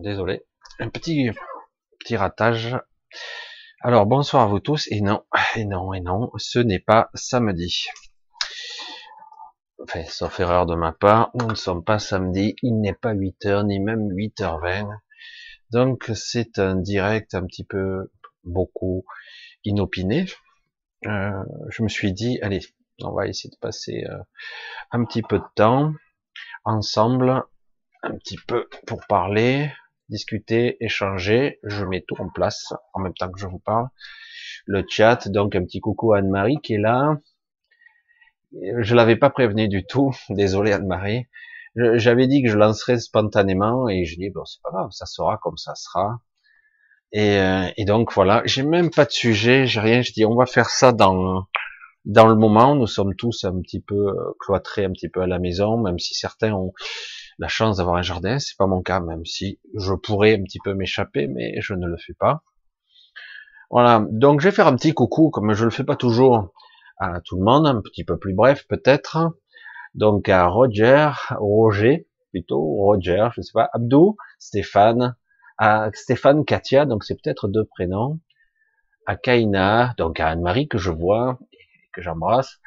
désolé, un petit petit ratage. Alors bonsoir à vous tous et non, et non, et non, ce n'est pas samedi. Enfin, sauf erreur de ma part, nous ne sommes pas samedi, il n'est pas 8h ni même 8h20. Donc c'est un direct un petit peu beaucoup inopiné. Euh, je me suis dit, allez, on va essayer de passer euh, un petit peu de temps ensemble, un petit peu pour parler, discuter, échanger. Je mets tout en place en même temps que je vous parle. Le chat, donc un petit coucou à Anne-Marie qui est là. Je l'avais pas prévenu du tout. Désolé Anne-Marie. J'avais dit que je lancerais spontanément et je dis bon c'est pas grave, ça sera comme ça sera. Et, euh, et donc voilà, j'ai même pas de sujet, j'ai rien. Je dis on va faire ça dans dans le moment. Nous sommes tous un petit peu euh, cloîtrés, un petit peu à la maison, même si certains ont la chance d'avoir un jardin. C'est pas mon cas, même si je pourrais un petit peu m'échapper, mais je ne le fais pas. Voilà. Donc, je vais faire un petit coucou, comme je le fais pas toujours à tout le monde, un petit peu plus bref peut-être. Donc à Roger, Roger plutôt, Roger, je sais pas, Abdou, Stéphane, à Stéphane, Katia, donc c'est peut-être deux prénoms, à Kaina, donc à Anne-Marie que je vois et que j'embrasse,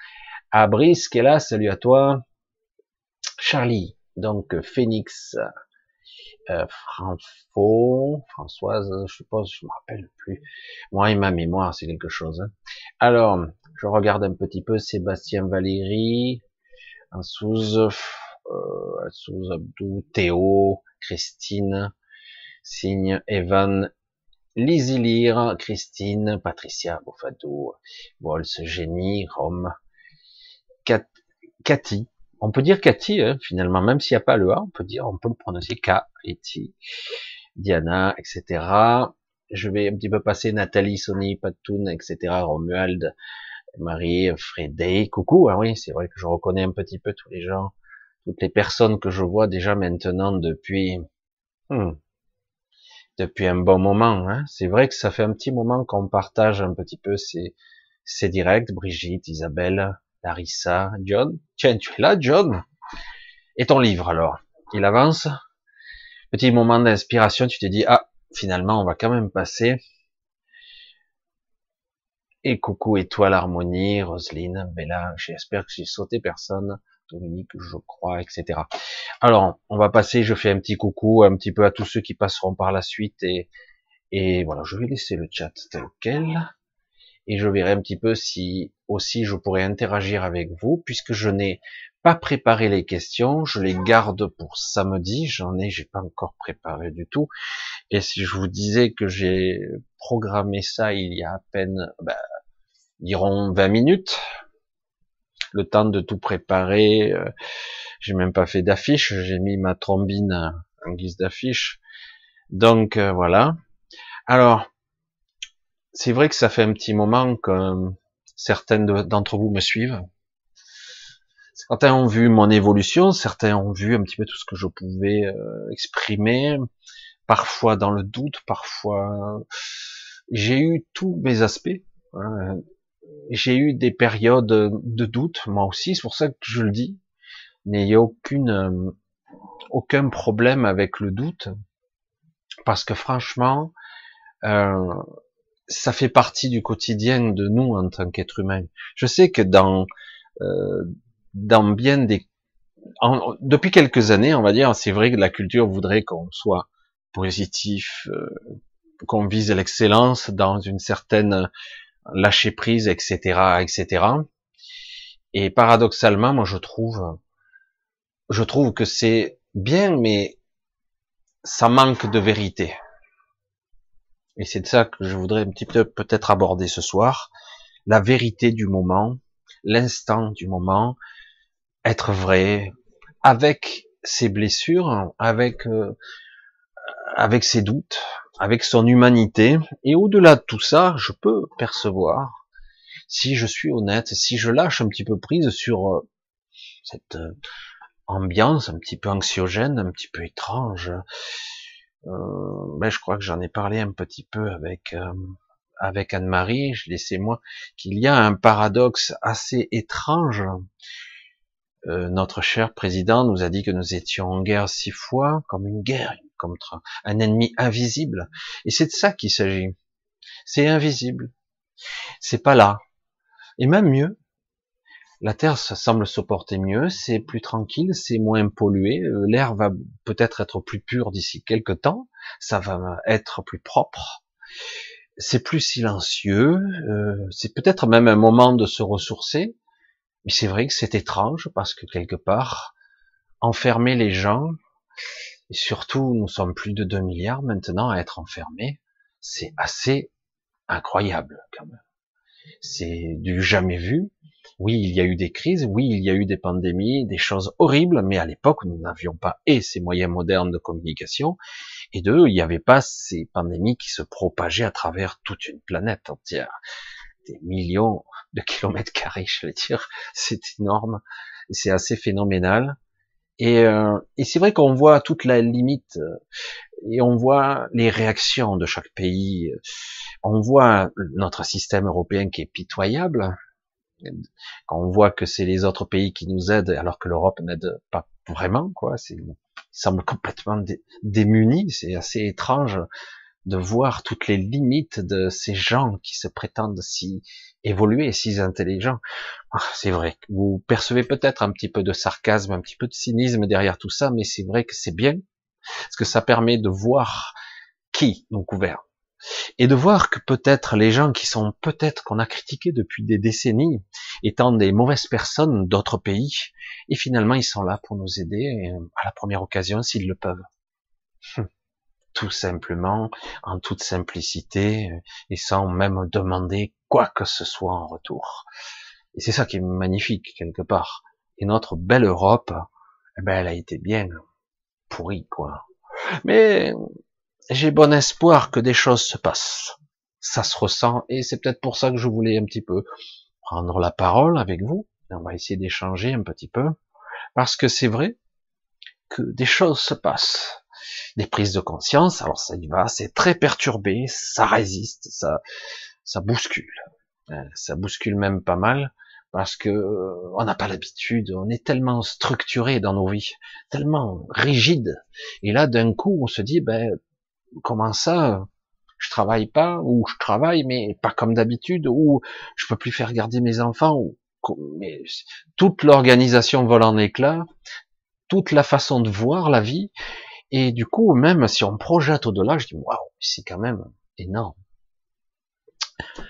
à Brice qui est là, salut à toi, Charlie, donc Phoenix, euh, Franfo, Françoise, je pas, je me rappelle plus. Moi et ma mémoire, c'est quelque chose. Hein. Alors, je regarde un petit peu Sébastien Valéry, sous, euh, Abdou, Théo, Christine, Signe, Evan, Lizzie Lire, Christine, Patricia Bofado, Vols, Génie, Rome, Kat, Cathy, on peut dire Cathy, hein, finalement, même s'il n'y a pas le A, on peut dire, on peut le prononcer K, Eti, Diana, etc. Je vais un petit peu passer Nathalie, Sony, Patoun, etc. Romuald, Marie, Frédéric, coucou, ah oui, c'est vrai que je reconnais un petit peu tous les gens, toutes les personnes que je vois déjà maintenant depuis, hmm, depuis un bon moment. Hein. C'est vrai que ça fait un petit moment qu'on partage un petit peu ces, ces directs, Brigitte, Isabelle, Larissa, John. Tiens, tu es là, John? Et ton livre alors? Il avance. Petit moment d'inspiration, tu te dis, ah, finalement, on va quand même passer. Et coucou étoile harmonie, Roselyne, Bella, j'espère que j'ai sauté personne, Dominique, je crois, etc. Alors, on va passer, je fais un petit coucou un petit peu à tous ceux qui passeront par la suite et, et voilà, je vais laisser le chat tel quel. Et je verrai un petit peu si aussi je pourrais interagir avec vous puisque je n'ai pas préparé les questions, je les garde pour samedi, j'en ai, j'ai pas encore préparé du tout. Et si je vous disais que j'ai programmé ça il y a à peine, ben, diront 20 minutes, le temps de tout préparer, euh, j'ai même pas fait d'affiche, j'ai mis ma trombine en guise d'affiche. Donc euh, voilà. Alors, c'est vrai que ça fait un petit moment que certaines d'entre vous me suivent. Certains ont vu mon évolution, certains ont vu un petit peu tout ce que je pouvais euh, exprimer, parfois dans le doute, parfois j'ai eu tous mes aspects. Hein. J'ai eu des périodes de doute, moi aussi, c'est pour ça que je le dis. N'ayez aucune euh, aucun problème avec le doute, parce que franchement, euh, ça fait partie du quotidien de nous en tant qu'être humain. Je sais que dans euh, dans bien des depuis quelques années, on va dire, c'est vrai que la culture voudrait qu'on soit positif, euh, qu'on vise l'excellence dans une certaine lâcher prise, etc., etc. Et paradoxalement, moi, je trouve, je trouve que c'est bien, mais ça manque de vérité. Et c'est de ça que je voudrais un petit peu peut-être aborder ce soir. La vérité du moment, l'instant du moment, être vrai, avec ses blessures, avec euh, avec ses doutes, avec son humanité, et au-delà de tout ça, je peux percevoir, si je suis honnête, si je lâche un petit peu prise sur euh, cette euh, ambiance un petit peu anxiogène, un petit peu étrange, euh, ben, je crois que j'en ai parlé un petit peu avec euh, avec Anne-Marie, je laissais moi, qu'il y a un paradoxe assez étrange. Euh, notre cher président nous a dit que nous étions en guerre six fois, comme une guerre, contre un ennemi invisible. Et c'est de ça qu'il s'agit. C'est invisible. C'est pas là. Et même mieux, la Terre semble se porter mieux, c'est plus tranquille, c'est moins pollué, euh, l'air va peut-être être plus pur d'ici quelques temps, ça va être plus propre, c'est plus silencieux, euh, c'est peut-être même un moment de se ressourcer, mais c'est vrai que c'est étrange parce que quelque part, enfermer les gens, et surtout nous sommes plus de 2 milliards maintenant à être enfermés, c'est assez incroyable quand même. C'est du jamais vu, oui, il y a eu des crises, oui, il y a eu des pandémies, des choses horribles, mais à l'époque, nous n'avions pas et ces moyens modernes de communication, et deux, il n'y avait pas ces pandémies qui se propageaient à travers toute une planète entière. Des millions de kilomètres carrés, je vais dire, c'est énorme, c'est assez phénoménal. Et, euh, et c'est vrai qu'on voit toute la limite, euh, et on voit les réactions de chaque pays, on voit notre système européen qui est pitoyable, quand on voit que c'est les autres pays qui nous aident alors que l'Europe n'aide pas vraiment, quoi, c'est, semble complètement démuni, c'est assez étrange de voir toutes les limites de ces gens qui se prétendent si évolués, si intelligents. Ah, c'est vrai vous percevez peut-être un petit peu de sarcasme, un petit peu de cynisme derrière tout ça, mais c'est vrai que c'est bien, parce que ça permet de voir qui nous gouverne et de voir que peut-être les gens qui sont peut-être qu'on a critiqués depuis des décennies étant des mauvaises personnes d'autres pays, et finalement ils sont là pour nous aider à la première occasion s'ils le peuvent. Hum. Tout simplement, en toute simplicité, et sans même demander quoi que ce soit en retour. Et c'est ça qui est magnifique quelque part. Et notre belle Europe, eh ben, elle a été bien pourrie, quoi. Mais j'ai bon espoir que des choses se passent. Ça se ressent et c'est peut-être pour ça que je voulais un petit peu prendre la parole avec vous. On va essayer d'échanger un petit peu parce que c'est vrai que des choses se passent, des prises de conscience. Alors ça y va, c'est très perturbé, ça résiste, ça, ça bouscule, euh, ça bouscule même pas mal parce que euh, on n'a pas l'habitude, on est tellement structuré dans nos vies, tellement rigide. Et là, d'un coup, on se dit, ben, comment ça? Je travaille pas ou je travaille mais pas comme d'habitude ou je peux plus faire garder mes enfants ou mais toute l'organisation vole en éclats toute la façon de voir la vie et du coup même si on projette au-delà je dis waouh c'est quand même énorme.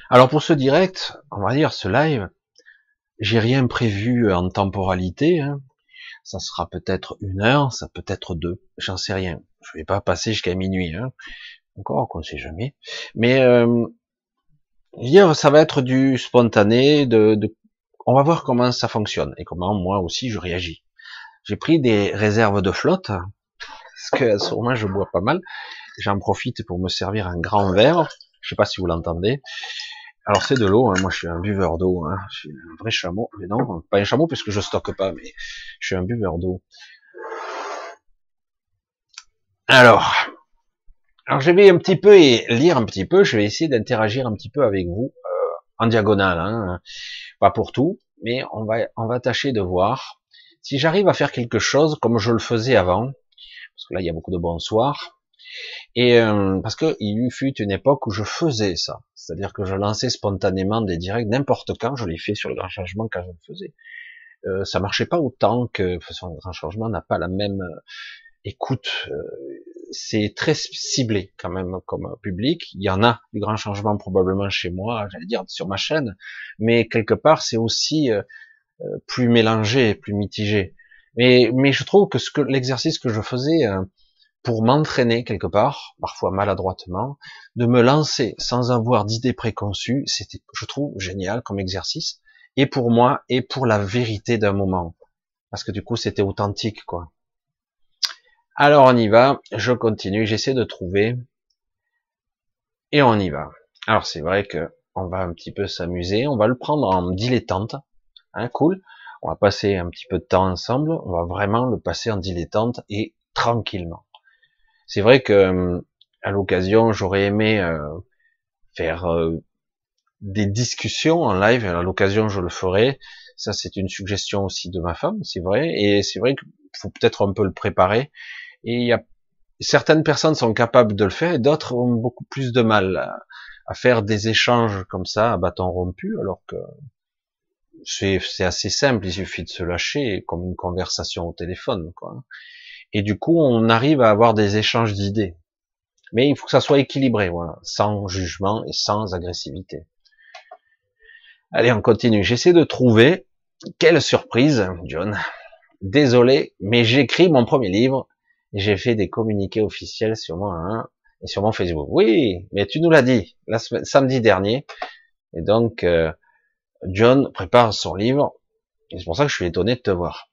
Alors pour ce direct on va dire ce live j'ai rien prévu en temporalité hein. ça sera peut-être une heure ça peut être deux j'en sais rien je vais pas passer jusqu'à minuit, hein. encore qu'on sait jamais. Mais euh, ça va être du spontané, de, de, on va voir comment ça fonctionne et comment moi aussi je réagis. J'ai pris des réserves de flotte parce que à ce je bois pas mal. J'en profite pour me servir un grand verre. Je sais pas si vous l'entendez. Alors c'est de l'eau, hein. moi je suis un buveur d'eau, hein. je suis un vrai chameau, mais non, pas un chameau puisque je stocke pas, mais je suis un buveur d'eau. Alors, alors je vais un petit peu lire un petit peu, je vais essayer d'interagir un petit peu avec vous euh, en diagonale, hein, pas pour tout, mais on va on va tâcher de voir. Si j'arrive à faire quelque chose comme je le faisais avant, parce que là il y a beaucoup de bonsoir, et euh, parce que il y fut une époque où je faisais ça, c'est-à-dire que je lançais spontanément des directs n'importe quand, je l'ai fait sur le grand changement quand je le faisais. Euh, ça marchait pas autant que, de le grand changement n'a pas la même écoute, euh, c'est très ciblé quand même comme public. Il y en a du grand changement probablement chez moi, j'allais dire sur ma chaîne, mais quelque part c'est aussi euh, euh, plus mélangé, plus mitigé. Mais, mais je trouve que ce que l'exercice que je faisais pour m'entraîner quelque part, parfois maladroitement, de me lancer sans avoir d'idées préconçues, c'était, je trouve, génial comme exercice, et pour moi, et pour la vérité d'un moment. Parce que du coup, c'était authentique, quoi. Alors on y va, je continue, j'essaie de trouver, et on y va. Alors c'est vrai que on va un petit peu s'amuser, on va le prendre en dilettante, hein, cool. On va passer un petit peu de temps ensemble, on va vraiment le passer en dilettante et tranquillement. C'est vrai que euh, à l'occasion, j'aurais aimé euh, faire euh, des discussions en live. À l'occasion, je le ferai. Ça, c'est une suggestion aussi de ma femme, c'est vrai. Et c'est vrai qu'il faut peut-être un peu le préparer. Et y a certaines personnes sont capables de le faire et d'autres ont beaucoup plus de mal à, faire des échanges comme ça à bâton rompu, alors que c'est assez simple, il suffit de se lâcher comme une conversation au téléphone, quoi. Et du coup, on arrive à avoir des échanges d'idées. Mais il faut que ça soit équilibré, voilà, sans jugement et sans agressivité. Allez, on continue. J'essaie de trouver quelle surprise, John. Désolé, mais j'écris mon premier livre j'ai fait des communiqués officiels sur moi hein, et sur mon Facebook. Oui, mais tu nous l'as dit samedi dernier. Et donc, euh, John prépare son livre. Et c'est pour ça que je suis étonné de te voir.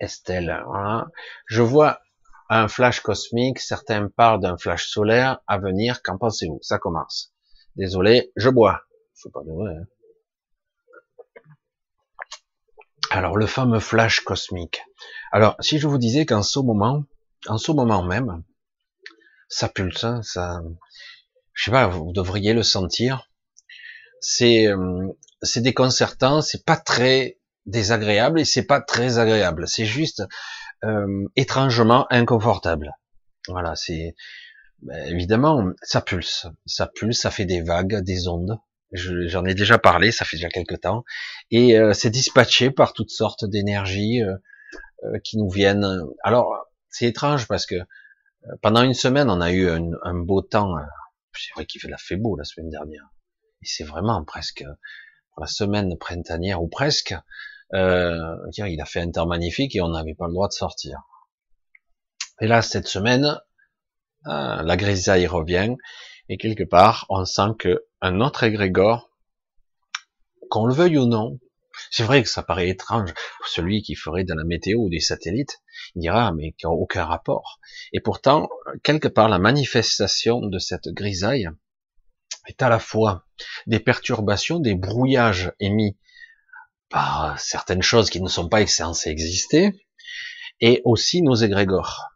Estelle, voilà. Je vois un flash cosmique. Certains parlent d'un flash solaire à venir. Qu'en pensez-vous? Ça commence. Désolé, je bois. Je pas de vrai. Hein. Alors, le fameux flash cosmique. Alors, si je vous disais qu'en ce moment, en ce moment même, ça pulse, hein, ça, je sais pas, vous devriez le sentir. C'est, euh, c'est déconcertant, c'est pas très désagréable et c'est pas très agréable. C'est juste euh, étrangement inconfortable. Voilà, c'est ben, évidemment ça pulse, ça pulse, ça fait des vagues, des ondes j'en ai déjà parlé, ça fait déjà quelques temps, et euh, c'est dispatché par toutes sortes d'énergies euh, euh, qui nous viennent. Alors, c'est étrange parce que pendant une semaine, on a eu un, beau temps. C'est vrai qu'il fait la fait beau la semaine dernière, et c'est vraiment presque la semaine printanière ou presque. Euh, il a fait un temps magnifique et on n'avait pas le droit de sortir. Et là, cette semaine, la grisaille revient et quelque part, on sent que un autre égrégore, qu'on le veuille ou non, c'est vrai que ça paraît étrange. Celui qui ferait de la météo ou des satellites, il dira, mais qui n'a aucun rapport. Et pourtant, quelque part, la manifestation de cette grisaille est à la fois des perturbations, des brouillages émis par certaines choses qui ne sont pas censées exister, et aussi nos égrégores.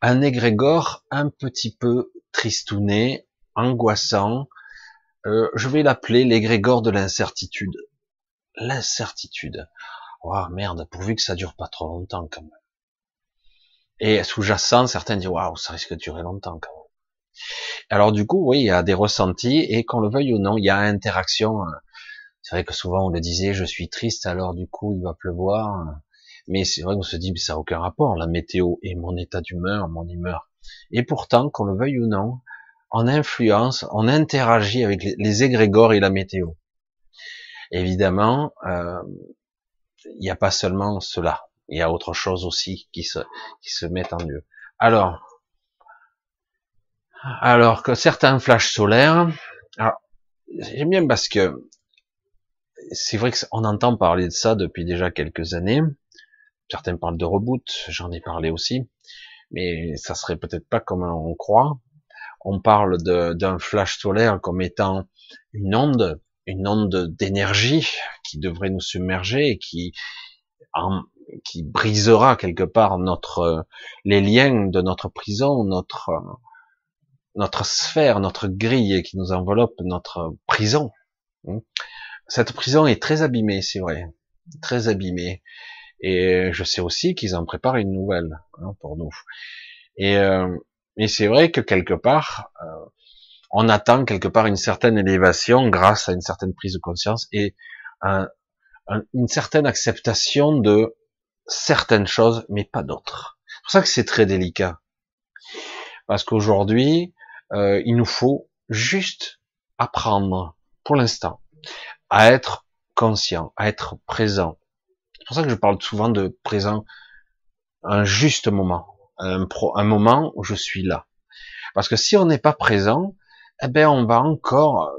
Un égrégore un petit peu tristouné, angoissant, euh, je vais l'appeler l'égrégore de l'incertitude. L'incertitude. Oh merde, pourvu que ça dure pas trop longtemps quand même. Et sous-jacent, certains disent waouh, ça risque de durer longtemps quand même. Alors du coup, oui, il y a des ressentis et qu'on le veuille ou non, il y a interaction. C'est vrai que souvent on le disait, je suis triste, alors du coup il va pleuvoir. Mais c'est vrai qu'on se dit, mais ça n'a aucun rapport, la météo et mon état d'humeur, mon humeur. Et pourtant, qu'on le veuille ou non, on influence, on interagit avec les, égrégores et la météo. Évidemment, euh, il n'y a pas seulement cela, il y a autre chose aussi qui se, qui met en lieu. Alors, alors que certains flashs solaires, j'aime bien parce que c'est vrai qu'on entend parler de ça depuis déjà quelques années. Certains parlent de reboot, j'en ai parlé aussi, mais ça serait peut-être pas comme on croit on parle d'un flash solaire comme étant une onde, une onde d'énergie qui devrait nous submerger et qui, qui brisera quelque part notre, les liens de notre prison, notre, notre sphère, notre grille qui nous enveloppe, notre prison. Cette prison est très abîmée, c'est vrai, très abîmée. Et je sais aussi qu'ils en préparent une nouvelle hein, pour nous. Et euh, c'est vrai que quelque part, euh, on attend quelque part une certaine élévation grâce à une certaine prise de conscience et une certaine acceptation de certaines choses, mais pas d'autres. C'est pour ça que c'est très délicat. Parce qu'aujourd'hui, euh, il nous faut juste apprendre, pour l'instant, à être conscient, à être présent. C'est pour ça que je parle souvent de présent, un juste moment un, un moment où je suis là. Parce que si on n'est pas présent, eh ben on va encore euh,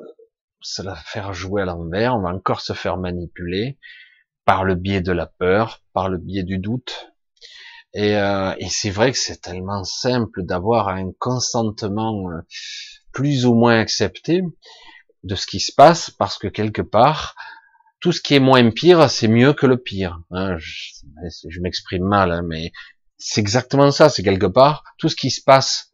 se la faire jouer à l'envers, on va encore se faire manipuler par le biais de la peur, par le biais du doute. Et, euh, et c'est vrai que c'est tellement simple d'avoir un consentement euh, plus ou moins accepté de ce qui se passe, parce que quelque part, tout ce qui est moins pire, c'est mieux que le pire. Hein, je, m'exprime mal, hein, mais c'est exactement ça, c'est quelque part, tout ce qui se passe,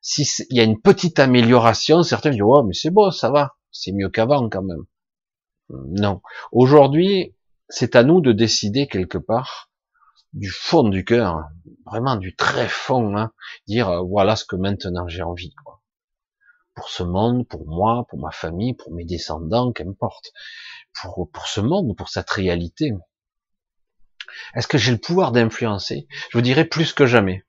si il y a une petite amélioration, certains disent, oh, mais c'est beau, ça va, c'est mieux qu'avant quand même. Non. Aujourd'hui, c'est à nous de décider quelque part du fond du cœur, vraiment du très fond, hein, dire euh, voilà ce que maintenant j'ai envie, quoi. Pour ce monde, pour moi, pour ma famille, pour mes descendants, qu'importe. Pour, pour ce monde, pour cette réalité. Est-ce que j'ai le pouvoir d'influencer? Je vous dirais plus que jamais.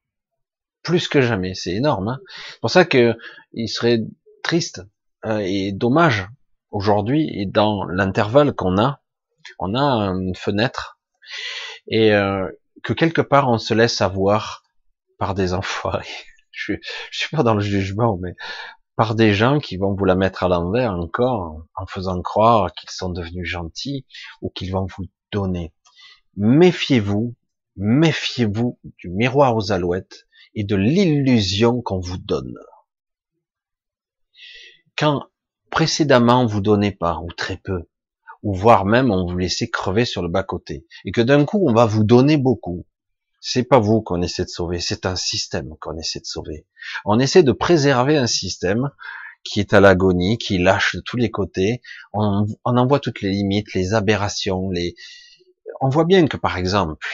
Plus que jamais, c'est énorme. Hein c'est pour ça que il serait triste euh, et dommage aujourd'hui et dans l'intervalle qu'on a, on a une fenêtre et euh, que quelque part on se laisse avoir par des enfoirés. Je, je suis pas dans le jugement, mais par des gens qui vont vous la mettre à l'envers encore en faisant croire qu'ils sont devenus gentils ou qu'ils vont vous donner. Méfiez-vous, méfiez-vous du miroir aux alouettes et de l'illusion qu'on vous donne. Quand précédemment vous donnez pas ou très peu, ou voire même on vous laissait crever sur le bas côté, et que d'un coup on va vous donner beaucoup, c'est pas vous qu'on essaie de sauver, c'est un système qu'on essaie de sauver. On essaie de préserver un système qui est à l'agonie, qui lâche de tous les côtés. On, en voit toutes les limites, les aberrations, les. On voit bien que par exemple,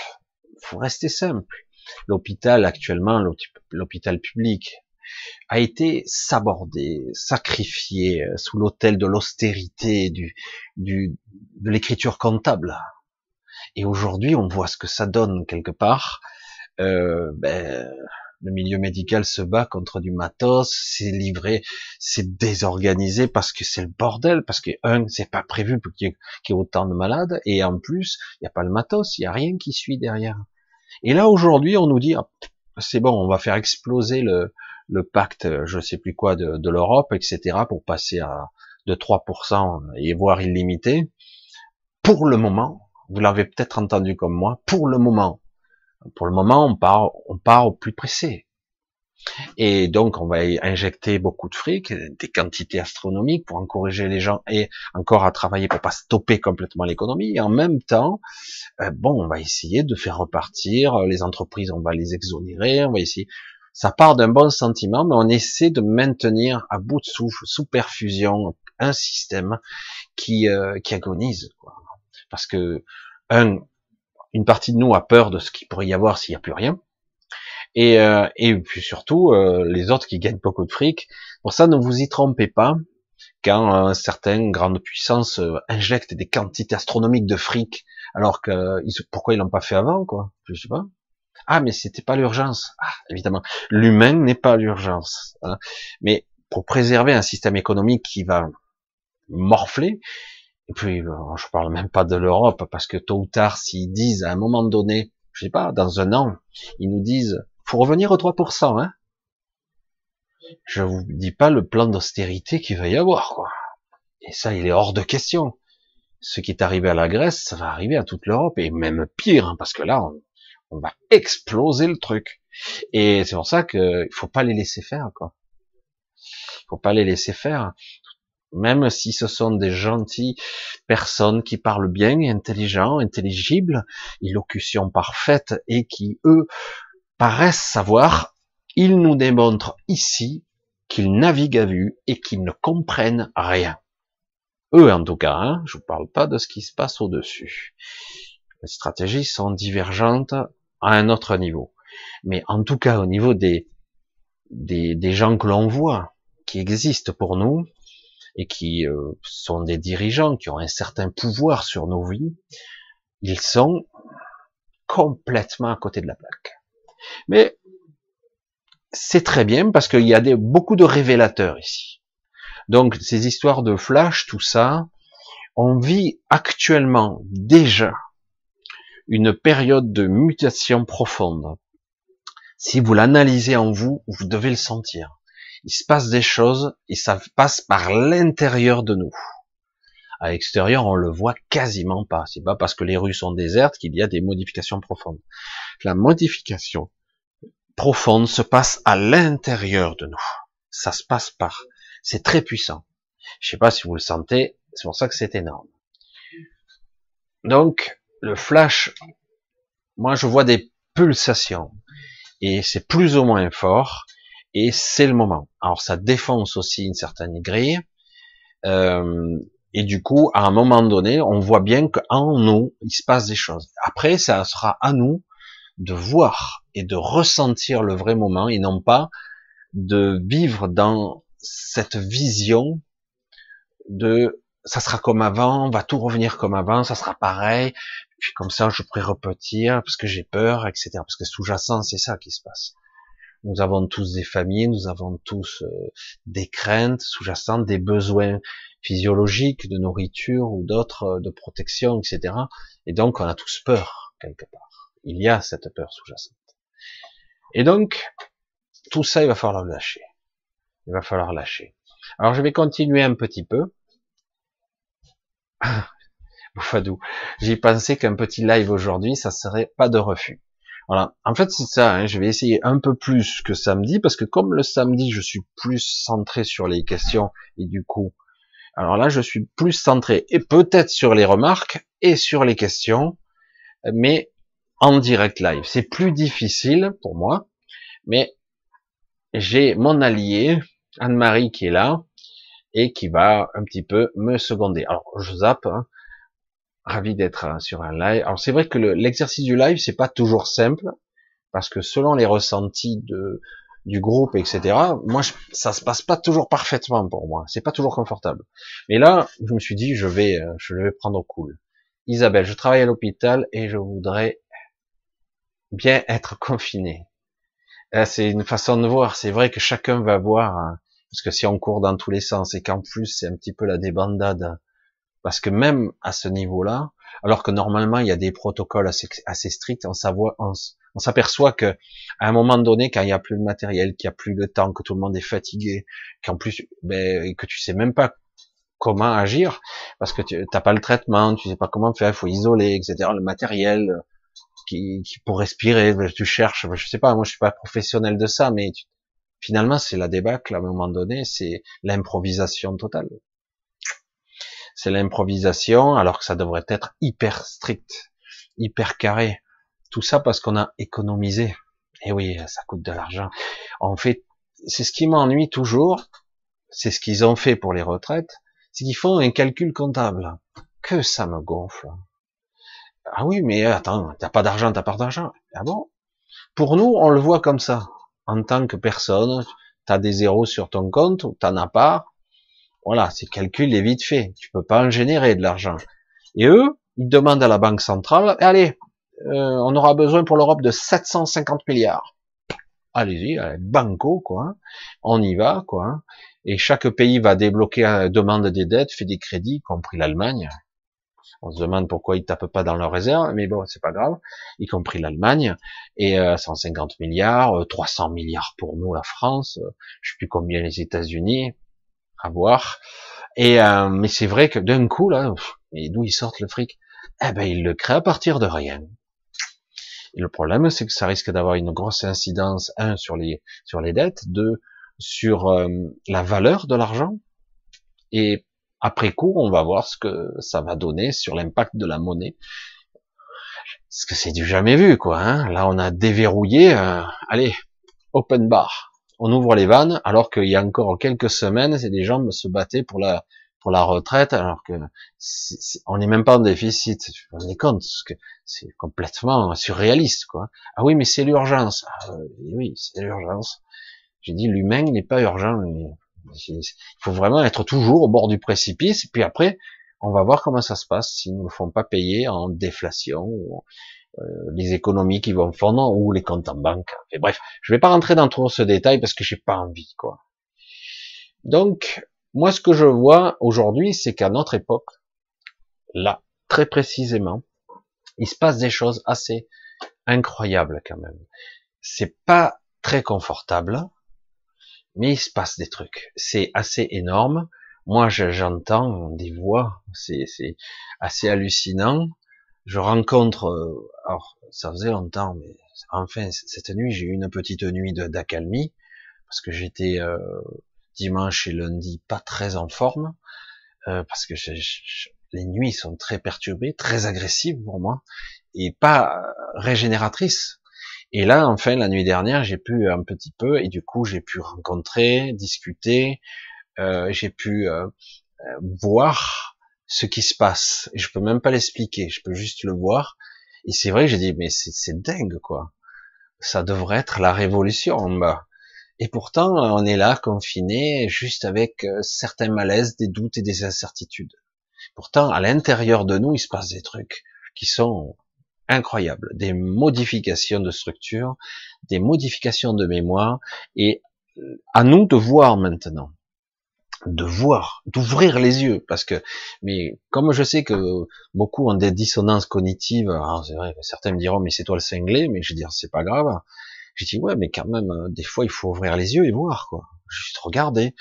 faut rester simple. L'hôpital actuellement, l'hôpital public, a été sabordé, sacrifié sous l'autel de l'austérité, du, de l'écriture comptable. Et aujourd'hui, on voit ce que ça donne quelque part. Euh, ben, le milieu médical se bat contre du matos, c'est livré, c'est désorganisé parce que c'est le bordel, parce que un, c'est pas prévu pour qu'il y, ait autant de malades, et en plus, il n'y a pas le matos, il n'y a rien qui suit derrière. Et là aujourd'hui, on nous dit, ah, c'est bon, on va faire exploser le, pacte, je sais plus quoi, de, de l'Europe, etc., pour passer à de 3% et voire illimité. Pour le moment, vous l'avez peut-être entendu comme moi, pour le moment. Pour le moment, on part, on part au plus pressé. Et donc, on va injecter beaucoup de fric, des quantités astronomiques pour encourager les gens et encore à travailler pour pas stopper complètement l'économie. Et en même temps, euh, bon, on va essayer de faire repartir les entreprises, on va les exonérer, on va essayer. Ça part d'un bon sentiment, mais on essaie de maintenir à bout de souffle, sous perfusion, un système qui, euh, qui agonise. Quoi parce que un, une partie de nous a peur de ce qu'il pourrait y avoir s'il n'y a plus rien, et, euh, et puis surtout euh, les autres qui gagnent beaucoup de fric. Pour ça, ne vous y trompez pas. Quand euh, certaines grandes puissances euh, injectent des quantités astronomiques de fric, alors que pourquoi ils l'ont pas fait avant, quoi? Je sais pas. Ah, mais c'était pas l'urgence. Ah, évidemment, l'humain n'est pas l'urgence. Hein. Mais pour préserver un système économique qui va morfler, et puis, euh, je parle même pas de l'Europe, parce que tôt ou tard, s'ils disent à un moment donné, je sais pas, dans un an, ils nous disent, faut revenir aux 3%, hein. Je vous dis pas le plan d'austérité qu'il va y avoir, quoi. Et ça, il est hors de question. Ce qui est arrivé à la Grèce, ça va arriver à toute l'Europe, et même pire, hein, parce que là, on, va exploser le truc. Et c'est pour ça qu'il faut pas les laisser faire, quoi. Faut pas les laisser faire même si ce sont des gentilles personnes qui parlent bien, intelligents, intelligibles, élocution parfaite et qui, eux, paraissent savoir, ils nous démontrent ici qu'ils naviguent à vue et qu'ils ne comprennent rien. Eux, en tout cas, hein, je vous parle pas de ce qui se passe au-dessus. Les stratégies sont divergentes à un autre niveau. Mais en tout cas, au niveau des, des, des gens que l'on voit, qui existent pour nous, et qui euh, sont des dirigeants, qui ont un certain pouvoir sur nos vies, ils sont complètement à côté de la plaque. Mais c'est très bien parce qu'il y a beaucoup de révélateurs ici. Donc ces histoires de flash, tout ça, on vit actuellement déjà une période de mutation profonde. Si vous l'analysez en vous, vous devez le sentir il se passe des choses et ça passe par l'intérieur de nous. À l'extérieur, on le voit quasiment pas. C'est pas parce que les rues sont désertes qu'il y a des modifications profondes. La modification profonde se passe à l'intérieur de nous. Ça se passe par. C'est très puissant. Je sais pas si vous le sentez. C'est pour ça que c'est énorme. Donc, le flash, moi je vois des pulsations et c'est plus ou moins fort et c'est le moment. Alors ça défonce aussi une certaine grille, euh, et du coup, à un moment donné, on voit bien qu'en nous, il se passe des choses. Après, ça sera à nous de voir et de ressentir le vrai moment et non pas de vivre dans cette vision de ça sera comme avant, on va tout revenir comme avant, ça sera pareil, puis comme ça je pourrai repetir parce que j'ai peur, etc. Parce que sous-jacent, c'est ça qui se passe. Nous avons tous des familles, nous avons tous euh, des craintes sous-jacentes, des besoins physiologiques de nourriture ou d'autres, euh, de protection, etc. Et donc on a tous peur quelque part. Il y a cette peur sous-jacente. Et donc tout ça, il va falloir lâcher. Il va falloir lâcher. Alors je vais continuer un petit peu. Boufadou. J'ai pensé qu'un petit live aujourd'hui, ça serait pas de refus. Voilà. En fait, c'est ça. Hein. Je vais essayer un peu plus que samedi, parce que comme le samedi, je suis plus centré sur les questions, et du coup, alors là, je suis plus centré, et peut-être sur les remarques, et sur les questions, mais en direct live. C'est plus difficile pour moi, mais j'ai mon allié, Anne-Marie, qui est là, et qui va un petit peu me seconder. Alors, je zappe, hein. Ravi d'être hein, sur un live. Alors, c'est vrai que l'exercice du live, c'est pas toujours simple, parce que selon les ressentis de, du groupe, etc., moi, ça se passe pas toujours parfaitement pour moi. C'est pas toujours confortable. Mais là, je me suis dit, je vais, euh, je vais prendre au cool. Isabelle, je travaille à l'hôpital et je voudrais bien être confiné. Euh, c'est une façon de voir. C'est vrai que chacun va voir, hein, parce que si on court dans tous les sens et qu'en plus c'est un petit peu la débandade, parce que même à ce niveau-là, alors que normalement il y a des protocoles assez, assez stricts, on, on, s'aperçoit que à un moment donné, quand il n'y a plus de matériel, qu'il n'y a plus de temps, que tout le monde est fatigué, qu'en plus, ben, que tu sais même pas comment agir, parce que tu n'as pas le traitement, tu sais pas comment faire, il faut isoler, etc. Le matériel, qui, qui pour respirer, tu cherches, je sais pas, moi je suis pas professionnel de ça, mais finalement c'est la débâcle à un moment donné, c'est l'improvisation totale. C'est l'improvisation alors que ça devrait être hyper strict, hyper carré. Tout ça parce qu'on a économisé. Et oui, ça coûte de l'argent. En fait, c'est ce qui m'ennuie toujours, c'est ce qu'ils ont fait pour les retraites, c'est qu'ils font un calcul comptable. Que ça me gonfle. Ah oui, mais attends, t'as pas d'argent, t'as pas d'argent. Ah bon? Pour nous, on le voit comme ça. En tant que personne, t'as des zéros sur ton compte t'en as pas. Voilà, c'est calcul est vite fait. Tu peux pas en générer de l'argent. Et eux, ils demandent à la banque centrale, allez, euh, on aura besoin pour l'Europe de 750 milliards. Allez-y, banco, quoi. On y va, quoi. Et chaque pays va débloquer, euh, demande des dettes, fait des crédits, y compris l'Allemagne. On se demande pourquoi ils tapent pas dans leurs réserves, mais bon, c'est pas grave, y compris l'Allemagne, et 150 euh, milliards, 300 euh, milliards pour nous, la France, euh, je sais plus combien les États-Unis, à voir. Et mais c'est vrai que d'un coup là, et d'où ils sortent le fric? Eh ben ils le créent à partir de rien. Le problème, c'est que ça risque d'avoir une grosse incidence, un sur les sur les dettes, deux sur la valeur de l'argent, et après coup, on va voir ce que ça va donner sur l'impact de la monnaie. Parce que c'est du jamais vu, quoi. Hein. Là, on a déverrouillé. Euh, allez, open bar. On ouvre les vannes, alors qu'il y a encore quelques semaines, des gens se battaient pour la pour la retraite, alors que on n'est même pas en déficit. Est compte c'est complètement surréaliste, quoi. Ah oui, mais c'est l'urgence. Ah, oui, c'est l'urgence. J'ai dit l'humain n'est pas urgent. Il faut vraiment être toujours au bord du précipice, puis après, on va voir comment ça se passe s'ils ne font pas payer en déflation, euh, les économies qui vont fondre, ou les comptes en banque. Et bref, je vais pas rentrer dans trop ce détail parce que j'ai pas envie, quoi. Donc, moi, ce que je vois aujourd'hui, c'est qu'à notre époque, là, très précisément, il se passe des choses assez incroyables quand même. C'est pas très confortable, mais il se passe des trucs. C'est assez énorme. Moi, j'entends des voix, c'est assez hallucinant. Je rencontre, euh, alors ça faisait longtemps, mais enfin cette nuit, j'ai eu une petite nuit d'accalmie parce que j'étais euh, dimanche et lundi pas très en forme euh, parce que les nuits sont très perturbées, très agressives pour moi et pas régénératrices. Et là, enfin, la nuit dernière, j'ai pu un petit peu, et du coup, j'ai pu rencontrer, discuter, euh, j'ai pu euh, euh, voir ce qui se passe. Je peux même pas l'expliquer, je peux juste le voir. Et c'est vrai, j'ai dit, mais c'est dingue, quoi. Ça devrait être la révolution en bas. Et pourtant, on est là, confiné, juste avec euh, certains malaises, des doutes et des incertitudes. Pourtant, à l'intérieur de nous, il se passe des trucs qui sont incroyables. Des modifications de structure, des modifications de mémoire, et euh, à nous de voir maintenant de voir, d'ouvrir les yeux, parce que, mais comme je sais que beaucoup ont des dissonances cognitives, c'est vrai certains me diront, mais c'est toi le cinglé, mais je veux dire, c'est pas grave. J'ai dit, ouais, mais quand même, euh, des fois, il faut ouvrir les yeux et voir, quoi. Juste regarder.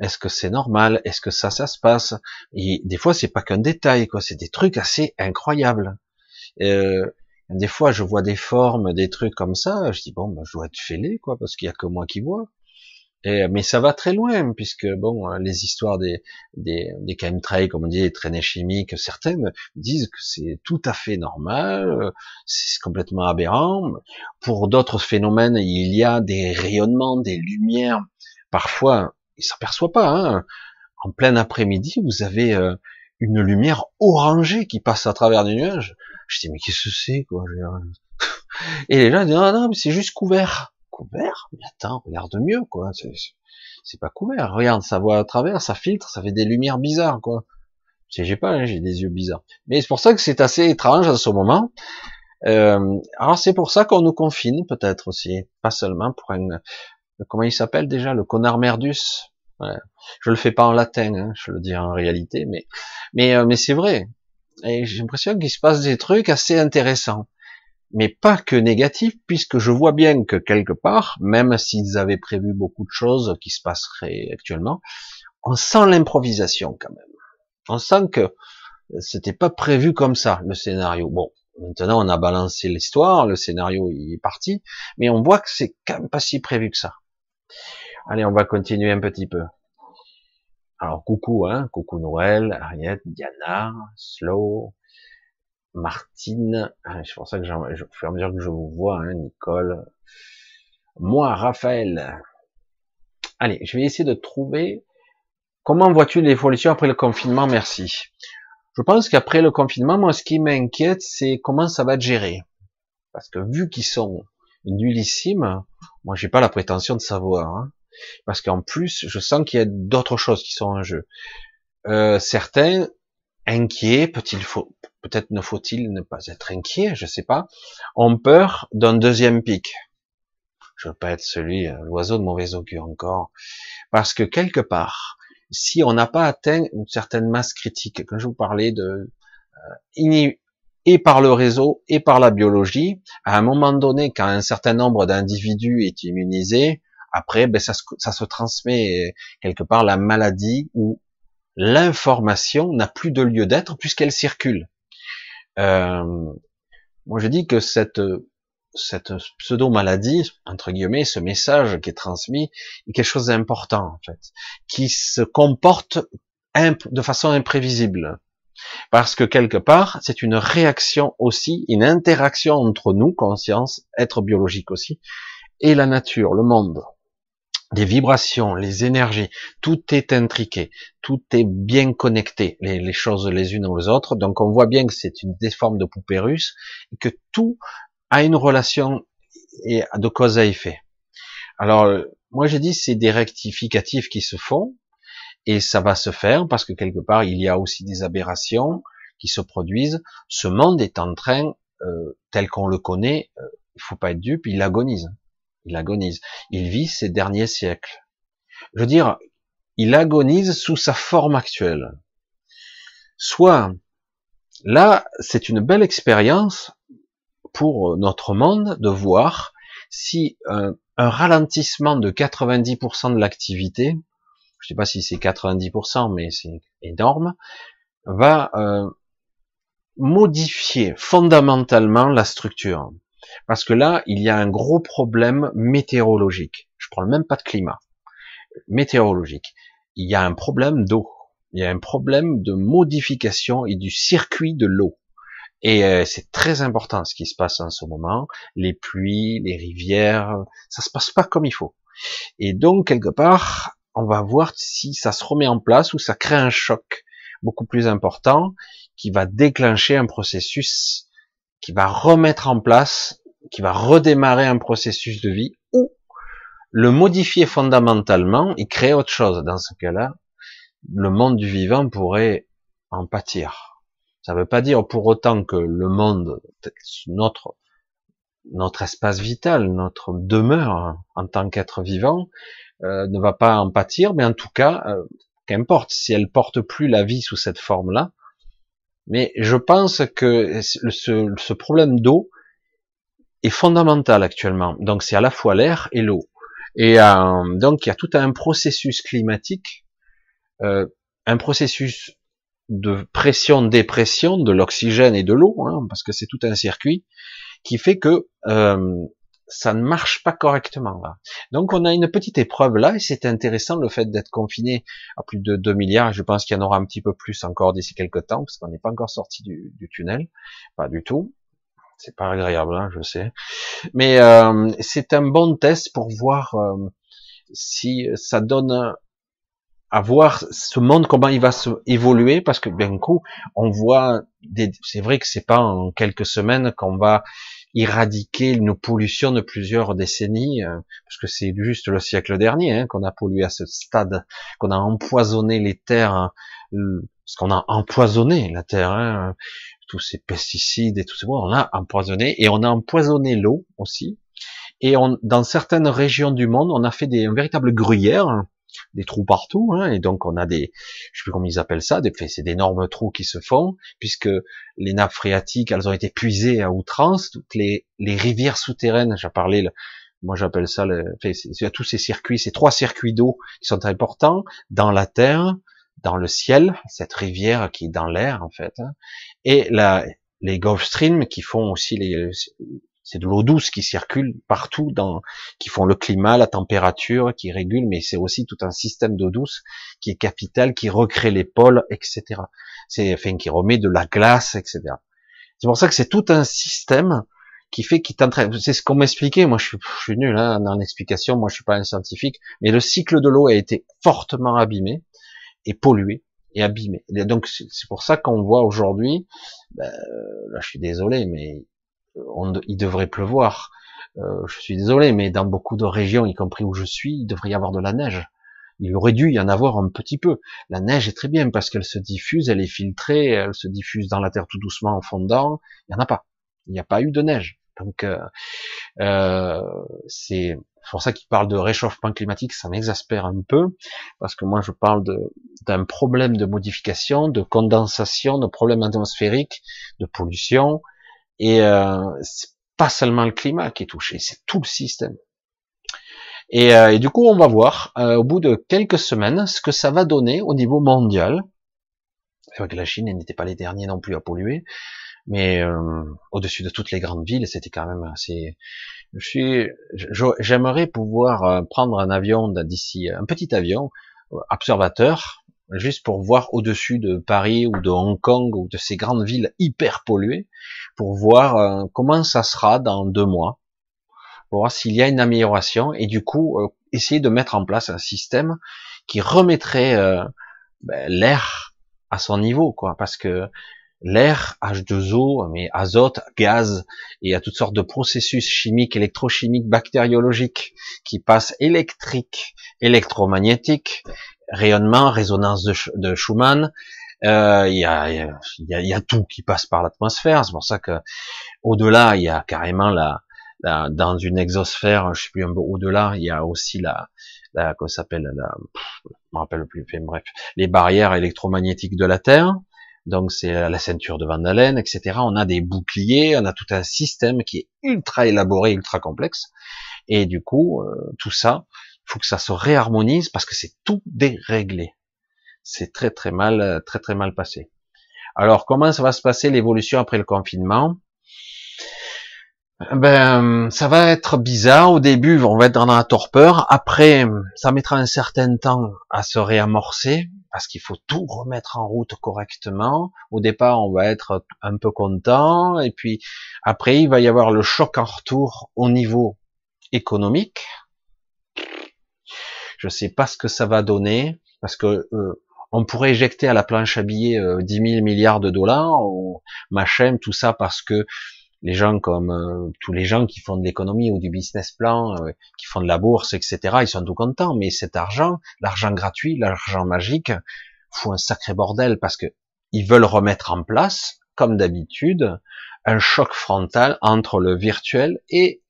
Est-ce que c'est normal? Est-ce que ça, ça se passe? Et des fois, c'est pas qu'un détail, quoi. C'est des trucs assez incroyables. Euh, des fois, je vois des formes, des trucs comme ça. Je dis, bon, ben, je dois être fêlé, quoi, parce qu'il y a que moi qui vois. Et, mais ça va très loin, puisque bon, les histoires des des, des chemtrails, comme on dit, les traînées chimiques, certaines disent que c'est tout à fait normal, c'est complètement aberrant. Pour d'autres phénomènes, il y a des rayonnements, des lumières. Parfois, ils s'aperçoivent pas. Hein. En plein après-midi, vous avez euh, une lumière orangée qui passe à travers des nuages. Je dis mais qu'est-ce que c'est quoi Et les gens disent non non mais c'est juste couvert couvert, mais attends, regarde mieux, quoi. C'est pas couvert. Regarde, ça voit à travers, ça filtre, ça fait des lumières bizarres, quoi. J'ai pas, hein, j'ai des yeux bizarres. Mais c'est pour ça que c'est assez étrange à ce moment. Euh, alors c'est pour ça qu'on nous confine, peut-être aussi, pas seulement pour un, comment il s'appelle déjà, le connard merdus? Ouais. Je le fais pas en latin, hein, je le dis en réalité, mais mais euh, mais c'est vrai. Et j'ai l'impression qu'il se passe des trucs assez intéressants mais pas que négatif, puisque je vois bien que quelque part, même s'ils avaient prévu beaucoup de choses qui se passeraient actuellement, on sent l'improvisation quand même. On sent que c'était pas prévu comme ça, le scénario. Bon, maintenant on a balancé l'histoire, le scénario est parti, mais on voit que c'est quand même pas si prévu que ça. Allez, on va continuer un petit peu. Alors coucou, hein, coucou Noël, Ariette, Diana, Slow, Martine, ah, c'est pour ça que je je vous vois, hein, Nicole, moi, Raphaël. Allez, je vais essayer de trouver comment vois-tu l'évolution après le confinement. Merci. Je pense qu'après le confinement, moi, ce qui m'inquiète, c'est comment ça va être géré. Parce que vu qu'ils sont nullissimes, moi, j'ai pas la prétention de savoir. Hein. parce qu'en plus, je sens qu'il y a d'autres choses qui sont en jeu. Euh, certains inquiets, peut-il faut, peut-être ne faut-il ne pas être inquiet, je sais pas, ont peur d'un deuxième pic. Je veux pas être celui, euh, l'oiseau de mauvais augure encore, parce que quelque part, si on n'a pas atteint une certaine masse critique, quand je vous parlais de euh, et par le réseau et par la biologie, à un moment donné, quand un certain nombre d'individus est immunisé, après, ben, ça, ça se transmet quelque part la maladie ou l'information n'a plus de lieu d'être puisqu'elle circule. Euh, moi, je dis que cette cette pseudo maladie entre guillemets, ce message qui est transmis est quelque chose d'important en fait, qui se comporte de façon imprévisible. Parce que quelque part, c'est une réaction aussi, une interaction entre nous, conscience, être biologique aussi, et la nature, le monde des vibrations, les énergies, tout est intriqué, tout est bien connecté, les, choses les unes aux autres. Donc on voit bien que c'est une des de poupée russe et que tout a une relation et de cause à effet. Alors moi j'ai dit c'est des rectificatifs qui se font et ça va se faire parce que quelque part il y a aussi des aberrations qui se produisent. Ce monde est en train, euh, tel qu'on le connaît, euh, il faut pas être dupe, il agonise il agonise. Il vit ses derniers siècles. Je veux dire, il agonise sous sa forme actuelle. Soit, là, c'est une belle expérience pour notre monde de voir si un, ralentissement de 90% de l'activité, je sais pas si c'est 90%, mais c'est énorme, va euh, modifier fondamentalement la structure. Parce que là, il y a un gros problème météorologique. Je parle même pas de climat. Météorologique. Il y a un problème d'eau. Il y a un problème de modification et du circuit de l'eau. Et euh, c'est très important ce qui se passe en ce moment. Les pluies, les rivières, ça se passe pas comme il faut. Et donc, quelque part, on va voir si ça se remet en place ou ça crée un choc beaucoup plus important qui va déclencher un processus qui va remettre en place, qui va redémarrer un processus de vie ou le modifier fondamentalement et créer autre chose. Dans ce cas-là, le monde du vivant pourrait en pâtir. Ça ne veut pas dire pour autant que le monde, notre notre espace vital, notre demeure en tant qu'être vivant, euh, ne va pas en pâtir, mais en tout cas, euh, qu'importe si elle porte plus la vie sous cette forme-là. Mais je pense que ce, ce problème d'eau est fondamental actuellement. Donc c'est à la fois l'air et l'eau. Et euh, donc il y a tout un processus climatique, euh, un processus de pression-dépression de l'oxygène et de l'eau, hein, parce que c'est tout un circuit qui fait que euh, ça ne marche pas correctement. Là. Donc on a une petite épreuve là, et c'est intéressant le fait d'être confiné à plus de 2 milliards. Je pense qu'il y en aura un petit peu plus encore d'ici quelques temps, parce qu'on n'est pas encore sorti du, du, tunnel, pas du tout. C'est pas agréable, hein, je sais. Mais euh, c'est un bon test pour voir euh, si ça donne à voir ce monde comment il va se évoluer parce que bien coup on voit des c'est vrai que c'est pas en quelques semaines qu'on va éradiquer une pollution de plusieurs décennies, euh, parce que c'est juste le siècle dernier hein, qu'on a pollué à ce stade, qu'on a empoisonné les terres, euh, parce qu'on a empoisonné la terre, hein, tous ces pesticides et tout ça, on a empoisonné, et on a empoisonné l'eau aussi, et on, dans certaines régions du monde, on a fait des, un véritable gruyère, des trous partout, hein, et donc on a des, je sais plus comment ils appellent ça, des, c'est d'énormes trous qui se font, puisque les nappes phréatiques, elles ont été puisées à outrance, toutes les, les rivières souterraines, j'ai parlé, moi j'appelle ça, le, enfin, tous ces circuits, ces trois circuits d'eau qui sont importants dans la terre, dans le ciel, cette rivière qui est dans l'air en fait, hein, et la, les Gulf Stream qui font aussi les, c'est de l'eau douce qui circule partout, dans, qui font le climat, la température, qui régule, mais c'est aussi tout un système d'eau douce qui est capital, qui recrée les pôles, etc. C'est, enfin, qui remet de la glace, etc. C'est pour ça que c'est tout un système qui fait qu'il t'entraîne. C'est ce qu'on m'expliquait. Moi, je suis, je suis nul hein, dans l'explication. Moi, je suis pas un scientifique, mais le cycle de l'eau a été fortement abîmé et pollué et abîmé. Donc, c'est pour ça qu'on voit aujourd'hui. Ben, là, je suis désolé, mais il devrait pleuvoir. Euh, je suis désolé, mais dans beaucoup de régions, y compris où je suis, il devrait y avoir de la neige. Il aurait dû y en avoir un petit peu. La neige est très bien parce qu'elle se diffuse, elle est filtrée, elle se diffuse dans la terre tout doucement en fondant. Il n'y en a pas. Il n'y a pas eu de neige. Donc euh, euh, c'est pour ça qu'il parle de réchauffement climatique, ça m'exaspère un peu parce que moi je parle d'un problème de modification, de condensation, de problème atmosphérique, de pollution, et euh, c'est pas seulement le climat qui est touché, c'est tout le système. Et, euh, du coup, on va voir euh, au bout de quelques semaines ce que ça va donner au niveau mondial. C'est vrai que la Chine n'était pas les derniers non plus à polluer, mais euh, au-dessus de toutes les grandes villes, c'était quand même assez. Je suis, j'aimerais pouvoir euh, prendre un avion d'ici, un petit avion observateur, juste pour voir au-dessus de Paris ou de Hong Kong ou de ces grandes villes hyper polluées, pour voir euh, comment ça sera dans deux mois, pour voir s'il y a une amélioration et du coup euh, essayer de mettre en place un système qui remettrait euh, ben, l'air à son niveau, quoi, parce que l'air H2O, mais azote, gaz, et il y a toutes sortes de processus chimiques, électrochimiques, bactériologiques qui passent électriques, électromagnétiques, rayonnement, résonance de, de Schumann, euh, il y, a, y, a, y, a, tout qui passe par l'atmosphère. C'est pour ça que au-delà, il y a carrément la, la, dans une exosphère, je sais plus un peu au-delà, il y a aussi la, la comment s'appelle la, je me rappelle plus. Enfin, bref, les barrières électromagnétiques de la Terre. Donc c'est la ceinture de Van Allen, etc. On a des boucliers, on a tout un système qui est ultra élaboré, ultra complexe. Et du coup, euh, tout ça, faut que ça se réharmonise parce que c'est tout déréglé c'est très très mal, très très mal passé. Alors comment ça va se passer l'évolution après le confinement? Ben ça va être bizarre. Au début, on va être dans la torpeur. Après, ça mettra un certain temps à se réamorcer parce qu'il faut tout remettre en route correctement. Au départ, on va être un peu content et puis après, il va y avoir le choc en retour au niveau économique. Je sais pas ce que ça va donner parce que euh, on pourrait éjecter à la planche à billets 10 000 milliards de dollars, ou machin, tout ça parce que les gens comme euh, tous les gens qui font de l'économie ou du business plan, euh, qui font de la bourse, etc., ils sont tout contents. Mais cet argent, l'argent gratuit, l'argent magique, fout un sacré bordel parce que ils veulent remettre en place, comme d'habitude, un choc frontal entre le virtuel et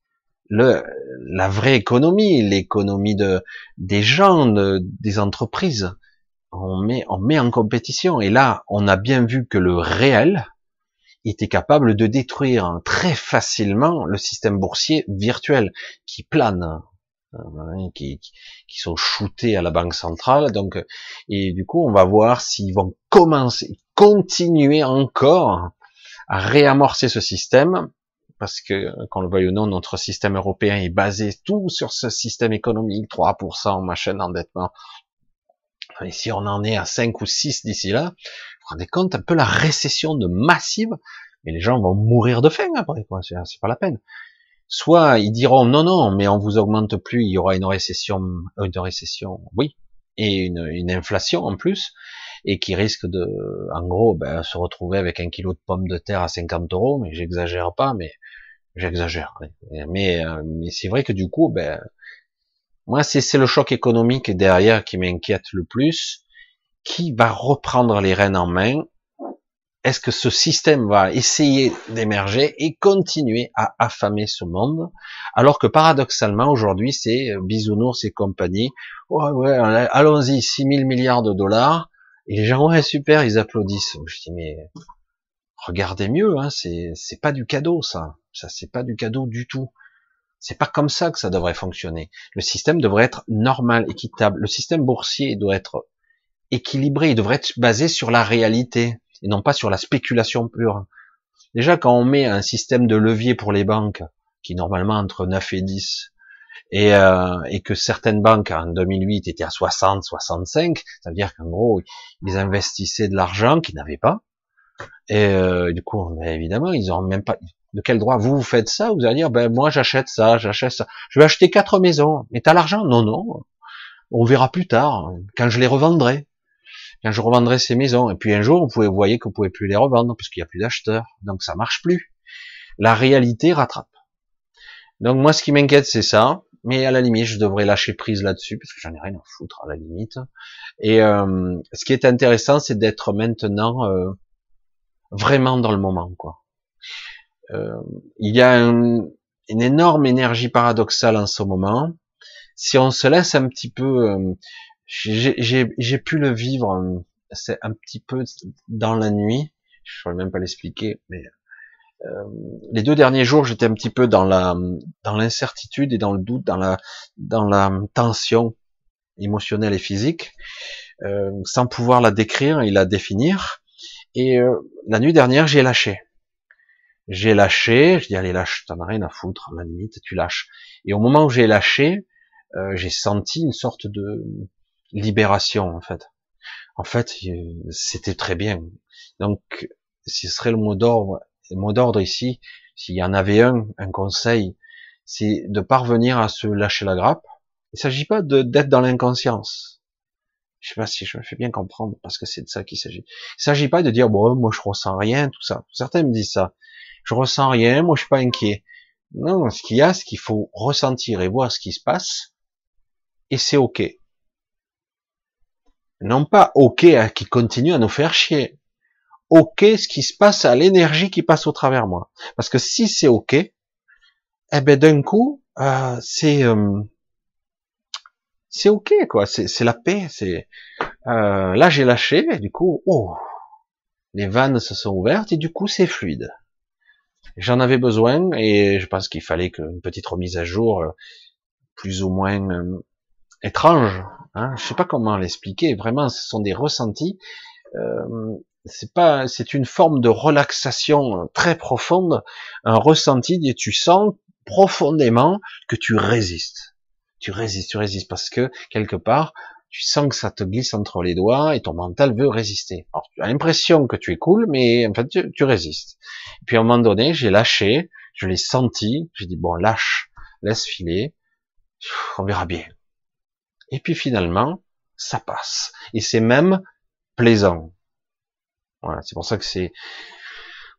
le, la vraie économie, l'économie de, des gens, des entreprises. On met, on met en compétition. Et là, on a bien vu que le réel était capable de détruire très facilement le système boursier virtuel qui plane, hein, qui, qui sont shootés à la banque centrale. Donc, et du coup, on va voir s'ils vont commencer, continuer encore à réamorcer ce système parce que, qu'on le veuille ou non, notre système européen est basé tout sur ce système économique, 3%, machin d'endettement. Et si on en est à 5 ou 6 d'ici là, vous vous rendez compte un peu la récession de massive, mais les gens vont mourir de faim après, quoi, c'est, pas la peine. Soit ils diront non, non, mais on vous augmente plus, il y aura une récession, euh, une récession, oui, et une, une inflation en plus, et qui risque de, en gros, ben, se retrouver avec un kilo de pommes de terre à 50 euros, mais j'exagère pas, mais j'exagère. Mais, euh, mais c'est vrai que du coup, ben, moi, c'est le choc économique derrière qui m'inquiète le plus. Qui va reprendre les rênes en main? Est-ce que ce système va essayer d'émerger et continuer à affamer ce monde? Alors que paradoxalement, aujourd'hui, c'est euh, bisounours et compagnie. Ouais, ouais, allons-y, 6 000 milliards de dollars. Et les gens, ouais, super, ils applaudissent. Je dis, mais regardez mieux, hein, c'est, c'est pas du cadeau, ça. Ça, c'est pas du cadeau du tout. C'est pas comme ça que ça devrait fonctionner. Le système devrait être normal, équitable. Le système boursier doit être équilibré. Il devrait être basé sur la réalité et non pas sur la spéculation pure. Déjà, quand on met un système de levier pour les banques, qui normalement entre 9 et 10, et, euh, et que certaines banques en 2008 étaient à 60, 65, ça veut dire qu'en gros ils investissaient de l'argent qu'ils n'avaient pas. Et euh, du coup, évidemment, ils ont même pas. De quel droit vous vous faites ça? Vous allez dire, ben moi j'achète ça, j'achète ça. Je vais acheter quatre maisons. Mais t'as l'argent? Non, non. On verra plus tard quand je les revendrai. Quand je revendrai ces maisons. Et puis un jour, vous pouvez voyez que vous pouvez plus les revendre parce qu'il n'y a plus d'acheteurs. Donc ça marche plus. La réalité rattrape. Donc moi, ce qui m'inquiète, c'est ça. Mais à la limite, je devrais lâcher prise là-dessus, parce que j'en ai rien à foutre à la limite. Et euh, ce qui est intéressant, c'est d'être maintenant euh, vraiment dans le moment, quoi. Euh, il y a une énorme énergie paradoxale en ce moment. Si on se laisse un petit peu, euh, j'ai pu le vivre, c'est un petit peu dans la nuit. Je ne saurais même pas l'expliquer, mais euh, les deux derniers jours, j'étais un petit peu dans la dans l'incertitude et dans le doute, dans la dans la tension émotionnelle et physique, euh, sans pouvoir la décrire et la définir. Et euh, la nuit dernière, j'ai lâché. J'ai lâché. Je dis allez lâche, t'en as rien à foutre. À la limite, tu lâches. Et au moment où j'ai lâché, j'ai senti une sorte de libération en fait. En fait, c'était très bien. Donc, ce serait le mot d'ordre le mot d'ordre ici, s'il y en avait un, un conseil, c'est de parvenir à se lâcher la grappe. Il ne s'agit pas d'être dans l'inconscience. Je sais pas si je me fais bien comprendre, parce que c'est de ça qu'il s'agit. Il s'agit pas de dire, bon, moi je ressens rien, tout ça. Certains me disent ça. Je ressens rien, moi je suis pas inquiet. Non, ce qu'il y a, c'est qu'il faut ressentir et voir ce qui se passe, et c'est ok. Non pas ok à qui continue à nous faire chier ok ce qui se passe à l'énergie qui passe au travers moi. Parce que si c'est ok, eh ben d'un coup, euh, c'est euh, c'est ok quoi, c'est la paix. C'est euh, là j'ai lâché et du coup, oh, les vannes se sont ouvertes et du coup c'est fluide. J'en avais besoin et je pense qu'il fallait qu'une petite remise à jour, euh, plus ou moins euh, étrange. Hein, je sais pas comment l'expliquer. Vraiment, ce sont des ressentis. Euh, c'est pas, c'est une forme de relaxation très profonde, un ressenti et tu sens profondément que tu résistes. Tu résistes, tu résistes parce que quelque part, tu sens que ça te glisse entre les doigts et ton mental veut résister. Alors, tu as l'impression que tu es cool, mais en fait, tu, résistes. Et puis à un moment donné, j'ai lâché, je l'ai senti, j'ai dit bon, lâche, laisse filer, on verra bien. Et puis finalement, ça passe. Et c'est même plaisant. Voilà, c'est pour ça que c'est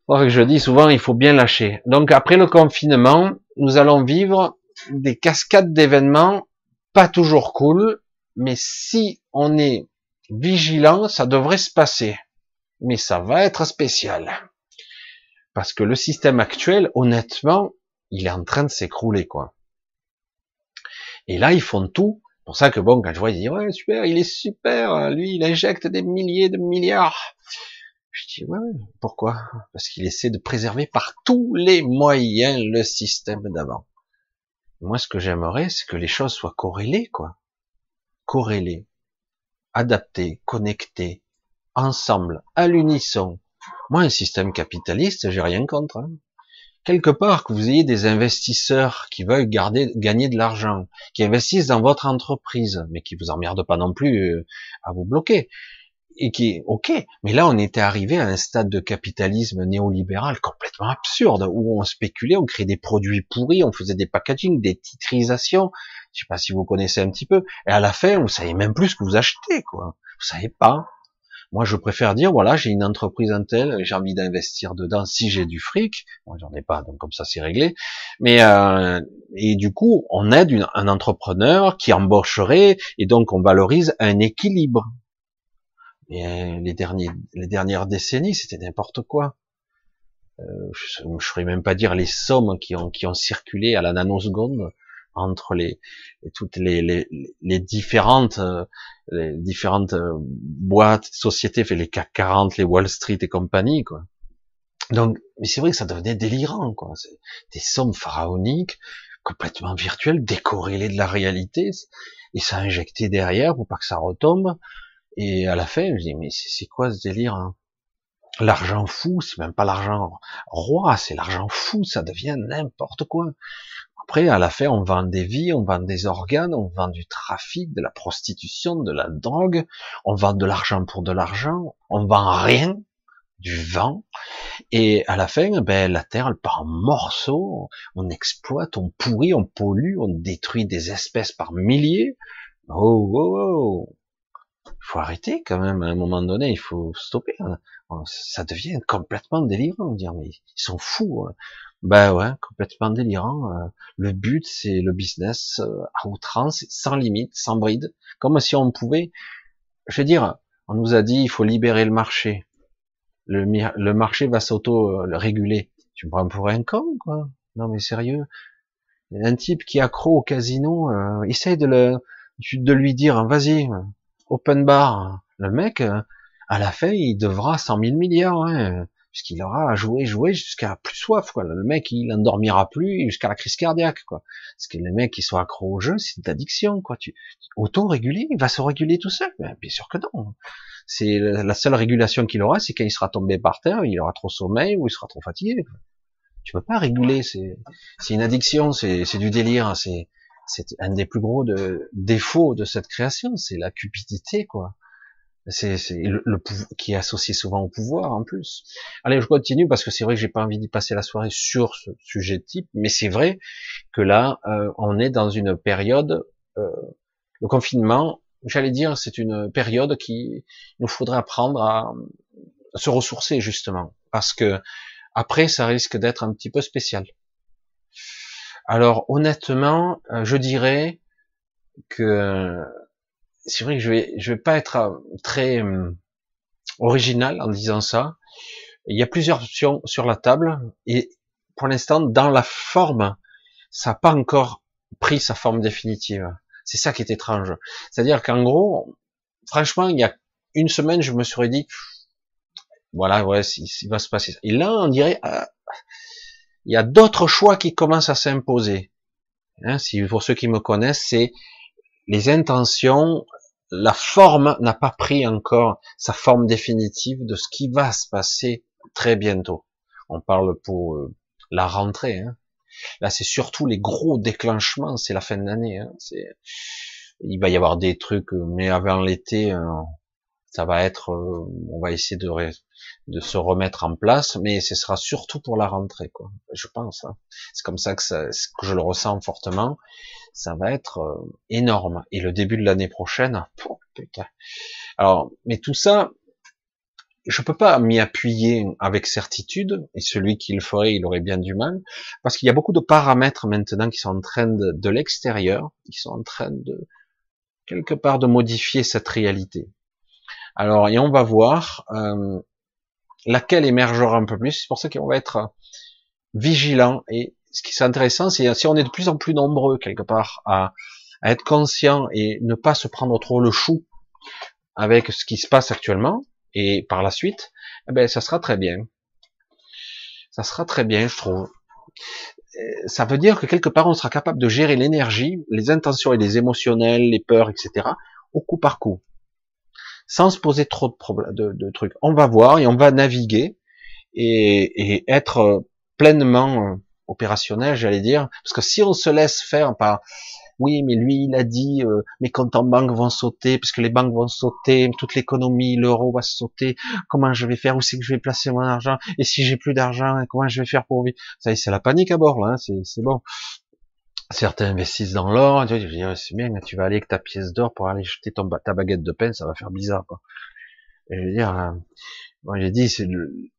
je dis souvent, il faut bien lâcher. Donc après le confinement, nous allons vivre des cascades d'événements pas toujours cool, mais si on est vigilant, ça devrait se passer. Mais ça va être spécial. Parce que le système actuel, honnêtement, il est en train de s'écrouler, quoi. Et là, ils font tout. Pour ça que bon, quand je vois, ils disent, ouais, super, il est super, lui, il injecte des milliers de milliards. Je dis, ouais, pourquoi? Parce qu'il essaie de préserver par tous les moyens le système d'avant. Moi, ce que j'aimerais, c'est que les choses soient corrélées, quoi. Corrélées, adaptées, connectées, ensemble, à l'unisson. Moi, un système capitaliste, j'ai rien contre. Hein. Quelque part, que vous ayez des investisseurs qui veulent garder, gagner de l'argent, qui investissent dans votre entreprise, mais qui vous emmerdent pas non plus euh, à vous bloquer et qui, ok, mais là on était arrivé à un stade de capitalisme néolibéral complètement absurde où on spéculait, on créait des produits pourris, on faisait des packaging, des titrisations. Je sais pas si vous connaissez un petit peu. Et à la fin, vous savez même plus ce que vous achetez, quoi. Vous savez pas. Moi, je préfère dire, voilà, j'ai une entreprise Intel, j'ai envie d'investir dedans si j'ai du fric. Moi, j'en ai pas, donc comme ça, c'est réglé. Mais euh, et du coup, on aide un entrepreneur qui embaucherait et donc on valorise un équilibre. Mais les, derniers, les dernières décennies, c'était n'importe quoi. Euh, je ne saurais même pas dire les sommes qui ont, qui ont circulé à la nanoseconde entre les, toutes les, les, les différentes euh, les différentes euh, boîtes, sociétés, fait les CAC 40, les Wall Street et compagnie, quoi. Donc, mais c'est vrai que ça devenait délirant, quoi. Des sommes pharaoniques, complètement virtuelles, décorrélées de la réalité, et ça injecté derrière pour pas que ça retombe. Et à la fin, je dis, mais c'est quoi ce délire hein? L'argent fou, c'est même pas l'argent roi, c'est l'argent fou, ça devient n'importe quoi. Après, à la fin, on vend des vies, on vend des organes, on vend du trafic, de la prostitution, de la drogue, on vend de l'argent pour de l'argent, on vend rien, du vent, et à la fin, ben, la terre, elle part en morceaux, on exploite, on pourrit, on pollue, on détruit des espèces par milliers. Oh, oh, oh il faut arrêter quand même à un moment donné, il faut stopper. Hein. Ça devient complètement délirant, dire mais ils sont fous. Hein. Ben ouais, complètement délirant. Euh. Le but c'est le business euh, à outrance, sans limite, sans bride, comme si on pouvait. Je veux dire, on nous a dit il faut libérer le marché. Le, le marché va s'auto-réguler. Tu me prends pour un con, quoi Non mais sérieux. Un type qui accro au casino, euh, essaye de le, de lui dire, vas-y, open bar, le mec, euh, à la fin, il devra 100 000 milliards, hein, puisqu'il aura joué, joué jusqu'à plus soif, quoi. Le mec, il endormira plus jusqu'à la crise cardiaque, quoi. Parce que les mecs qui sont accros au jeu, c'est une addiction, quoi. Tu, auto-réguler, il va se réguler tout seul. Ben, bien sûr que non. C'est la seule régulation qu'il aura, c'est quand il sera tombé par terre, il aura trop sommeil ou il sera trop fatigué. Tu peux pas réguler, c'est, c'est une addiction, c'est, c'est du délire, c'est, c'est un des plus gros de, défauts de cette création, c'est la cupidité, quoi. C'est le, le qui est associé souvent au pouvoir en plus. Allez, je continue parce que c'est vrai que j'ai pas envie d'y passer la soirée sur ce sujet type, mais c'est vrai que là, euh, on est dans une période, euh, le confinement, j'allais dire, c'est une période qui nous faudrait apprendre à, à se ressourcer justement, parce que après, ça risque d'être un petit peu spécial. Alors honnêtement, euh, je dirais que c'est vrai que je vais, je vais pas être euh, très hum, original en disant ça. Il y a plusieurs options sur la table et pour l'instant, dans la forme, ça n'a pas encore pris sa forme définitive. C'est ça qui est étrange. C'est-à-dire qu'en gros, franchement, il y a une semaine, je me serais dit, voilà, ouais, il, va se passer ça. Et là, on dirait, ah, il y a d'autres choix qui commencent à s'imposer. Hein, si pour ceux qui me connaissent, c'est les intentions, la forme n'a pas pris encore sa forme définitive de ce qui va se passer très bientôt. On parle pour euh, la rentrée. Hein. Là, c'est surtout les gros déclenchements, c'est la fin d'année. Hein. Il va y avoir des trucs, mais avant l'été, euh, ça va être, euh, on va essayer de de se remettre en place, mais ce sera surtout pour la rentrée, quoi. Je pense. Hein. C'est comme ça que, ça que, je le ressens fortement. Ça va être euh, énorme. Et le début de l'année prochaine, putain. Alors, mais tout ça, je peux pas m'y appuyer avec certitude, et celui qui le ferait, il aurait bien du mal, parce qu'il y a beaucoup de paramètres maintenant qui sont en train de, de l'extérieur, qui sont en train de quelque part de modifier cette réalité. Alors, et on va voir euh, laquelle émergera un peu plus. C'est pour ça qu'on va être vigilant. Et ce qui est intéressant, c'est si on est de plus en plus nombreux quelque part à, à être conscient et ne pas se prendre trop le chou avec ce qui se passe actuellement, et par la suite, eh ben, ça sera très bien. Ça sera très bien, je trouve. Euh, ça veut dire que quelque part, on sera capable de gérer l'énergie, les intentions et les émotionnels, les peurs, etc., au coup par coup, sans se poser trop de, problèmes, de, trucs. On va voir et on va naviguer et, et être pleinement euh, opérationnel, j'allais dire, parce que si on se laisse faire par oui, mais lui, il a dit, euh, mes comptes en banque vont sauter, puisque les banques vont sauter, toute l'économie, l'euro va sauter, comment je vais faire, où c'est que je vais placer mon argent, et si j'ai plus d'argent, comment je vais faire pour vivre? Ça c'est la panique à bord, là, hein, c'est bon. Certains investissent dans l'or, je dis, c'est bien, tu vas aller avec ta pièce d'or pour aller jeter ta baguette de pain, ça va faire bizarre, quoi. je veux dire, euh, j'ai dit,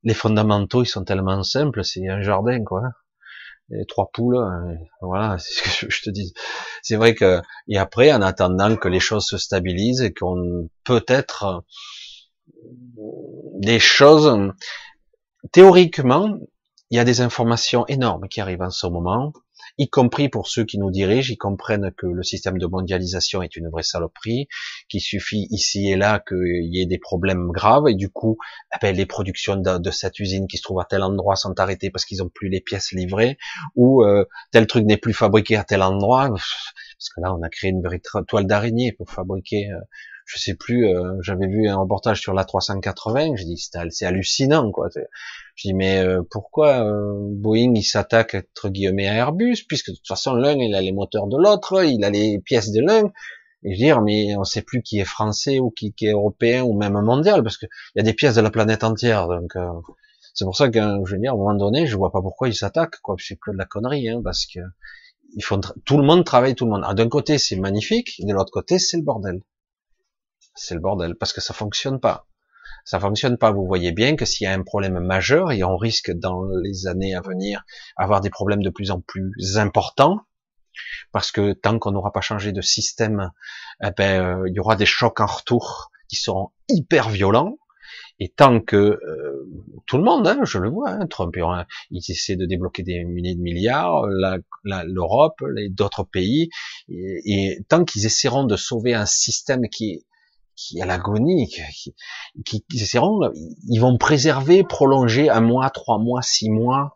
les fondamentaux, ils sont tellement simples, c'est un jardin, quoi les trois poules, euh, voilà, c'est ce que je te dis. C'est vrai que et après, en attendant que les choses se stabilisent et qu'on peut-être des choses théoriquement, il y a des informations énormes qui arrivent en ce moment y compris pour ceux qui nous dirigent, ils comprennent que le système de mondialisation est une vraie saloperie, qu'il suffit ici et là qu'il y ait des problèmes graves, et du coup, eh ben, les productions de, cette usine qui se trouve à tel endroit sont arrêtées parce qu'ils n'ont plus les pièces livrées, ou euh, tel truc n'est plus fabriqué à tel endroit, parce que là, on a créé une véritable toile d'araignée pour fabriquer... Euh, je sais plus, euh, j'avais vu un reportage sur la 380, j'ai dit c'est hallucinant quoi. Je dis mais euh, pourquoi euh, Boeing il s'attaque entre guillemets à Airbus puisque de toute façon l'un il a les moteurs de l'autre, il a les pièces de l'un. Et je veux dire mais on sait plus qui est français ou qui, est européen ou même mondial parce que il y a des pièces de la planète entière donc c'est pour ça que je veux dire à un moment donné je vois pas pourquoi ils s'attaquent quoi c'est que de la connerie hein, parce que tout le monde travaille tout le monde. D'un côté c'est magnifique, de l'autre côté c'est le bordel c'est le bordel, parce que ça fonctionne pas. Ça fonctionne pas. Vous voyez bien que s'il y a un problème majeur, et on risque dans les années à venir avoir des problèmes de plus en plus importants, parce que tant qu'on n'aura pas changé de système, eh ben, euh, il y aura des chocs en retour qui seront hyper violents. Et tant que euh, tout le monde, hein, je le vois, hein, Trump, il essaie de débloquer des milliers de milliards, l'Europe, d'autres pays, et, et tant qu'ils essaieront de sauver un système qui est qui à l'agonie, qui, qui, qui essaieront, ils vont préserver, prolonger un mois, trois mois, six mois.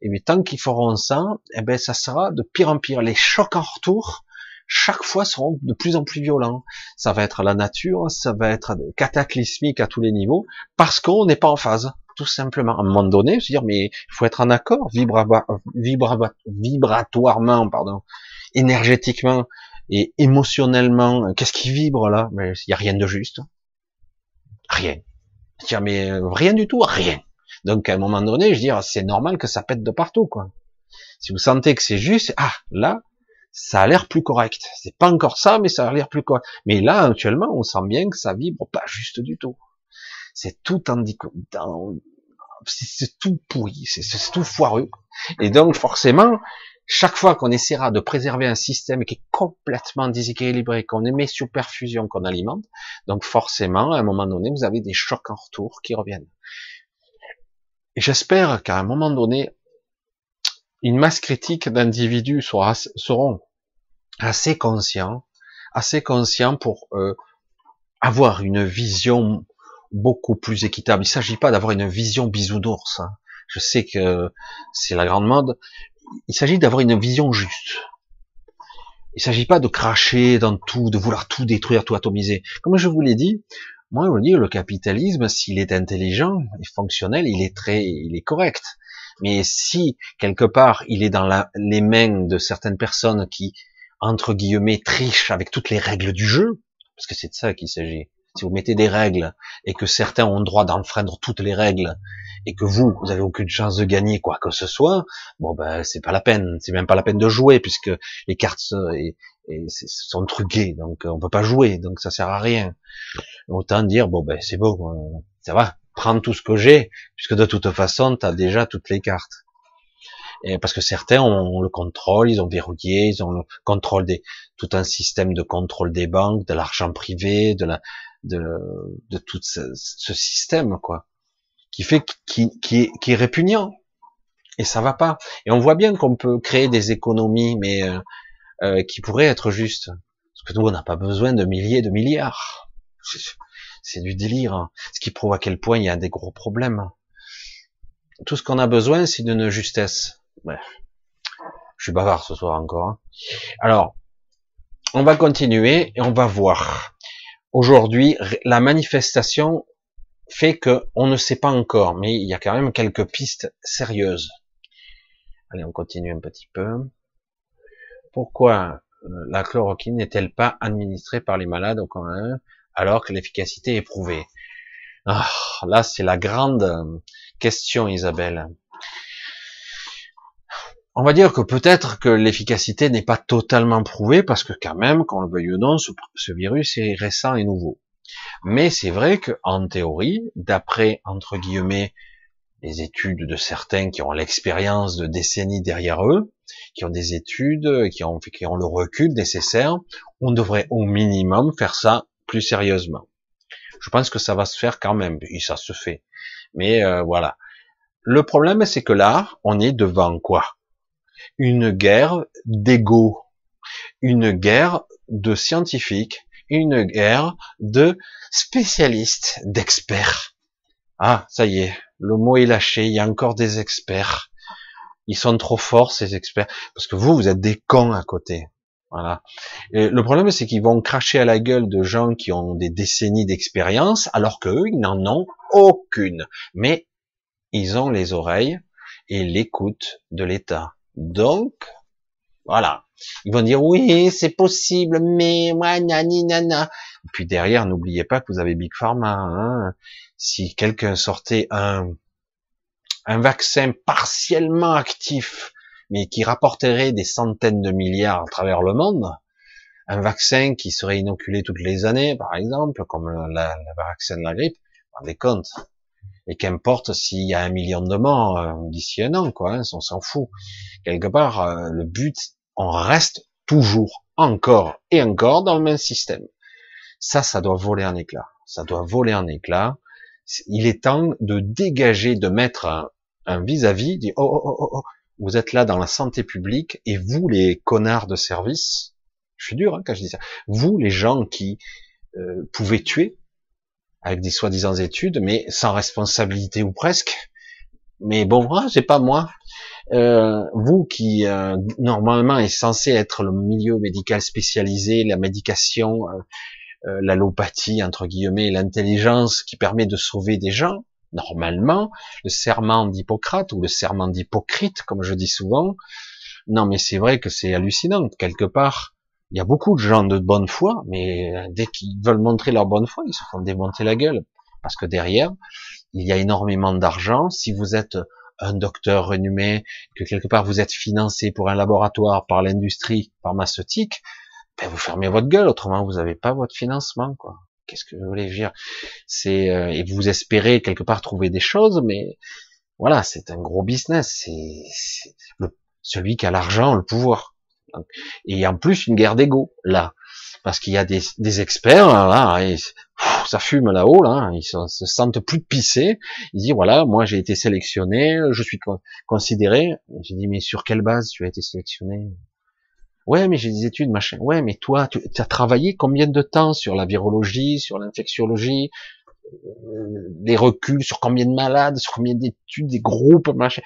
Et bien tant qu'ils feront ça, eh ben ça sera de pire en pire. Les chocs en retour, chaque fois seront de plus en plus violents. Ça va être la nature, ça va être cataclysmique à tous les niveaux, parce qu'on n'est pas en phase, tout simplement. À un moment donné, se dire mais il faut être en accord, vibra, vibra, vibratoirement, pardon, énergétiquement et émotionnellement, qu'est-ce qui vibre là? Mais il y a rien de juste, rien. Tiens, mais euh, rien du tout, rien. Donc à un moment donné, je dire, c'est normal que ça pète de partout, quoi. Si vous sentez que c'est juste, ah là, ça a l'air plus correct. C'est pas encore ça, mais ça a l'air plus correct. Mais là, actuellement, on sent bien que ça vibre pas juste du tout. C'est tout en c'est tout pourri, c'est tout foireux. Et donc forcément, chaque fois qu'on essaiera de préserver un système qui est complètement déséquilibré, qu'on émet sur perfusion, qu'on alimente, donc forcément, à un moment donné, vous avez des chocs en retour qui reviennent. J'espère qu'à un moment donné, une masse critique d'individus seront assez conscients, assez conscients pour euh, avoir une vision beaucoup plus équitable. Il ne s'agit pas d'avoir une vision bisounours. Hein. Je sais que c'est la grande mode, il s'agit d'avoir une vision juste. Il ne s'agit pas de cracher dans tout, de vouloir tout détruire, tout atomiser. Comme je vous l'ai dit, moi, je dire, le capitalisme, s'il est intelligent et fonctionnel, il est très, il est correct. Mais si, quelque part, il est dans les mains de certaines personnes qui, entre guillemets, trichent avec toutes les règles du jeu, parce que c'est de ça qu'il s'agit. Si vous mettez des règles et que certains ont le droit d'enfreindre toutes les règles et que vous, vous avez aucune chance de gagner quoi que ce soit, bon ben c'est pas la peine, c'est même pas la peine de jouer puisque les cartes sont truquées, donc on peut pas jouer, donc ça sert à rien. Autant dire bon ben c'est bon, ça va, prends tout ce que j'ai, puisque de toute façon, tu as déjà toutes les cartes. Et parce que certains ont le contrôle, ils ont verrouillé, ils ont le contrôle des, tout un système de contrôle des banques, de l'argent privé, de la, de, de tout ce, système, quoi, qui fait, qui, qui, est, répugnant. Et ça va pas. Et on voit bien qu'on peut créer des économies, mais euh, euh, qui pourraient être justes. Parce que nous, on n'a pas besoin de milliers de milliards. C'est du délire. Hein. Ce qui prouve à quel point il y a des gros problèmes. Tout ce qu'on a besoin, c'est d'une justesse. Ouais. Je suis bavard ce soir encore. Hein. Alors, on va continuer et on va voir. Aujourd'hui, la manifestation fait que on ne sait pas encore, mais il y a quand même quelques pistes sérieuses. Allez, on continue un petit peu. Pourquoi euh, la chloroquine n'est-elle pas administrée par les malades au commun alors que l'efficacité est prouvée? Ah, Là, c'est la grande euh, question, Isabelle. On va dire que peut-être que l'efficacité n'est pas totalement prouvée parce que quand même, qu'on le veuille ou non, ce, virus est récent et nouveau. Mais c'est vrai qu'en théorie, d'après entre guillemets les études de certains qui ont l'expérience de décennies derrière eux, qui ont des études, qui ont, qui ont le recul nécessaire, on devrait au minimum faire ça plus sérieusement. Je pense que ça va se faire quand même, et ça se fait. Mais euh, voilà. Le problème, c'est que là, on est devant quoi? Une guerre d'ego, une guerre de scientifiques, une guerre de spécialistes, d'experts. Ah, ça y est, le mot est lâché, il y a encore des experts. Ils sont trop forts, ces experts, parce que vous, vous êtes des cons à côté. Voilà. Et le problème, c'est qu'ils vont cracher à la gueule de gens qui ont des décennies d'expérience, alors qu'eux, ils n'en ont aucune. Mais ils ont les oreilles et l'écoute de l'État. Donc, voilà. Ils vont dire oui, c'est possible, mais moi, nani, nana. Et puis derrière, n'oubliez pas que vous avez Big Pharma. Hein. Si quelqu'un sortait un, un vaccin partiellement actif, mais qui rapporterait des centaines de milliards à travers le monde, un vaccin qui serait inoculé toutes les années, par exemple, comme le, la, vaccin de la grippe, vous rendez compte et qu'importe s'il y a un million de morts d'ici un an, quoi, hein, on s'en fout. Quelque part, euh, le but, on reste toujours, encore et encore dans le même système. Ça, ça doit voler en éclat. Ça doit voler en éclat. Il est temps de dégager, de mettre un vis-à-vis, -vis, oh, oh, oh, oh, vous êtes là dans la santé publique et vous, les connards de service, je suis dur hein, quand je dis ça, vous, les gens qui euh, pouvez tuer avec des soi-disant études, mais sans responsabilité ou presque, mais bon, ah, c'est pas moi. Euh, vous qui euh, normalement est censé être le milieu médical spécialisé, la médication, euh, euh l'allopathie entre guillemets, l'intelligence qui permet de sauver des gens, normalement, le serment d'Hippocrate ou le serment d'Hypocrite, comme je dis souvent. Non, mais c'est vrai que c'est hallucinant. Quelque part, il y a beaucoup de gens de bonne foi, mais dès qu'ils veulent montrer leur bonne foi, ils se font démonter la gueule. Parce que derrière, il y a énormément d'argent. Si vous êtes un docteur renommé, que quelque part vous êtes financé pour un laboratoire par l'industrie pharmaceutique, ben vous fermez votre gueule, autrement vous n'avez pas votre financement, quoi. Qu'est-ce que je voulais dire? C'est euh, et vous espérez quelque part trouver des choses, mais voilà, c'est un gros business. C'est celui qui a l'argent, le pouvoir. Et en plus une guerre d'ego là, parce qu'il y a des, des experts là, et, ça fume là-haut là, ils se, se, sentent plus de pisser. Ils disent voilà, moi j'ai été sélectionné, je suis considéré. J'ai dit mais sur quelle base tu as été sélectionné? Ouais, mais j'ai des études, machin. Ouais, mais toi, tu as travaillé combien de temps sur la virologie, sur l'infectiologie, euh, les reculs, sur combien de malades, sur combien d'études, des groupes, machin?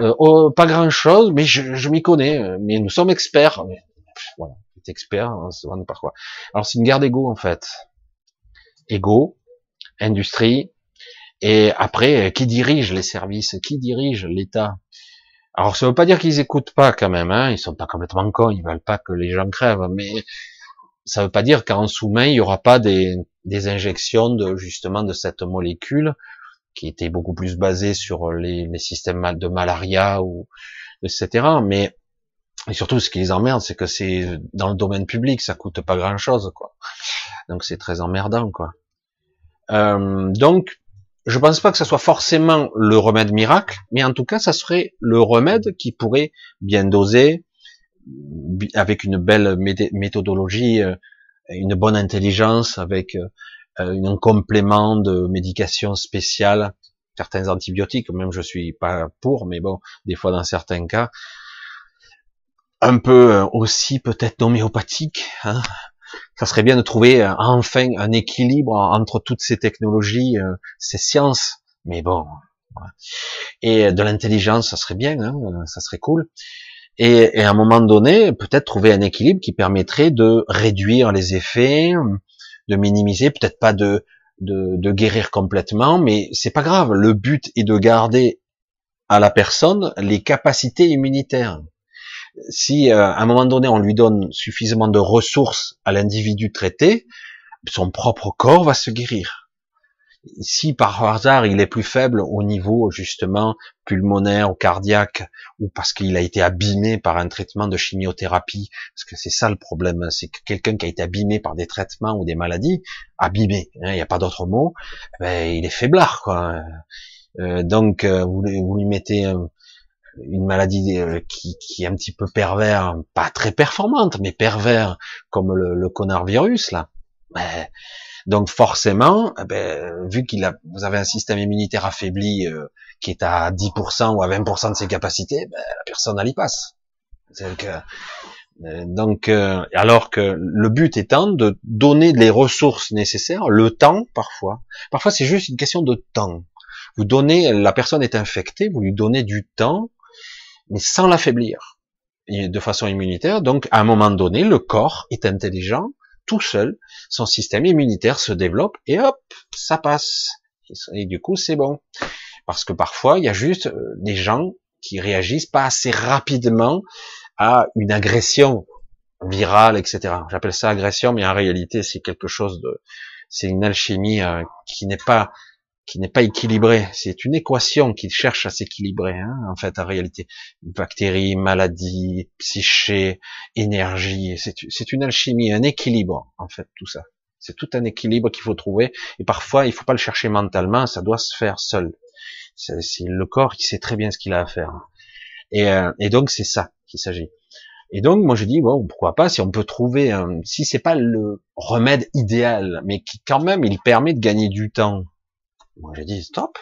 Euh, oh, pas grand chose, mais je, je m'y connais. Euh, mais nous sommes experts. Mais, voilà, expert, on se demande par quoi. Alors c'est une guerre d'ego en fait. Ego, industrie, et après, qui dirige les services, qui dirige l'État? Alors ça veut pas dire qu'ils écoutent pas quand même, hein, ils sont pas complètement cons, ils veulent pas que les gens crèvent, mais ça veut pas dire qu'en sous-main il y aura pas des, des injections de justement de cette molécule qui était beaucoup plus basée sur les, les systèmes de malaria ou etc. Mais et surtout ce qui les emmerde, c'est que c'est dans le domaine public, ça coûte pas grand chose, quoi. Donc c'est très emmerdant, quoi. Euh, donc je pense pas que ça soit forcément le remède miracle, mais en tout cas, ça serait le remède qui pourrait bien doser, avec une belle méthodologie, euh, une bonne intelligence, avec euh, un complément de médication spéciale, certains antibiotiques, même je suis pas pour, mais bon, des fois dans certains cas, un peu euh, aussi peut-être homéopathique. Hein. Ça serait bien de trouver euh, enfin un équilibre entre toutes ces technologies, euh, ces sciences. Mais bon, et de l'intelligence, ça serait bien, hein, ça serait cool. Et, et, à un moment donné, peut-être trouver un équilibre qui permettrait de réduire les effets, de minimiser, peut-être pas de, de, guérir complètement, mais c'est pas grave. Le but est de garder à la personne les capacités immunitaires si euh, à un moment donné on lui donne suffisamment de ressources à l'individu traité, son propre corps va se guérir. Si par hasard il est plus faible au niveau justement pulmonaire ou cardiaque, ou parce qu'il a été abîmé par un traitement de chimiothérapie, parce que c'est ça le problème, c'est que quelqu'un qui a été abîmé par des traitements ou des maladies, abîmé, hein, il n'y a pas d'autre mot, ben, il est faiblard quoi. Euh, donc euh, vous, lui mettez un, une maladie euh, qui, qui, est un petit peu pervers, pas très performante, mais pervers, comme le, le connard virus là. Ben, donc forcément, eh ben, vu qu'il a, vous avez un système immunitaire affaibli euh, qui est à 10% ou à 20% de ses capacités, ben, la personne elle y passe. Euh, donc, alors que le but étant de donner les ressources nécessaires, le temps parfois. Parfois c'est juste une question de temps. Vous donnez, la personne est infectée, vous lui donnez du temps mais sans l'affaiblir de façon immunitaire. Donc, à un moment donné, le corps est intelligent, tout seul, son système immunitaire se développe et hop, ça passe. Et du coup, c'est bon. Parce que parfois, il y a juste euh, des gens qui réagissent pas assez rapidement à une agression virale, etc. J'appelle ça agression, mais en réalité, c'est quelque chose de, c'est une alchimie euh, qui n'est pas qui n'est pas équilibré. C'est une équation qui cherche à s'équilibrer, hein, en fait, en réalité. Bactéries, maladies, psyché, énergie, c'est une alchimie, un équilibre, en fait, tout ça. C'est tout un équilibre qu'il faut trouver. Et parfois, il faut pas le chercher mentalement, ça doit se faire seul. C'est le corps qui sait très bien ce qu'il a à faire. Et, euh, et donc, c'est ça qu'il s'agit. Et donc, moi, je dis, bon, pourquoi pas, si on peut trouver, un, si c'est pas le remède idéal, mais qui quand même, il permet de gagner du temps, moi, j'ai dit stop.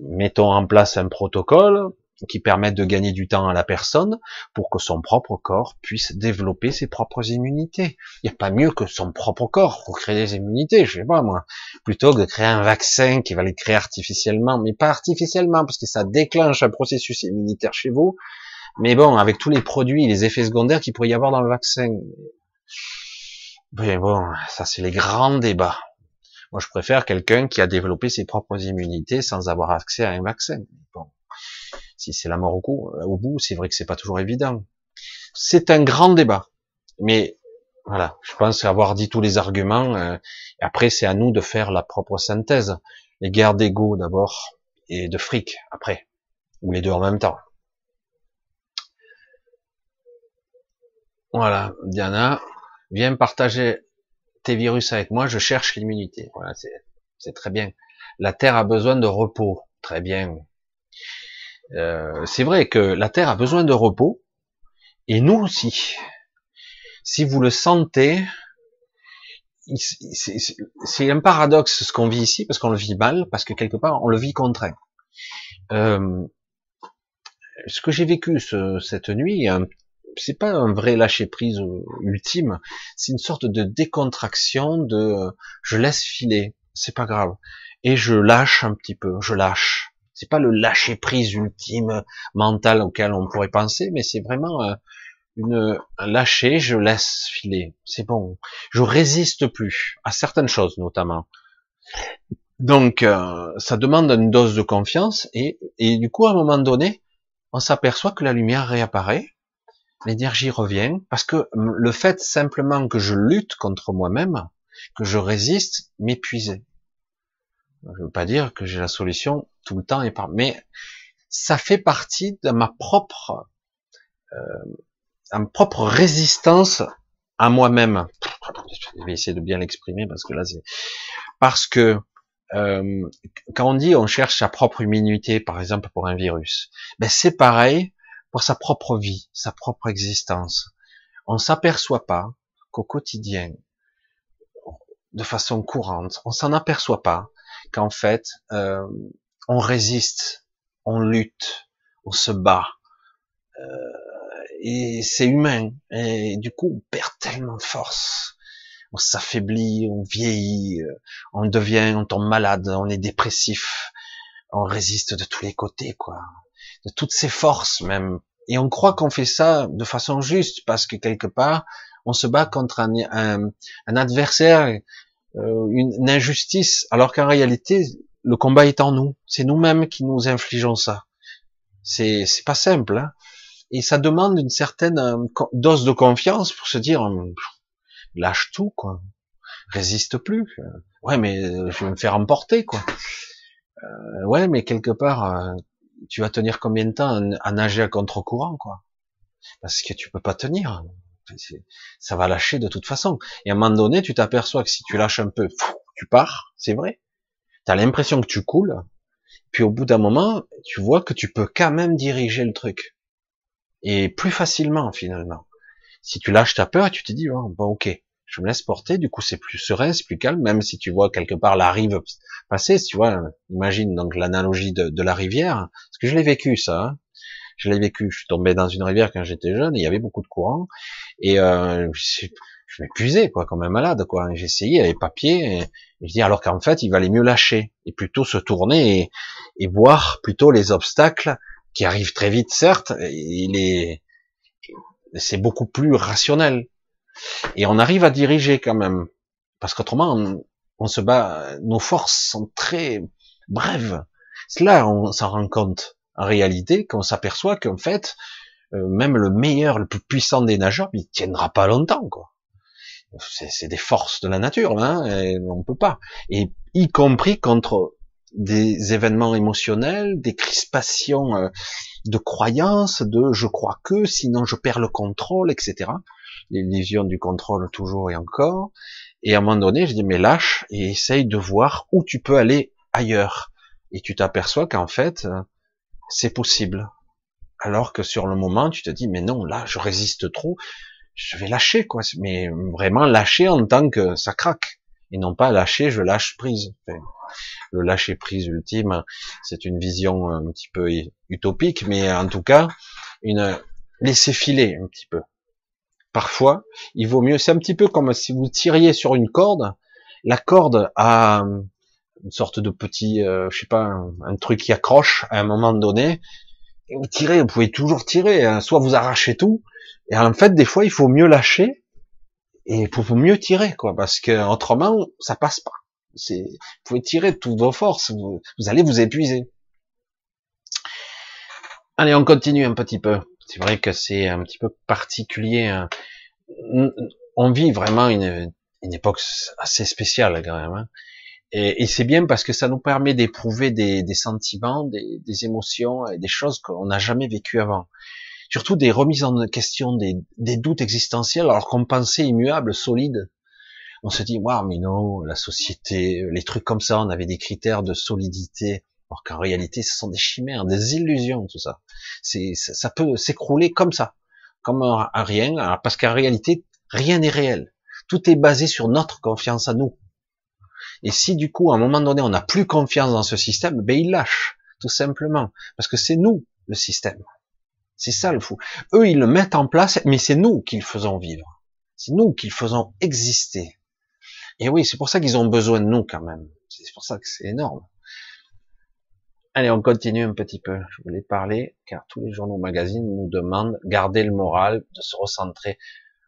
Mettons en place un protocole qui permette de gagner du temps à la personne pour que son propre corps puisse développer ses propres immunités. Il n'y a pas mieux que son propre corps pour créer des immunités, je sais pas moi, plutôt que de créer un vaccin qui va les créer artificiellement, mais pas artificiellement parce que ça déclenche un processus immunitaire chez vous. Mais bon, avec tous les produits, les effets secondaires qu'il pourrait y avoir dans le vaccin. Mais bon, ça c'est les grands débats. Moi, je préfère quelqu'un qui a développé ses propres immunités sans avoir accès à un vaccin. Bon, si c'est la mort au, coup, euh, au bout, c'est vrai que c'est pas toujours évident. C'est un grand débat, mais voilà, je pense avoir dit tous les arguments. Euh, après, c'est à nous de faire la propre synthèse. Les guerres d'ego d'abord et de fric après, ou les deux en même temps. Voilà, Diana, viens partager virus avec moi, je cherche l'immunité. Voilà, c'est très bien. La Terre a besoin de repos. Très bien. Euh, c'est vrai que la Terre a besoin de repos, et nous aussi. Si vous le sentez, c'est un paradoxe ce qu'on vit ici, parce qu'on le vit mal, parce que quelque part on le vit contraint. Euh, ce que j'ai vécu cette nuit, c'est pas un vrai lâcher prise euh, ultime, c'est une sorte de décontraction de euh, je laisse filer, c'est pas grave, et je lâche un petit peu, je lâche. C'est pas le lâcher prise ultime mental auquel on pourrait penser, mais c'est vraiment euh, une un lâcher, je laisse filer, c'est bon. Je résiste plus à certaines choses notamment. Donc ça demande une dose de confiance et, et du coup à un moment donné, on s'aperçoit que la lumière réapparaît l'énergie revient, parce que le fait simplement que je lutte contre moi-même, que je résiste, m'épuisait. Je veux pas dire que j'ai la solution tout le temps et par, mais ça fait partie de ma propre, euh, propre résistance à moi-même. Je vais essayer de bien l'exprimer parce que là, c'est parce que euh, quand on dit on cherche sa propre immunité, par exemple pour un virus, ben c'est pareil pour sa propre vie, sa propre existence. On s'aperçoit pas qu'au quotidien, de façon courante, on s'en aperçoit pas qu'en fait euh, on résiste, on lutte, on se bat, euh, et c'est humain. Et du coup, on perd tellement de force on s'affaiblit, on vieillit, euh, on devient, on tombe malade, on est dépressif, on résiste de tous les côtés, quoi, de toutes ses forces même. Et on croit qu'on fait ça de façon juste parce que quelque part, on se bat contre un, un, adversaire, euh, une, injustice, alors qu'en réalité, le combat est en nous. C'est nous-mêmes qui nous infligeons ça. C'est, pas simple, hein et ça demande une certaine euh, dose de confiance pour se dire lâche tout, quoi. Résiste plus. Ouais, mais euh, je vais me faire emporter, quoi. Ouais, mais quelque part, tu vas tenir combien de temps à, nager à contre-courant, quoi? Parce que tu peux pas tenir. Ça va lâcher de toute façon. Et à un moment donné, tu t'aperçois que si tu lâches un peu, tu pars, c'est vrai. Tu as l'impression que tu coules. Puis au bout d'un moment, tu vois que tu peux quand même diriger le truc. Et plus facilement, finalement. Si tu lâches ta peur, tu te dis, bon, ok, je me laisse porter, du coup c'est plus serein, c'est plus calme, même si tu vois quelque part la rive passer, tu vois, imagine donc l'analogie de, la rivière, parce que je l'ai vécu ça, hein. je l'ai vécu, je suis tombé dans une rivière quand j'étais jeune, il y avait beaucoup de courant, et euh, je, m'épuisais quoi, comme un malade quoi, j'essayais, il y avait papier, et, je dis alors qu'en fait il valait mieux lâcher, et plutôt se tourner et, et voir plutôt les obstacles qui arrivent très vite certes, et les c'est beaucoup plus rationnel. Et on arrive à diriger quand même. Parce qu'autrement, on, se bat, nos forces sont très brèves. C'est là on s'en rend compte. En réalité, qu'on s'aperçoit qu'en fait, euh, même le meilleur, le plus puissant des nageurs, il tiendra pas longtemps, quoi. C'est des forces de la nature, hein, et on peut pas. Et y compris contre des événements émotionnels, des crispations euh, de croyances, de je crois que, sinon je perds le contrôle, etc. L'illusion du contrôle toujours et encore. Et à un moment donné, je dis mais lâche et essaye de voir où tu peux aller ailleurs. Et tu t'aperçois qu'en fait, euh, c'est possible. Alors que sur le moment, tu te dis mais non, là, je résiste trop, je vais lâcher quoi. Mais vraiment lâcher en tant que ça craque et non pas lâcher, je lâche prise. le lâcher prise ultime, c'est une vision un petit peu utopique, mais en tout cas, une laisser filer un petit peu. Parfois, il vaut mieux, c'est un petit peu comme si vous tiriez sur une corde, la corde a une sorte de petit, euh, je sais pas, un, truc qui accroche à un moment donné, et vous tirez, vous pouvez toujours tirer, hein. soit vous arrachez tout, et en fait, des fois, il faut mieux lâcher, et pour mieux tirer, quoi, parce que autrement, ça passe pas. Vous pouvez tirer de toutes vos forces, vous, allez vous épuiser. Allez, on continue un petit peu. C'est vrai que c'est un petit peu particulier. Hein. On vit vraiment une, une époque assez spéciale quand même. Hein. Et, c'est bien parce que ça nous permet d'éprouver des, des, sentiments, des, des, émotions et des choses qu'on n'a jamais vécues avant surtout des remises en question, des, doutes existentiels, alors qu'on pensait immuable, solide. On se dit, waouh, mais non, la société, les trucs comme ça, on avait des critères de solidité, alors qu'en réalité, ce sont des chimères, des illusions, tout ça. C'est, ça, peut s'écrouler comme ça, comme un, rien, parce qu'en réalité, rien n'est réel. Tout est basé sur notre confiance à nous. Et si du coup, à un moment donné, on n'a plus confiance dans ce système, ben il lâche, tout simplement, parce que c'est nous le système. C'est ça le fou. Eux, ils le mettent en place, mais c'est nous qui le faisons vivre. C'est nous qui le faisons exister. Et oui, c'est pour ça qu'ils ont besoin de nous quand même. C'est pour ça que c'est énorme. Allez, on continue un petit peu. Je voulais parler, car tous les journaux magazines nous demandent garder le moral, de se recentrer.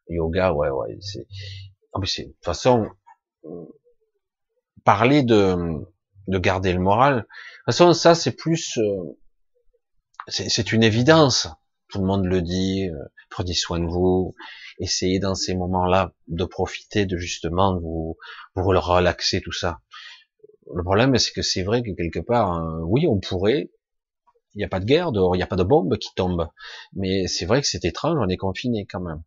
Yoga, ouais, ouais. C'est, de toute façon, parler de, de garder le moral. De toute façon, ça, c'est plus, euh, c'est une évidence. Tout le monde le dit. Euh, prenez soin de vous. Essayez dans ces moments-là de profiter de justement vous vous relaxer tout ça. Le problème, c'est que c'est vrai que quelque part, euh, oui, on pourrait. Il n'y a pas de guerre dehors, il n'y a pas de bombe qui tombe. Mais c'est vrai que c'est étrange, on est confiné quand même.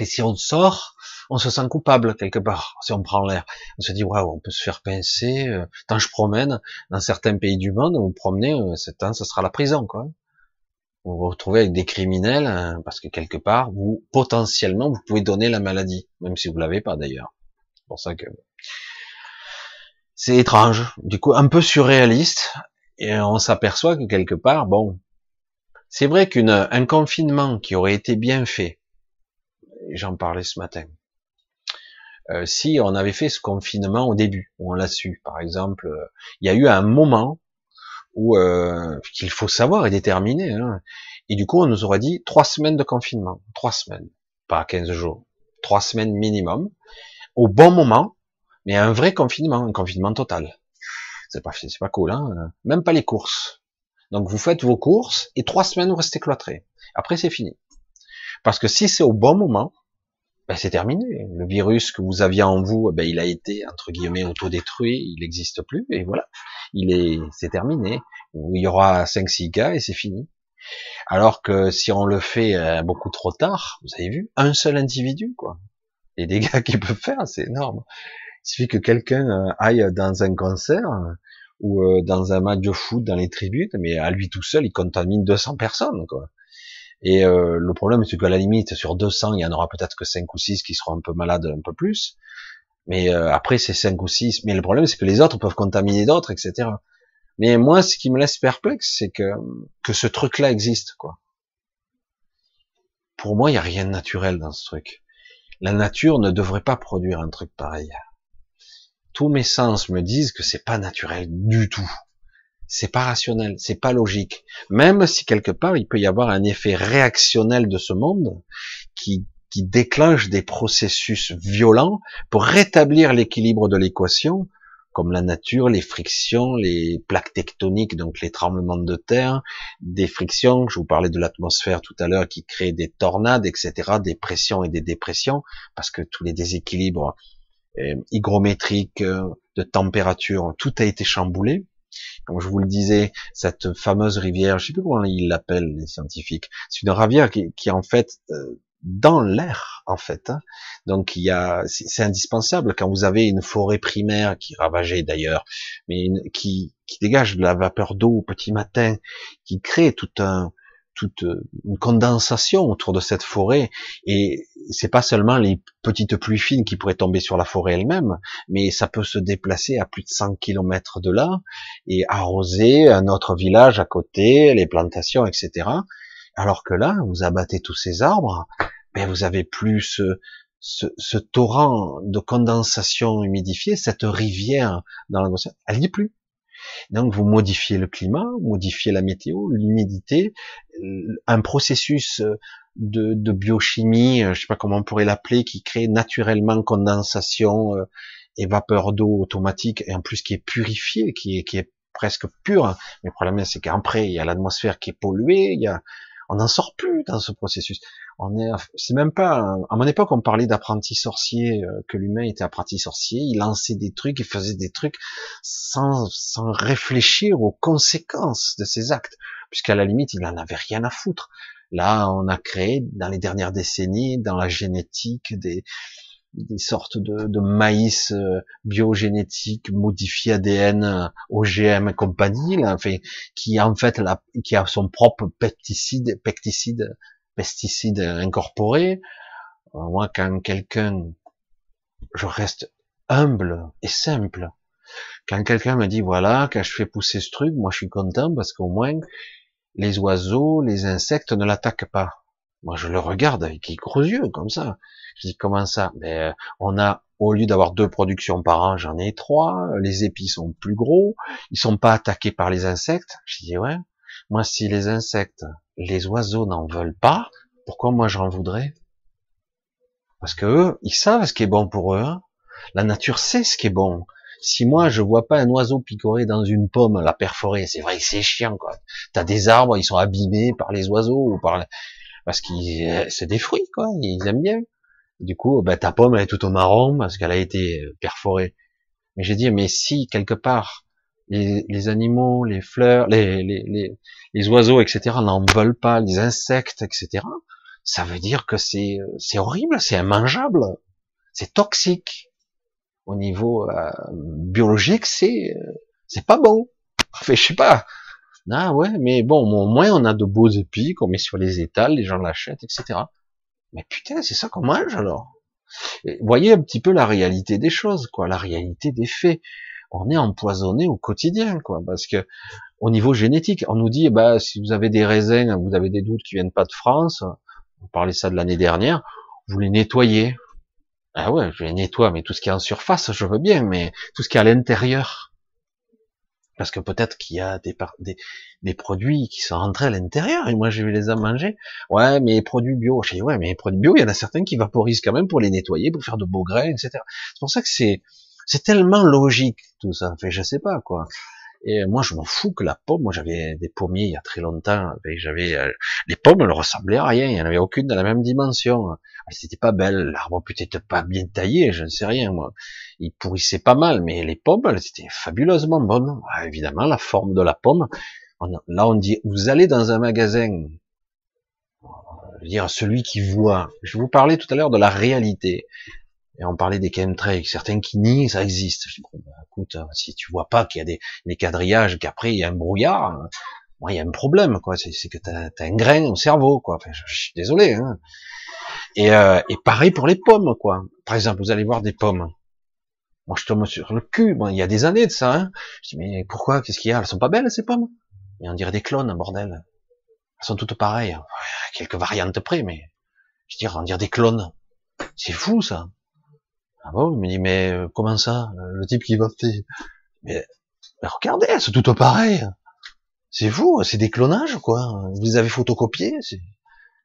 Et si on sort, on se sent coupable quelque part. Si on prend l'air, on se dit waouh, on peut se faire pincer. Euh, tant je promène dans certains pays du monde, vous promenez, euh, c'est temps, ce sera la prison, quoi. Vous vous retrouvez avec des criminels hein, parce que quelque part, vous potentiellement, vous pouvez donner la maladie, même si vous l'avez pas d'ailleurs. C'est pour ça que c'est étrange, du coup un peu surréaliste, et on s'aperçoit que quelque part, bon, c'est vrai qu'un confinement qui aurait été bien fait, j'en parlais ce matin, euh, si on avait fait ce confinement au début, on l'a su, par exemple, il y a eu un moment où euh, qu'il faut savoir et déterminer, hein, et du coup on nous aurait dit trois semaines de confinement, trois semaines, pas 15 jours, trois semaines minimum, au bon moment, mais un vrai confinement, un confinement total. C'est pas, c'est pas cool, hein même pas les courses. Donc vous faites vos courses et trois semaines vous restez cloîtrés. Après c'est fini. Parce que si c'est au bon moment, ben c'est terminé. Le virus que vous aviez en vous, ben il a été entre guillemets autodétruit, il n'existe plus et voilà, il est, c'est terminé. Il y aura 5-6 cas et c'est fini. Alors que si on le fait euh, beaucoup trop tard, vous avez vu, un seul individu, quoi. Les dégâts qu'il peut faire, c'est énorme. Il suffit que quelqu'un euh, aille dans un concert ou euh, dans un match de foot dans les tribunes, mais à lui tout seul, il contamine 200 personnes, quoi. Et euh, le problème, c'est qu'à la limite, sur 200, il y en aura peut-être que 5 ou 6 qui seront un peu malades un peu plus. Mais euh, après, c'est 5 ou 6. Mais le problème, c'est que les autres peuvent contaminer d'autres, etc. Mais moi, ce qui me laisse perplexe, c'est que, que ce truc-là existe, quoi. Pour moi, il n'y a rien de naturel dans ce truc. La nature ne devrait pas produire un truc pareil. Tous mes sens me disent que c'est pas naturel du tout c'est pas rationnel, c'est pas logique. Même si quelque part il peut y avoir un effet réactionnel de ce monde qui, qui déclenche des processus violents pour rétablir l'équilibre de l'équation, comme la nature, les frictions, les plaques tectoniques, donc les tremblements de terre, des frictions, je vous parlais de l'atmosphère tout à l'heure qui crée des tornades, etc., des pressions et des dépressions, parce que tous les déséquilibres euh, hygrométriques, euh, de température, tout a été chamboulé. Comme je vous le disais, cette fameuse rivière, je sais plus comment ils l'appellent les scientifiques, c'est une rivière qui, qui est en fait euh, dans l'air en fait. Hein. Donc il y a, c'est indispensable quand vous avez une forêt primaire qui est d'ailleurs, mais qui, qui dégage de la vapeur d'eau au petit matin, qui crée tout un toute une condensation autour de cette forêt et c'est pas seulement les petites pluies fines qui pourraient tomber sur la forêt elle-même, mais ça peut se déplacer à plus de 100 km de là et arroser un autre village à côté, les plantations, etc. Alors que là, vous abattez tous ces arbres, mais vous avez plus ce torrent de condensation humidifiée, cette rivière dans l'atmosphère, elle n'y est plus. Donc vous modifiez le climat, modifiez la météo, l'humidité, un processus de, de, biochimie, je sais pas comment on pourrait l'appeler, qui crée naturellement condensation euh, et vapeur d'eau automatique, et en plus qui est purifié, qui est, qui est presque pur. Mais le problème c'est qu'après il y a l'atmosphère qui est polluée, il y a, on n'en sort plus dans ce processus. On est, c'est même pas, à mon époque, on parlait d'apprenti sorcier, euh, que l'humain était apprenti sorcier, il lançait des trucs, il faisait des trucs sans, sans réfléchir aux conséquences de ses actes, puisqu'à la limite, il en avait rien à foutre. Là, on a créé, dans les dernières décennies, dans la génétique, des, des sortes de, de maïs euh, biogénétique modifié ADN euh, OGM et compagnie là, fait, qui en fait la, qui a son propre pesticide pesticide pesticide incorporé. Euh, moi quand quelqu'un je reste humble et simple. Quand quelqu'un me dit voilà quand je fais pousser ce truc moi je suis content parce qu'au moins les oiseaux les insectes ne l'attaquent pas moi je le regarde avec les gros yeux comme ça je dis comment ça? Ben on a au lieu d'avoir deux productions par an, j'en ai trois. Les épis sont plus gros, ils sont pas attaqués par les insectes. Je dis ouais. Moi, si les insectes, les oiseaux n'en veulent pas, pourquoi moi j'en voudrais? Parce que eux, ils savent ce qui est bon pour eux. Hein. La nature sait ce qui est bon. Si moi je vois pas un oiseau picorer dans une pomme, la perforer, c'est vrai c'est chiant quoi. T'as des arbres, ils sont abîmés par les oiseaux ou par parce qu'ils c'est des fruits quoi, ils aiment bien. Du coup, bah, ta pomme elle est tout au marron parce qu'elle a été euh, perforée. Mais j'ai dit, mais si quelque part les, les animaux, les fleurs, les, les, les, les oiseaux, etc. n'en veulent pas, les insectes, etc. ça veut dire que c'est c'est horrible, c'est immangeable, c'est toxique. Au niveau euh, biologique, c'est c'est pas bon. Enfin, je sais pas. Ah ouais, mais bon, au moins on a de beaux épis qu'on met sur les étals, les gens l'achètent, etc. Mais putain, c'est ça qu'on mange alors. voyez un petit peu la réalité des choses, quoi, la réalité des faits. On est empoisonné au quotidien, quoi, parce que au niveau génétique, on nous dit, bah, si vous avez des raisins, vous avez des doutes qui viennent pas de France, on parlait ça de l'année dernière, vous les nettoyez. Ah ouais, je les nettoie, mais tout ce qui est en surface, je veux bien, mais tout ce qui est à l'intérieur, parce que peut-être qu'il y a des, produits qui sont rentrés à l'intérieur et moi je vais les en manger. Ouais, mais les produits bio, je dis ouais, mais les produits bio, il y en a certains qui vaporisent quand même pour les nettoyer, pour faire de beaux grains, etc. C'est pour ça que c'est c'est tellement logique tout ça. Enfin, je sais pas quoi. Et moi, je m'en fous que la pomme. Moi, j'avais des pommiers il y a très longtemps. J'avais euh, les pommes, elles ressemblaient à rien. Il n'y en avait aucune de la même dimension. C'était pas belle. L'arbre peut-être pas bien taillé, je ne sais rien moi. Il pourrissait pas mal, mais les pommes, elles étaient fabuleusement bonnes. Ah, évidemment, la forme de la pomme. là, on dit, vous allez dans un magasin. Je veux dire, celui qui voit. Je vous parlais tout à l'heure de la réalité et on parlait des chemtrails, certains qui nient, ça existe. Je dis, bon, bah, écoute, euh, si tu vois pas qu'il y a des, des quadrillages, qu'après il y a un brouillard, euh, moi il y a un problème, quoi. C'est que tu as, un grain au cerveau, quoi. Enfin, je, suis désolé. Hein. Et, euh, et pareil pour les pommes, quoi. Par exemple, vous allez voir des pommes. Moi, je tombe sur le cul. Bon, il y a des années de ça. Hein. Je dis, mais pourquoi? Qu'est-ce qu'il y a? Elles sont pas belles ces pommes? Mais on dirait des clones, bordel. Elles sont toutes pareilles. quelques variantes près, mais je dire, on dirait des clones. C'est fou ça. Ah bon, il me dit, mais euh, comment ça Le type qui va faire... Mais, mais regardez, c'est tout pareil. C'est fou, c'est des clonages, quoi. Vous les avez photocopiés.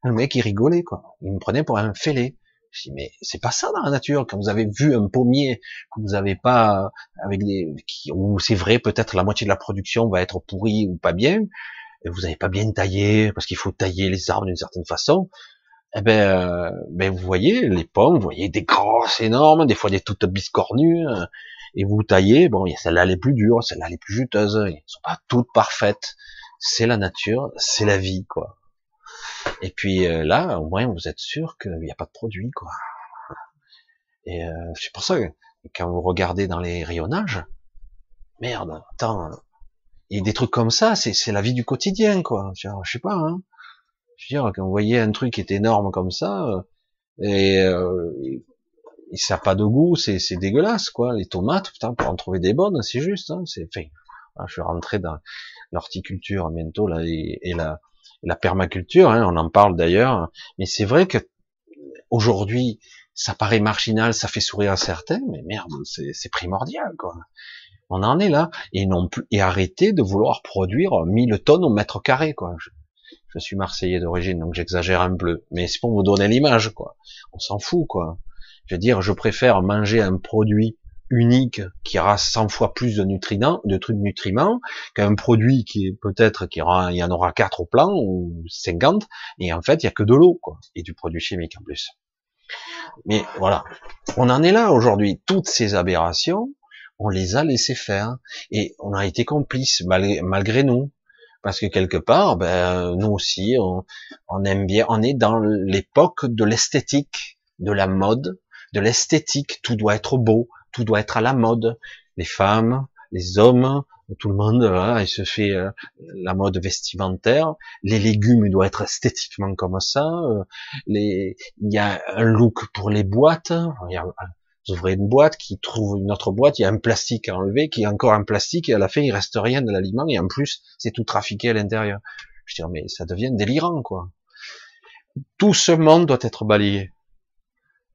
Le mec, il rigolait, quoi. Il me prenait pour un fêlé. Je dis, mais c'est pas ça dans la nature. Quand vous avez vu un pommier que vous avez pas, avec des, où c'est vrai, peut-être la moitié de la production va être pourrie ou pas bien, et vous n'avez pas bien taillé, parce qu'il faut tailler les arbres d'une certaine façon, eh ben, euh, ben, vous voyez les pommes, vous voyez des grosses, énormes, des fois des toutes biscornues, euh, et vous taillez, bon, celle-là les plus dures, celle-là les plus juteuses, elles sont pas toutes parfaites. C'est la nature, c'est la vie, quoi. Et puis euh, là, au moins, vous êtes sûr qu'il n'y a pas de produit, quoi. Et c'est pour ça que quand vous regardez dans les rayonnages, merde, attends, a des trucs comme ça, c'est la vie du quotidien, quoi. Je sais pas, hein. Je veux dire, quand vous voyez un truc qui est énorme comme ça, euh, et, euh, et ça n'a pas de goût, c'est, dégueulasse, quoi. Les tomates, putain, pour en trouver des bonnes, c'est juste, hein, c'est, enfin, je vais rentrer dans l'horticulture bientôt, là, et, la, la permaculture, hein, on en parle d'ailleurs, mais c'est vrai que aujourd'hui, ça paraît marginal, ça fait sourire à certains, mais merde, c'est, c'est primordial, quoi. On en est là, et non plus, et arrêter de vouloir produire 1000 tonnes au mètre carré, quoi. Je suis marseillais d'origine, donc j'exagère un peu, mais c'est pour vous donner l'image, quoi. On s'en fout, quoi. Je veux dire, je préfère manger un produit unique qui aura 100 fois plus de nutriments, de trucs nutriments, qu'un produit qui est peut-être qu'il y, en aura 4 au plan ou 50, et en fait il y a que de l'eau, quoi, et du produit chimique en plus. Mais voilà, on en est là aujourd'hui. Toutes ces aberrations, on les a laissées faire, et on a été complices malgré nous parce que quelque part, ben, nous aussi, on, aime bien, on est dans l'époque de l'esthétique, de la mode, de l'esthétique. Tout doit être beau, tout doit être à la mode. Les femmes, les hommes, tout le monde, voilà, il se fait euh, la mode vestimentaire. Les légumes doivent être esthétiquement comme ça. Euh, les, il y a un look pour les boîtes. Vous ouvrez une boîte, qui trouve une autre boîte, il y a un plastique à enlever, qui est encore un plastique, et à la fin, il reste rien de l'aliment, et en plus, c'est tout trafiqué à l'intérieur. Je dis, mais ça devient délirant, quoi. Tout ce monde doit être balayé.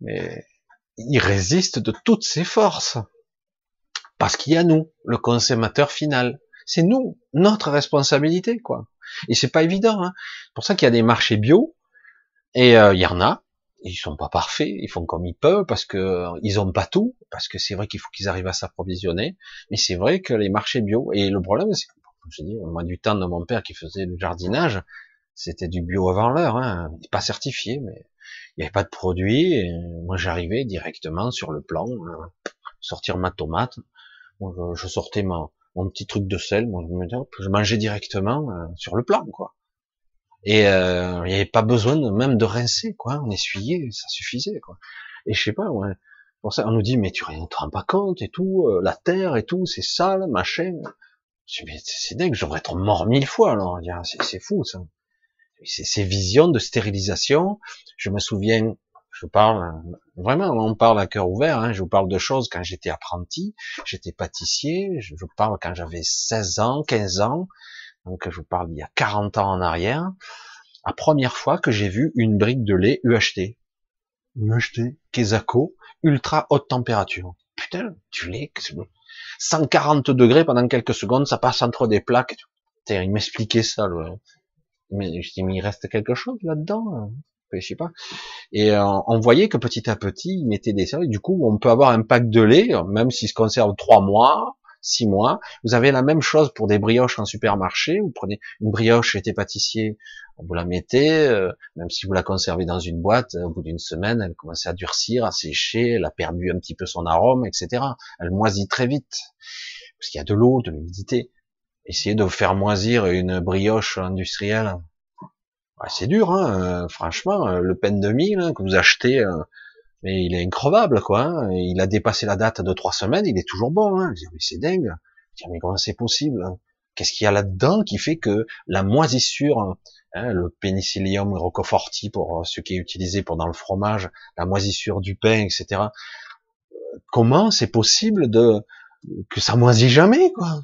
Mais il résiste de toutes ses forces. Parce qu'il y a nous, le consommateur final. C'est nous, notre responsabilité, quoi. Et c'est pas évident. Hein. C'est pour ça qu'il y a des marchés bio, et euh, il y en a, ils sont pas parfaits, ils font comme ils peuvent parce que ils ont pas tout, parce que c'est vrai qu'il faut qu'ils arrivent à s'approvisionner, mais c'est vrai que les marchés bio et le problème c'est que je dis moi du temps de mon père qui faisait du jardinage, c'était du bio avant l'heure, hein, pas certifié, mais il n'y avait pas de produit. Moi j'arrivais directement sur le plan, euh, sortir ma tomate, je, sortais mon, petit truc de sel, je, je mangeais directement euh, sur le plan quoi. Et euh, il n'y avait pas besoin de, même de rincer, quoi. On essuyait, ça suffisait, quoi. Et je sais pas, ouais. Pour ça, on nous dit, mais tu ne te rends pas compte et tout, euh, la terre et tout, c'est sale, machin. Je dis, mais c'est dingue, j'aurais être mort mille fois, alors. C'est fou, ça. Ces visions de stérilisation, je me souviens, je parle, vraiment, on parle à cœur ouvert, hein, je vous parle de choses quand j'étais apprenti, j'étais pâtissier, je vous parle quand j'avais 16 ans, 15 ans, donc je vous parle il y a 40 ans en arrière, la première fois que j'ai vu une brique de lait UHT. UHT, Kesako, ultra haute température. Putain, du lait, 140 degrés pendant quelques secondes, ça passe entre des plaques. Il m'expliquait ça, le... mais je dis, mais il reste quelque chose là-dedans hein. je sais pas. Et euh, on voyait que petit à petit, il mettait des services. Du coup, on peut avoir un pack de lait, même s'il se conserve trois mois, six mois. Vous avez la même chose pour des brioches en supermarché. Vous prenez une brioche chez pâtissier, vous la mettez, euh, même si vous la conservez dans une boîte, au bout d'une semaine, elle commence à durcir, à sécher, elle a perdu un petit peu son arôme, etc. Elle moisit très vite parce qu'il y a de l'eau, de l'humidité. Essayez de faire moisir une brioche industrielle. c'est dur, hein, euh, franchement. Euh, le pain de mie que vous achetez mais il est incroyable, quoi. Hein. Il a dépassé la date de trois semaines, il est toujours bon. Hein. Je dis, mais c'est dingue. Je dis, mais comment c'est possible hein? Qu'est-ce qu'il y a là-dedans qui fait que la moisissure, hein, le pénicillium roqueforti pour euh, ce qui est utilisé pour dans le fromage, la moisissure du pain, etc. Comment c'est possible de que ça moisit jamais, quoi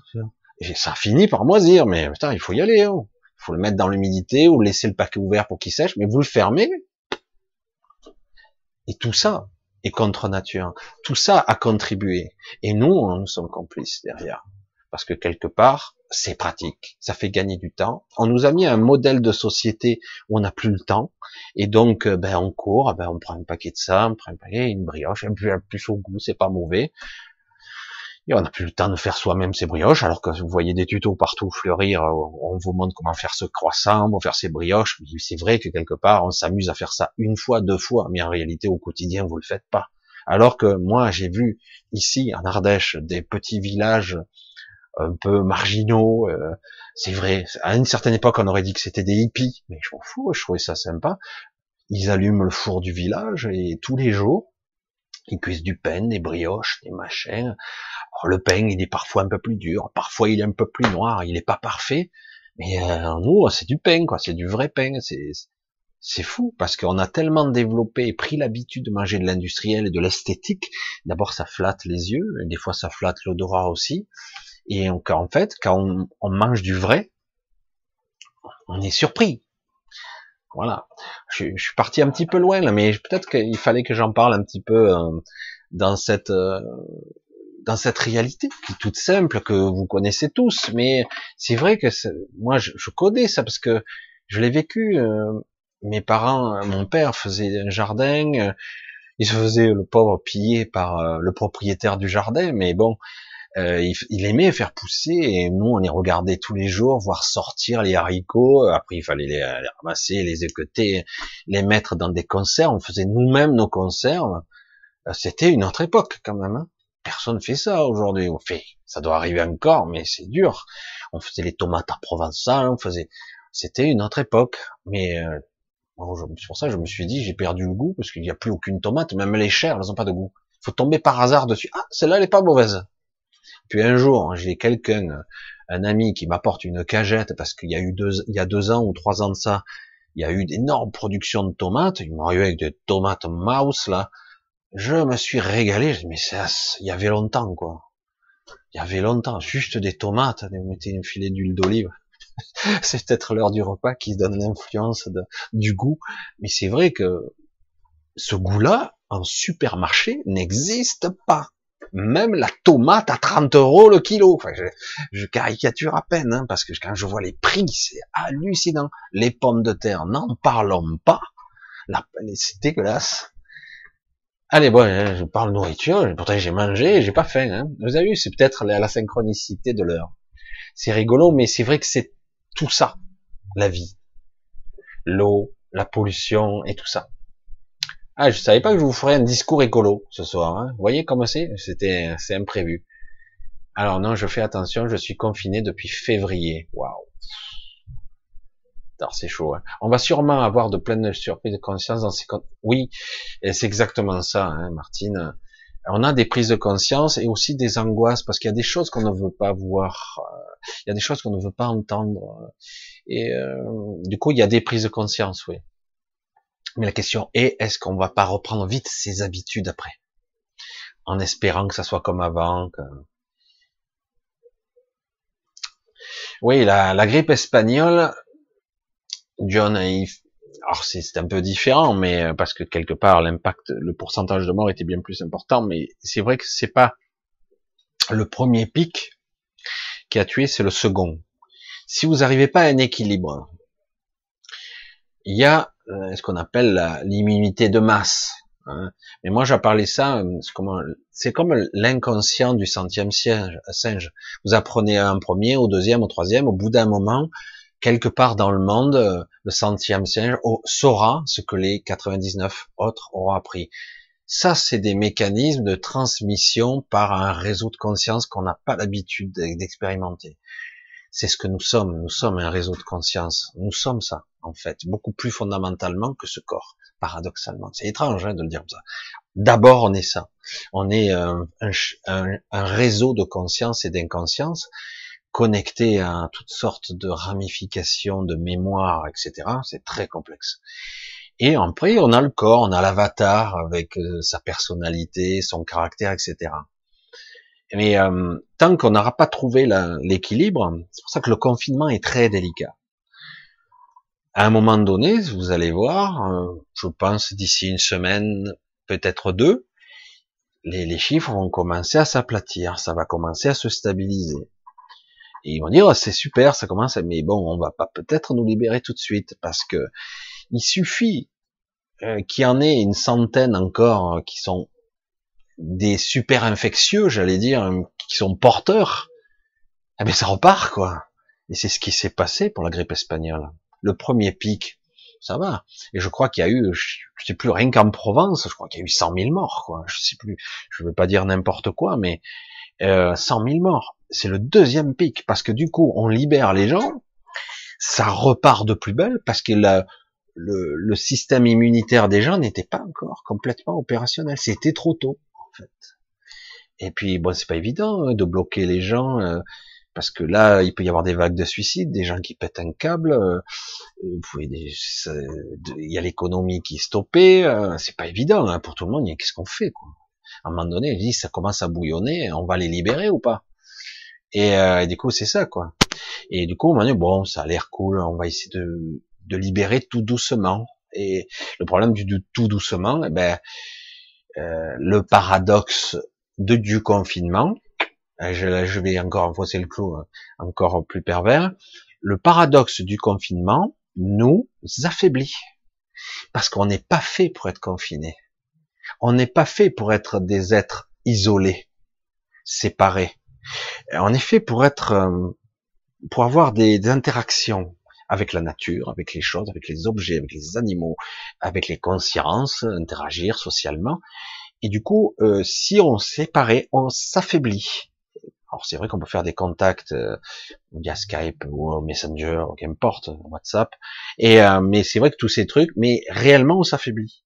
Et ça finit par moisir, mais putain, il faut y aller. Hein. Il faut le mettre dans l'humidité ou laisser le paquet ouvert pour qu'il sèche, mais vous le fermez, et tout ça est contre nature. Tout ça a contribué. Et nous, nous sommes complices derrière. Parce que quelque part, c'est pratique. Ça fait gagner du temps. On nous a mis un modèle de société où on n'a plus le temps. Et donc, euh, ben, on court, ben, on prend un paquet de ça, on prend un paquet, une brioche, un peu plus au goût, c'est pas mauvais. Et on n'a plus le temps de faire soi-même ses brioches, alors que vous voyez des tutos partout fleurir, euh, on vous montre comment faire ce croissant, comment faire ses brioches. C'est vrai que quelque part, on s'amuse à faire ça une fois, deux fois, mais en réalité, au quotidien, vous le faites pas. Alors que moi, j'ai vu ici, en Ardèche, des petits villages un peu marginaux. Euh, c'est vrai, à une certaine époque, on aurait dit que c'était des hippies, mais je m'en fous, je trouvais ça sympa. Ils allument le four du village et tous les jours, ils cuisent du pain, des brioches, des machins. Le pain, il est parfois un peu plus dur, parfois il est un peu plus noir, il n'est pas parfait. Mais euh, nous, c'est du pain, quoi. C'est du vrai pain. C'est c'est fou parce qu'on a tellement développé et pris l'habitude de manger de l'industriel et de l'esthétique. D'abord, ça flatte les yeux, et des fois, ça flatte l'odorat aussi. Et en fait, quand on, on mange du vrai, on est surpris. Voilà. Je, suis parti un petit peu loin là, mais peut-être qu'il fallait que j'en parle un petit peu euh, dans cette euh, dans cette réalité qui est toute simple que vous connaissez tous. Mais c'est vrai que moi je, connais ça parce que je l'ai vécu. Euh, mes parents, mon père faisait un jardin. il se faisait le pauvre piller par le propriétaire du jardin, mais bon, euh, il, aimait faire pousser et nous on les regardait tous les jours, voir sortir les haricots. Après il fallait les, ramasser, les équeuter, les mettre dans des conserves. On faisait nous-mêmes nos conserves. Euh, c'était une autre époque quand même. Hein. Personne fait ça aujourd'hui. On fait, ça doit arriver encore, mais c'est dur. On faisait les tomates à provençal, on faisait. C'était une autre époque, mais euh, c'est pour ça que je me suis dit j'ai perdu le goût parce qu'il n'y a plus aucune tomate, même les chères, elles n'ont pas de goût. Faut tomber par hasard dessus. Ah, celle-là elle est pas mauvaise. Puis un jour, j'ai quelqu'un, un ami qui m'apporte une cagette parce qu'il y a eu deux, il y a deux ans ou trois ans de ça, il y a eu d'énormes productions de tomates. Il m'a avec des tomates mouse là. Je me suis régalé. Je mais ça, il y avait longtemps quoi. Il y avait longtemps, juste des tomates. Vous mettez une filet d'huile d'olive. c'est peut-être l'heure du repas qui donne l'influence du goût. Mais c'est vrai que ce goût-là, en supermarché, n'existe pas même la tomate à 30 euros le kilo. Je, caricature à peine, hein, parce que quand je vois les prix, c'est hallucinant. Les pommes de terre, n'en parlons pas. C'est dégueulasse. Allez, bon, hein, je parle nourriture, pourtant j'ai mangé, j'ai pas faim. Hein. Vous avez vu, c'est peut-être la, la synchronicité de l'heure. C'est rigolo, mais c'est vrai que c'est tout ça, la vie. L'eau, la pollution et tout ça. Ah, je savais pas que je vous ferais un discours écolo ce soir. Hein. Vous voyez comment c'est? C'était, c'est imprévu. Alors non, je fais attention. Je suis confiné depuis février. Waouh. Alors c'est chaud. Hein. On va sûrement avoir de pleines surprises de conscience dans ces. Oui, c'est exactement ça, hein, Martine. On a des prises de conscience et aussi des angoisses parce qu'il y a des choses qu'on ne veut pas voir, euh, il y a des choses qu'on ne veut pas entendre. Et euh, du coup, il y a des prises de conscience, oui. Mais la question est, est-ce qu'on va pas reprendre vite ses habitudes après, en espérant que ça soit comme avant. Que... Oui, la, la grippe espagnole, John, alors c'est un peu différent, mais euh, parce que quelque part l'impact, le pourcentage de morts était bien plus important, mais c'est vrai que c'est pas le premier pic qui a tué, c'est le second. Si vous n'arrivez pas à un équilibre, il y a euh, ce qu'on appelle l'immunité de masse. Hein. Mais moi, j'ai parlé ça, euh, c'est comme l'inconscient du centième singe. Vous apprenez un premier, au deuxième, au troisième, au bout d'un moment, quelque part dans le monde, euh, le centième singe saura ce que les 99 autres auront appris. Ça, c'est des mécanismes de transmission par un réseau de conscience qu'on n'a pas l'habitude d'expérimenter. C'est ce que nous sommes. Nous sommes un réseau de conscience. Nous sommes ça, en fait, beaucoup plus fondamentalement que ce corps, paradoxalement. C'est étrange hein, de le dire comme ça. D'abord, on est ça. On est euh, un réseau de conscience et d'inconscience connecté à toutes sortes de ramifications de mémoire, etc. C'est très complexe. Et après, on a le corps, on a l'avatar avec euh, sa personnalité, son caractère, etc. Mais euh, tant qu'on n'aura pas trouvé l'équilibre, c'est pour ça que le confinement est très délicat. À un moment donné, vous allez voir, euh, je pense d'ici une semaine, peut-être deux, les, les chiffres vont commencer à s'aplatir, ça va commencer à se stabiliser. Et ils vont dire, oh, c'est super, ça commence, mais bon, on va pas peut-être nous libérer tout de suite, parce que il suffit euh, qu'il y en ait une centaine encore qui sont des super infectieux, j'allais dire, qui sont porteurs, eh ben ça repart, quoi. Et c'est ce qui s'est passé pour la grippe espagnole. Le premier pic, ça va. Et je crois qu'il y a eu, je sais plus, rien qu'en Provence, je crois qu'il y a eu 100 000 morts, quoi. Je sais plus, je veux pas dire n'importe quoi, mais euh, 100 000 morts c'est le deuxième pic, parce que du coup, on libère les gens, ça repart de plus belle, parce que le, le, système immunitaire des gens n'était pas encore complètement opérationnel. C'était trop tôt, en fait. Et puis, bon, c'est pas évident hein, de bloquer les gens, euh, parce que là, il peut y avoir des vagues de suicides, des gens qui pètent un câble, euh, il y a l'économie qui est stoppée, euh, c'est pas évident hein, pour tout le monde. Qu'est-ce qu'on fait quoi À un moment donné, ils disent ça commence à bouillonner, on va les libérer ou pas? Euh, et, du coup, c'est ça, quoi. Et du coup, on m'a dit, bon, ça a l'air cool, on va essayer de, de libérer tout doucement. Et le problème du, tout doucement, eh ben, euh, le paradoxe de, du confinement, euh, je, je vais encore enfoncer le clou hein, encore plus pervers, le paradoxe du confinement nous affaiblit. Parce qu'on n'est pas fait pour être confiné. On n'est pas fait pour être des êtres isolés, séparés. En effet, pour être, euh, pour avoir des, interactions avec la nature, avec les choses, avec les objets, avec les animaux, avec les consciences, interagir socialement. Et du coup, euh, si on séparait, on s'affaiblit. Alors c'est vrai qu'on peut faire des contacts euh, via Skype ou Messenger, ou qu'importe, WhatsApp. Et mais c'est vrai que tous ces trucs, mais réellement on s'affaiblit.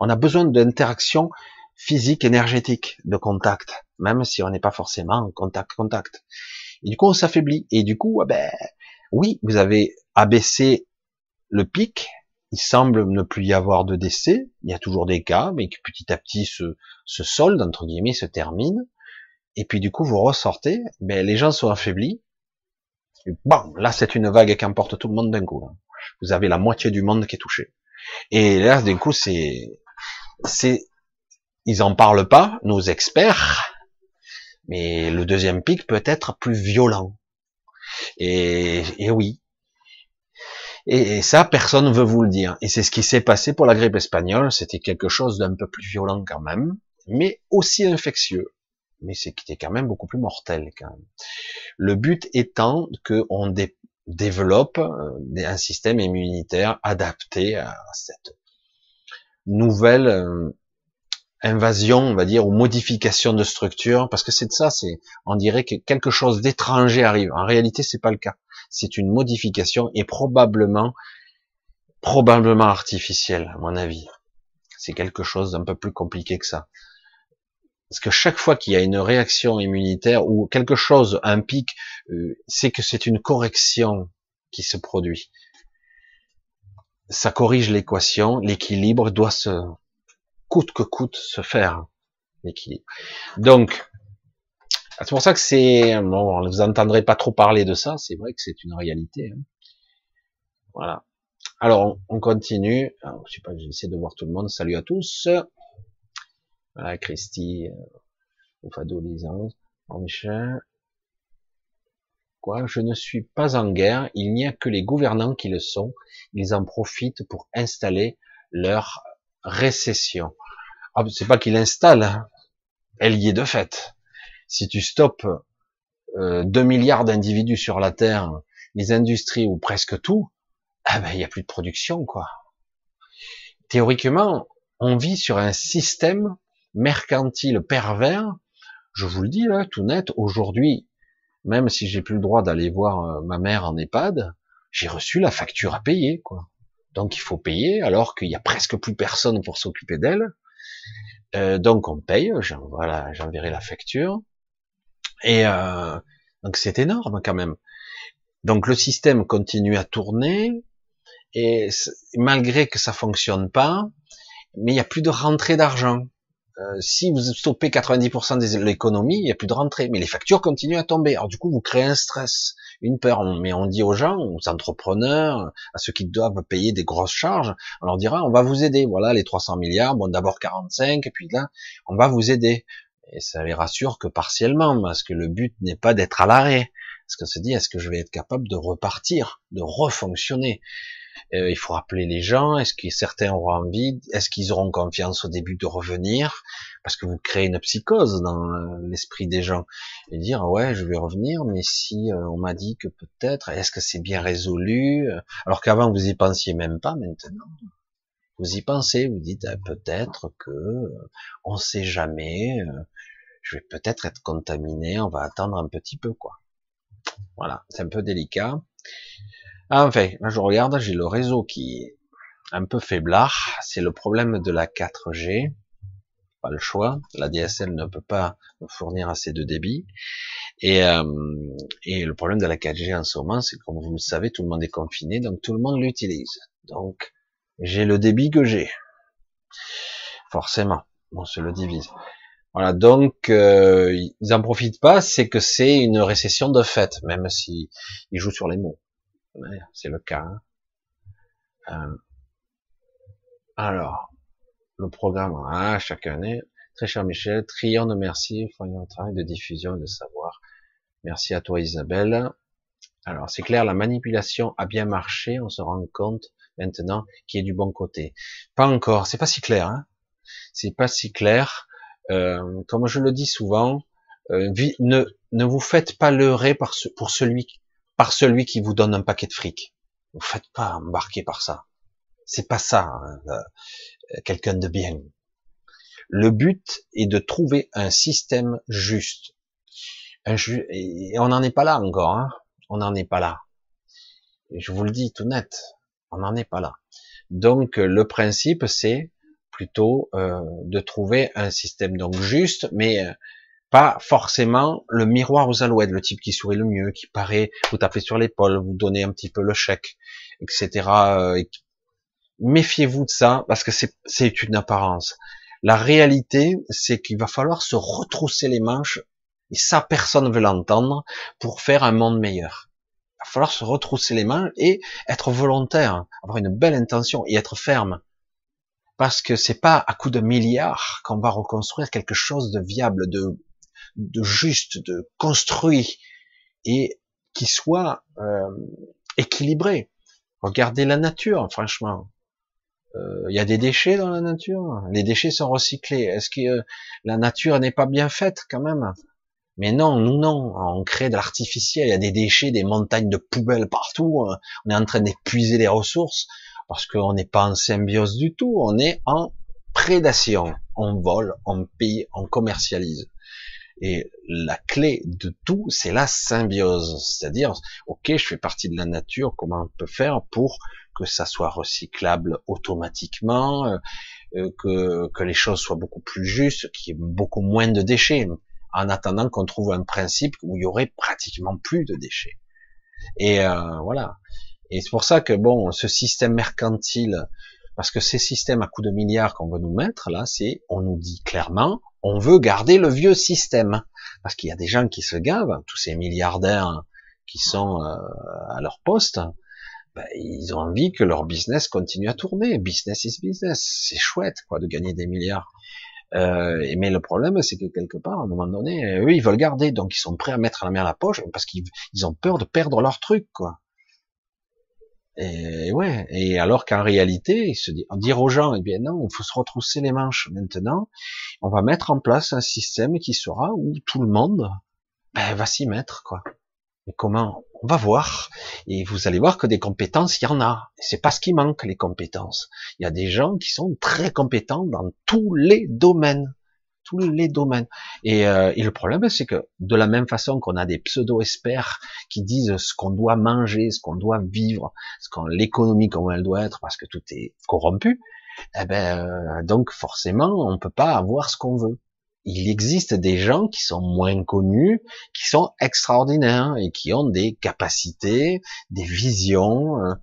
On a besoin d'interactions physiques, énergétiques, de contact même si on n'est pas forcément en contact contact. Et du coup, on s'affaiblit. Et du coup, ah ben, oui, vous avez abaissé le pic. Il semble ne plus y avoir de décès. Il y a toujours des cas, mais qui petit à petit se, se soldent, entre guillemets, se terminent. Et puis du coup, vous ressortez, ben, les gens sont affaiblis. bon, là, c'est une vague qui emporte tout le monde d'un coup. Vous avez la moitié du monde qui est touché. Et là, d'un coup, c'est, c'est, ils en parlent pas, nos experts, mais le deuxième pic peut être plus violent. Et, oui. Et, ça, personne ne veut vous le dire. Et c'est ce qui s'est passé pour la grippe espagnole. C'était quelque chose d'un peu plus violent quand même, mais aussi infectieux. Mais c'était quand même beaucoup plus mortel quand même. Le but étant qu'on développe euh, un système immunitaire adapté à cette nouvelle euh, invasion, on va dire, ou modification de structure, parce que c'est de ça, c'est, on dirait que quelque chose d'étranger arrive. En réalité, c'est pas le cas. c'est une modification et probablement, probablement artificielle, à mon avis. C'est quelque chose d'un peu plus compliqué que ça. Parce que chaque fois qu'il y a une réaction immunitaire ou quelque chose, un pic, euh, c'est que c'est une correction qui se produit. Ça corrige l'équation, l'équilibre doit se, coûte que coûte, se faire, l'équilibre. Donc, c'est pour ça que c'est, bon, vous entendrez pas trop parler de ça, c'est vrai que c'est une réalité. Hein. Voilà. Alors, on continue. Alors, je sais pas, j'essaie de voir tout le monde. Salut à tous. Voilà, Christy, euh, Fado Michel. Quoi Je ne suis pas en guerre. Il n'y a que les gouvernants qui le sont. Ils en profitent pour installer leur récession. Ah, c'est pas qu'il installe, hein. elle y est de fait. Si tu stoppes euh, 2 milliards d'individus sur la Terre, les industries ou presque tout, ah ben il n'y a plus de production quoi. Théoriquement, on vit sur un système mercantile pervers. Je vous le dis là, tout net. Aujourd'hui, même si j'ai plus le droit d'aller voir euh, ma mère en EHPAD, j'ai reçu la facture à payer quoi. Donc il faut payer alors qu'il y a presque plus personne pour s'occuper d'elle. Euh, donc on paye. J'enverrai la facture. Et euh, donc c'est énorme quand même. Donc le système continue à tourner et malgré que ça fonctionne pas, mais il n'y a plus de rentrée d'argent. Euh, si vous stoppez 90% de l'économie, il n'y a plus de rentrée, mais les factures continuent à tomber. Alors du coup, vous créez un stress, une peur. Mais on dit aux gens, aux entrepreneurs, à ceux qui doivent payer des grosses charges, on leur dira, on va vous aider. Voilà, les 300 milliards, bon d'abord 45, et puis là, on va vous aider. Et ça les rassure que partiellement, parce que le but n'est pas d'être à l'arrêt. Parce qu'on se dit, est-ce que je vais être capable de repartir, de refonctionner? Euh, Il faut rappeler les gens, est-ce que certains auront envie, est-ce qu'ils auront confiance au début de revenir? Parce que vous créez une psychose dans euh, l'esprit des gens. Et dire, ouais, je vais revenir, mais si euh, on m'a dit que peut-être, est-ce que c'est bien résolu Alors qu'avant, vous y pensiez même pas, maintenant vous y pensez, vous dites ah, peut-être que on sait jamais, je vais peut-être être contaminé, on va attendre un petit peu quoi. Voilà, c'est un peu délicat. Enfin, là je regarde, j'ai le réseau qui est un peu faiblard, c'est le problème de la 4G, pas le choix, la DSL ne peut pas fournir assez de débit, et, euh, et le problème de la 4G en ce moment, c'est comme vous le savez, tout le monde est confiné, donc tout le monde l'utilise. Donc j'ai le débit que j'ai, forcément, on se le divise. Voilà, donc euh, ils en profitent pas, c'est que c'est une récession de fait, même si ils jouent sur les mots. C'est le cas. Euh, alors, le programme, ah, chaque année. Très cher Michel, triant de merci, le travail de diffusion et de savoir. Merci à toi Isabelle. Alors, c'est clair, la manipulation a bien marché, on se rend compte maintenant qui est du bon côté. Pas encore, c'est pas si clair. Hein c'est pas si clair. Euh, comme je le dis souvent, euh, ne, ne vous faites pas leurrer par pour celui, par celui qui vous donne un paquet de fric. Vous faites pas embarquer par ça. C'est pas ça, hein, euh, quelqu'un de bien. Le but est de trouver un système juste. On n'en est pas là encore. Hein on n'en est pas là. Je vous le dis tout net, on n'en est pas là. Donc le principe, c'est plutôt euh, de trouver un système donc juste, mais euh, pas forcément le miroir aux alouettes, le type qui sourit le mieux, qui paraît vous taper sur l'épaule, vous donner un petit peu le chèque, etc. Euh, méfiez-vous de ça parce que c'est une apparence. La réalité, c'est qu'il va falloir se retrousser les manches, et ça personne ne veut l'entendre, pour faire un monde meilleur. Il va falloir se retrousser les manches et être volontaire, avoir une belle intention et être ferme parce que c'est pas à coup de milliards qu'on va reconstruire quelque chose de viable, de, de juste, de construit et qui soit euh, équilibré. Regardez la nature, franchement. Euh, il y a des déchets dans la nature. Les déchets sont recyclés. Est-ce que euh, la nature n'est pas bien faite quand même? Mais non, nous non. On crée de l'artificiel. Il y a des déchets, des montagnes de poubelles partout. On est en train d'épuiser les ressources parce qu'on n'est pas en symbiose du tout, on est en prédation. On vole, on pille, on commercialise. Et la clé de tout, c'est la symbiose. C'est-à-dire, ok, je fais partie de la nature, comment on peut faire pour que ça soit recyclable automatiquement, euh, euh, que, que les choses soient beaucoup plus justes, qu'il y ait beaucoup moins de déchets, en attendant qu'on trouve un principe où il y aurait pratiquement plus de déchets. Et euh, voilà. Et c'est pour ça que bon, ce système mercantile, parce que ces systèmes à coups de milliards qu'on veut nous mettre là, c'est, on nous dit clairement, on veut garder le vieux système, parce qu'il y a des gens qui se gavent, tous ces milliardaires qui sont euh, à leur poste, ben, ils ont envie que leur business continue à tourner. Business is business, c'est chouette quoi de gagner des milliards. Euh, mais le problème, c'est que quelque part, à un moment donné, eux, ils veulent garder, donc ils sont prêts à mettre la main à la poche parce qu'ils ont peur de perdre leur truc, quoi. Et ouais, et alors qu'en réalité, se dit, dire aux gens, eh bien non, il faut se retrousser les manches maintenant. On va mettre en place un système qui sera où tout le monde ben, va s'y mettre, quoi. Mais comment? On va voir. Et vous allez voir que des compétences, il y en a. C'est pas ce qui manque, les compétences. Il y a des gens qui sont très compétents dans tous les domaines. Tous les domaines. Et, euh, et le problème, c'est que de la même façon qu'on a des pseudo-experts qui disent ce qu'on doit manger, ce qu'on doit vivre, ce qu'on l'économie comment elle doit être, parce que tout est corrompu, eh ben, euh, donc forcément, on peut pas avoir ce qu'on veut il existe des gens qui sont moins connus, qui sont extraordinaires et qui ont des capacités, des visions. Euh,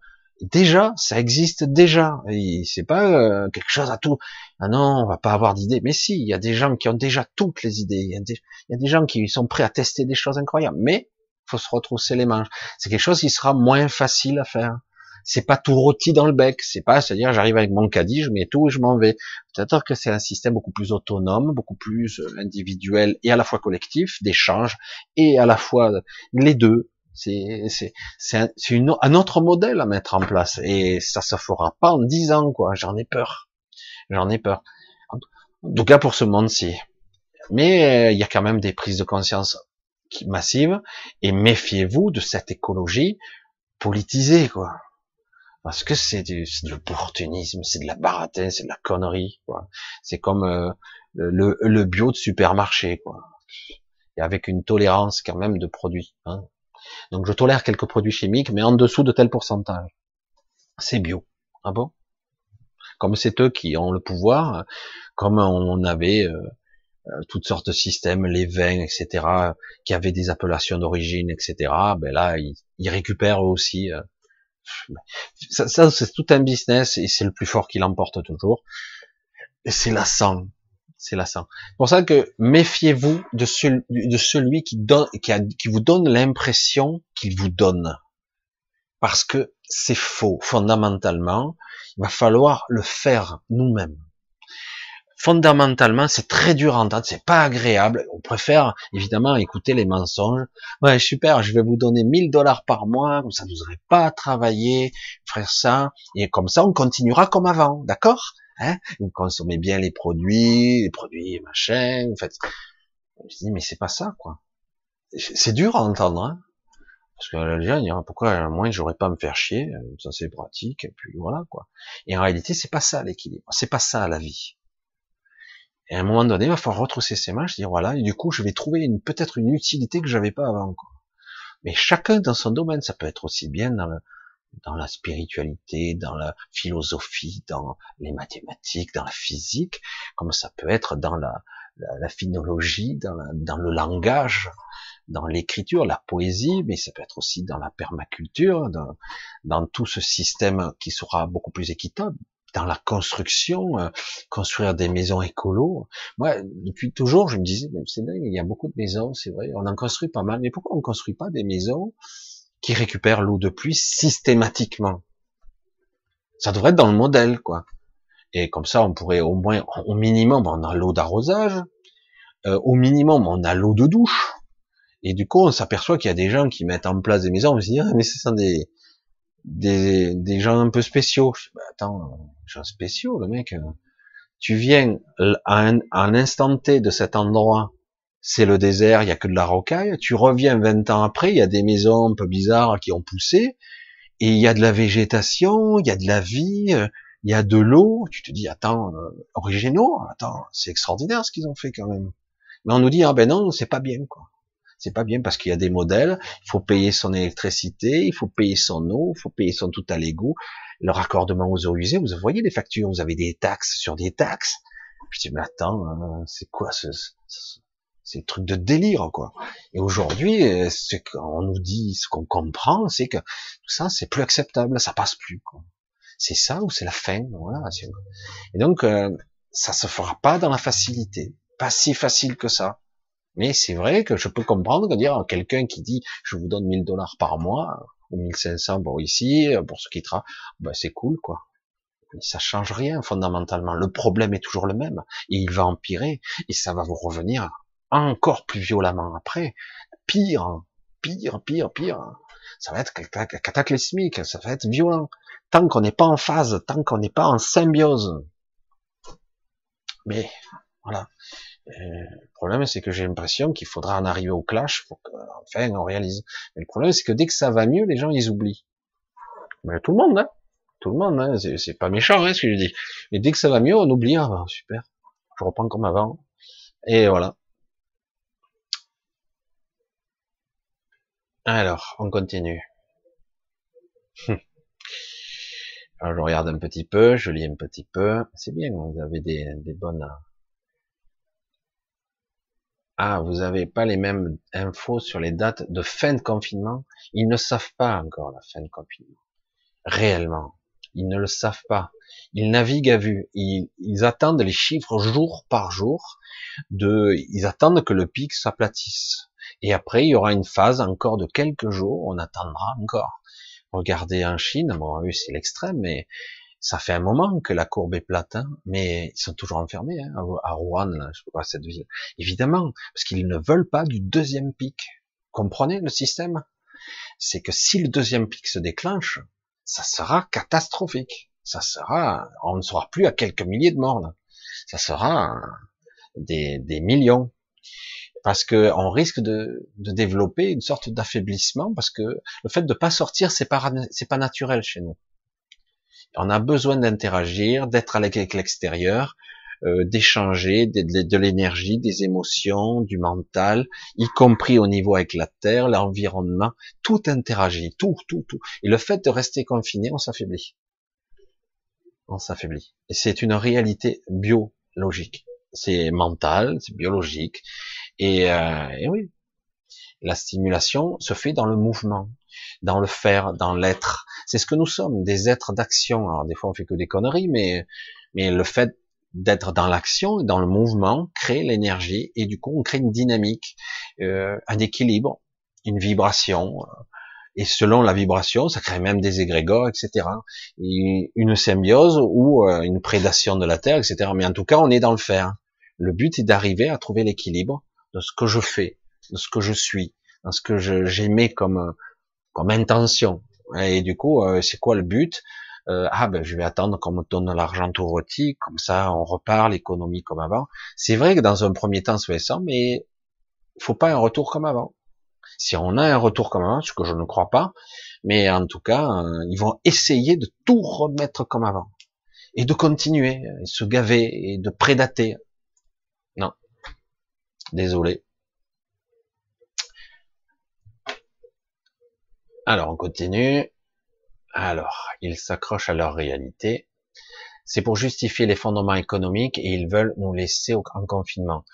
déjà, ça existe déjà. Et c'est pas euh, quelque chose à tout. Ah non, on va pas avoir d'idées. Mais si, il y a des gens qui ont déjà toutes les idées. Il y, a des, gens qui sont prêts à tester des choses incroyables. Mais faut se retrousser les manches. C'est quelque chose qui sera moins facile à faire c'est pas tout rôti dans le bec, c'est pas, c'est-à-dire j'arrive avec mon caddie, je mets tout et je m'en vais. Peut-être que c'est un système beaucoup plus autonome, beaucoup plus euh, individuel et à la fois collectif, d'échange et à la fois les deux. C'est un, un autre modèle à mettre en place et ça se fera pas en dix ans quoi. J'en ai peur, j'en ai peur. En tout cas pour ce monde-ci. Mais il y a quand même des prises de conscience massives et méfiez-vous de cette écologie politisée quoi parce que c'est du, de l'opportunisme, c'est de la baratin, c'est de la connerie. C'est comme euh, le, le, bio de supermarché, quoi. Et avec une tolérance quand même de produits. Hein. Donc je tolère quelques produits chimiques, mais en dessous de tel pourcentage. C'est bio. Ah bon? Comme c'est eux qui ont le pouvoir, comme on avait euh, euh, toutes sortes de systèmes, les vins, etc., qui avaient des appellations d'origine, etc. Ben là, ils, récupèrent aussi ça, ça c'est tout un business et c'est le plus fort qui l'emporte toujours. Et c'est lassant. C'est lassant. C'est pour ça que méfiez-vous de, celui, qui, vous donne l'impression qu'il vous donne. Parce que c'est faux. Fondamentalement, il va falloir le faire nous-mêmes fondamentalement, c'est très dur à entendre, c'est pas agréable. On préfère évidemment écouter les mensonges. Ouais, super, je vais vous donner 1000 dollars par mois, ça vous aurez pas à travailler, faire ça, et comme ça, on continuera comme avant, d'accord? Hein Vous consommez bien les produits, les produits machin, en fait. Je dis mais c'est pas ça, quoi. C'est dur à entendre, hein parce que les gens diront pourquoi moi j'aurais pas à me faire chier, ça c'est pratique, et puis voilà quoi. Et en réalité c'est pas ça l'équilibre, c'est pas ça la vie. Et à un moment donné, il va falloir retrousser ses manches, dire voilà, et du coup, je vais trouver une, peut-être une utilité que j'avais pas avant. Quoi. Mais chacun dans son domaine, ça peut être aussi bien dans, le, dans la spiritualité, dans la philosophie, dans les mathématiques, dans la physique, comme ça peut être dans la, la, la phinologie, dans, dans le langage, dans l'écriture, la poésie, mais ça peut être aussi dans la permaculture, dans, dans tout ce système qui sera beaucoup plus équitable, dans la construction, euh, construire des maisons écolo. Moi, depuis toujours, je me disais, c'est dingue, il y a beaucoup de maisons, c'est vrai, on en construit pas mal, mais pourquoi on ne construit pas des maisons qui récupèrent l'eau de pluie systématiquement Ça devrait être dans le modèle, quoi. Et comme ça, on pourrait au moins, au minimum, on a l'eau d'arrosage, euh, au minimum, on a l'eau de douche. Et du coup, on s'aperçoit qu'il y a des gens qui mettent en place des maisons, on se dit, ah, mais ce sont des, des, des gens un peu spéciaux. Je bah, attends, gens spéciaux, le mec. Euh, tu viens à un, à un instant T de cet endroit, c'est le désert, il y a que de la rocaille. Tu reviens 20 ans après, il y a des maisons un peu bizarres qui ont poussé, et il y a de la végétation, il y a de la vie, euh, il y a de l'eau. Tu te dis, attends, euh, originaux, attends, c'est extraordinaire ce qu'ils ont fait quand même. Mais on nous dit ah ben non, c'est pas bien quoi. C'est pas bien parce qu'il y a des modèles, il faut payer son électricité, il faut payer son eau, il faut payer son tout à l'égout, le raccordement aux eaux usées. Vous voyez les factures, vous avez des taxes sur des taxes. Je dis mais attends, hein, c'est quoi ce, ce c'est truc de délire quoi. Et aujourd'hui, euh, ce qu'on nous dit, ce qu'on comprend, c'est que tout ça c'est plus acceptable, ça passe plus. C'est ça ou c'est la fin, voilà. Et donc euh, ça se fera pas dans la facilité, pas si facile que ça. Mais c'est vrai que je peux comprendre que dire quelqu'un qui dit je vous donne 1000 dollars par mois ou 1500 pour ici, pour ce qui sera, ben c'est cool quoi. Mais ça change rien fondamentalement. Le problème est toujours le même et il va empirer et ça va vous revenir encore plus violemment après. Pire, pire, pire, pire. Ça va être cataclysmique, ça va être violent. Tant qu'on n'est pas en phase, tant qu'on n'est pas en symbiose. Mais voilà. Euh, le problème, c'est que j'ai l'impression qu'il faudra en arriver au clash pour qu'enfin on réalise. Mais le problème, c'est que dès que ça va mieux, les gens, ils oublient. Mais tout le monde, hein. Tout le monde, hein. C'est pas méchant, hein, ce que je dis. Mais dès que ça va mieux, on oublie, ah, bah, super. Je reprends comme avant. Et voilà. Alors, on continue. Alors, je regarde un petit peu, je lis un petit peu. C'est bien, vous avez des, bonnes ah, vous n'avez pas les mêmes infos sur les dates de fin de confinement? Ils ne savent pas encore la fin de confinement. Réellement. Ils ne le savent pas. Ils naviguent à vue. Ils, attendent les chiffres jour par jour. De, ils attendent que le pic s'aplatisse. Et après, il y aura une phase encore de quelques jours. On attendra encore. Regardez en Chine. Bon, eux, c'est l'extrême, mais ça fait un moment que la courbe est plate, hein, mais ils sont toujours enfermés hein, à Rouen, là, je sais pas cette ville. Évidemment, parce qu'ils ne veulent pas du deuxième pic. Comprenez le système? C'est que si le deuxième pic se déclenche, ça sera catastrophique. Ça sera, on ne sera plus à quelques milliers de morts. Là. Ça sera des, des millions parce que on risque de, de développer une sorte d'affaiblissement parce que le fait de pas sortir c'est pas c'est pas naturel chez nous on a besoin d'interagir, d'être avec l'extérieur, euh, d'échanger de, l'énergie, des émotions, du mental, y compris au niveau avec la terre, l'environnement, tout interagit, tout, tout, tout. Et le fait de rester confiné, on s'affaiblit. On s'affaiblit. Et c'est une réalité biologique. C'est mental, c'est biologique. Et, euh, et oui, la stimulation se fait dans le mouvement, dans le faire, dans l'être. C'est ce que nous sommes, des êtres d'action. Alors des fois on fait que des conneries, mais mais le fait d'être dans l'action, dans le mouvement, crée l'énergie et du coup on crée une dynamique, euh, un équilibre, une vibration. Et selon la vibration, ça crée même des égrégores, etc. Et une symbiose ou euh, une prédation de la Terre, etc. Mais en tout cas, on est dans le faire. Le but est d'arriver à trouver l'équilibre de ce que je fais, de ce que je suis, dans ce que j'aimais comme comme intention. Et du coup, euh, c'est quoi le but? Euh, Ah ben, je vais attendre qu'on me donne l'argent tout rôti, comme ça, on repart l'économie comme avant. C'est vrai que dans un premier temps, c'est ça, mais faut pas un retour comme avant. Si on a un retour comme avant, ce que je ne crois pas, mais en tout cas, euh, ils vont essayer de tout remettre comme avant et de continuer, et se gaver et de prédater. Non, désolé. Alors, on continue. Alors, ils s'accrochent à leur réalité. C'est pour justifier les fondements économiques et ils veulent nous laisser en confinement.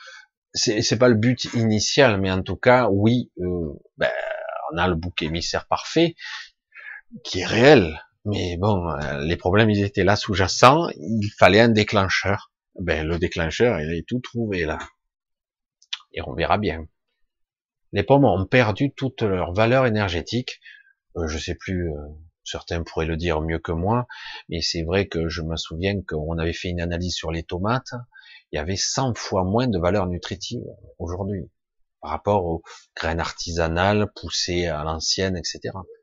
C'est pas le but initial, mais en tout cas, oui, euh, ben, on a le bouc émissaire parfait qui est réel. Mais bon, euh, les problèmes, ils étaient là sous-jacents. Il fallait un déclencheur. Ben, le déclencheur, il est tout trouvé là. Et on verra bien. Les pommes ont perdu toute leur valeur énergétique euh, je sais plus, euh, certains pourraient le dire mieux que moi, mais c'est vrai que je me souviens qu'on avait fait une analyse sur les tomates, il y avait 100 fois moins de valeur nutritive aujourd'hui par rapport aux graines artisanales poussées à l'ancienne, etc.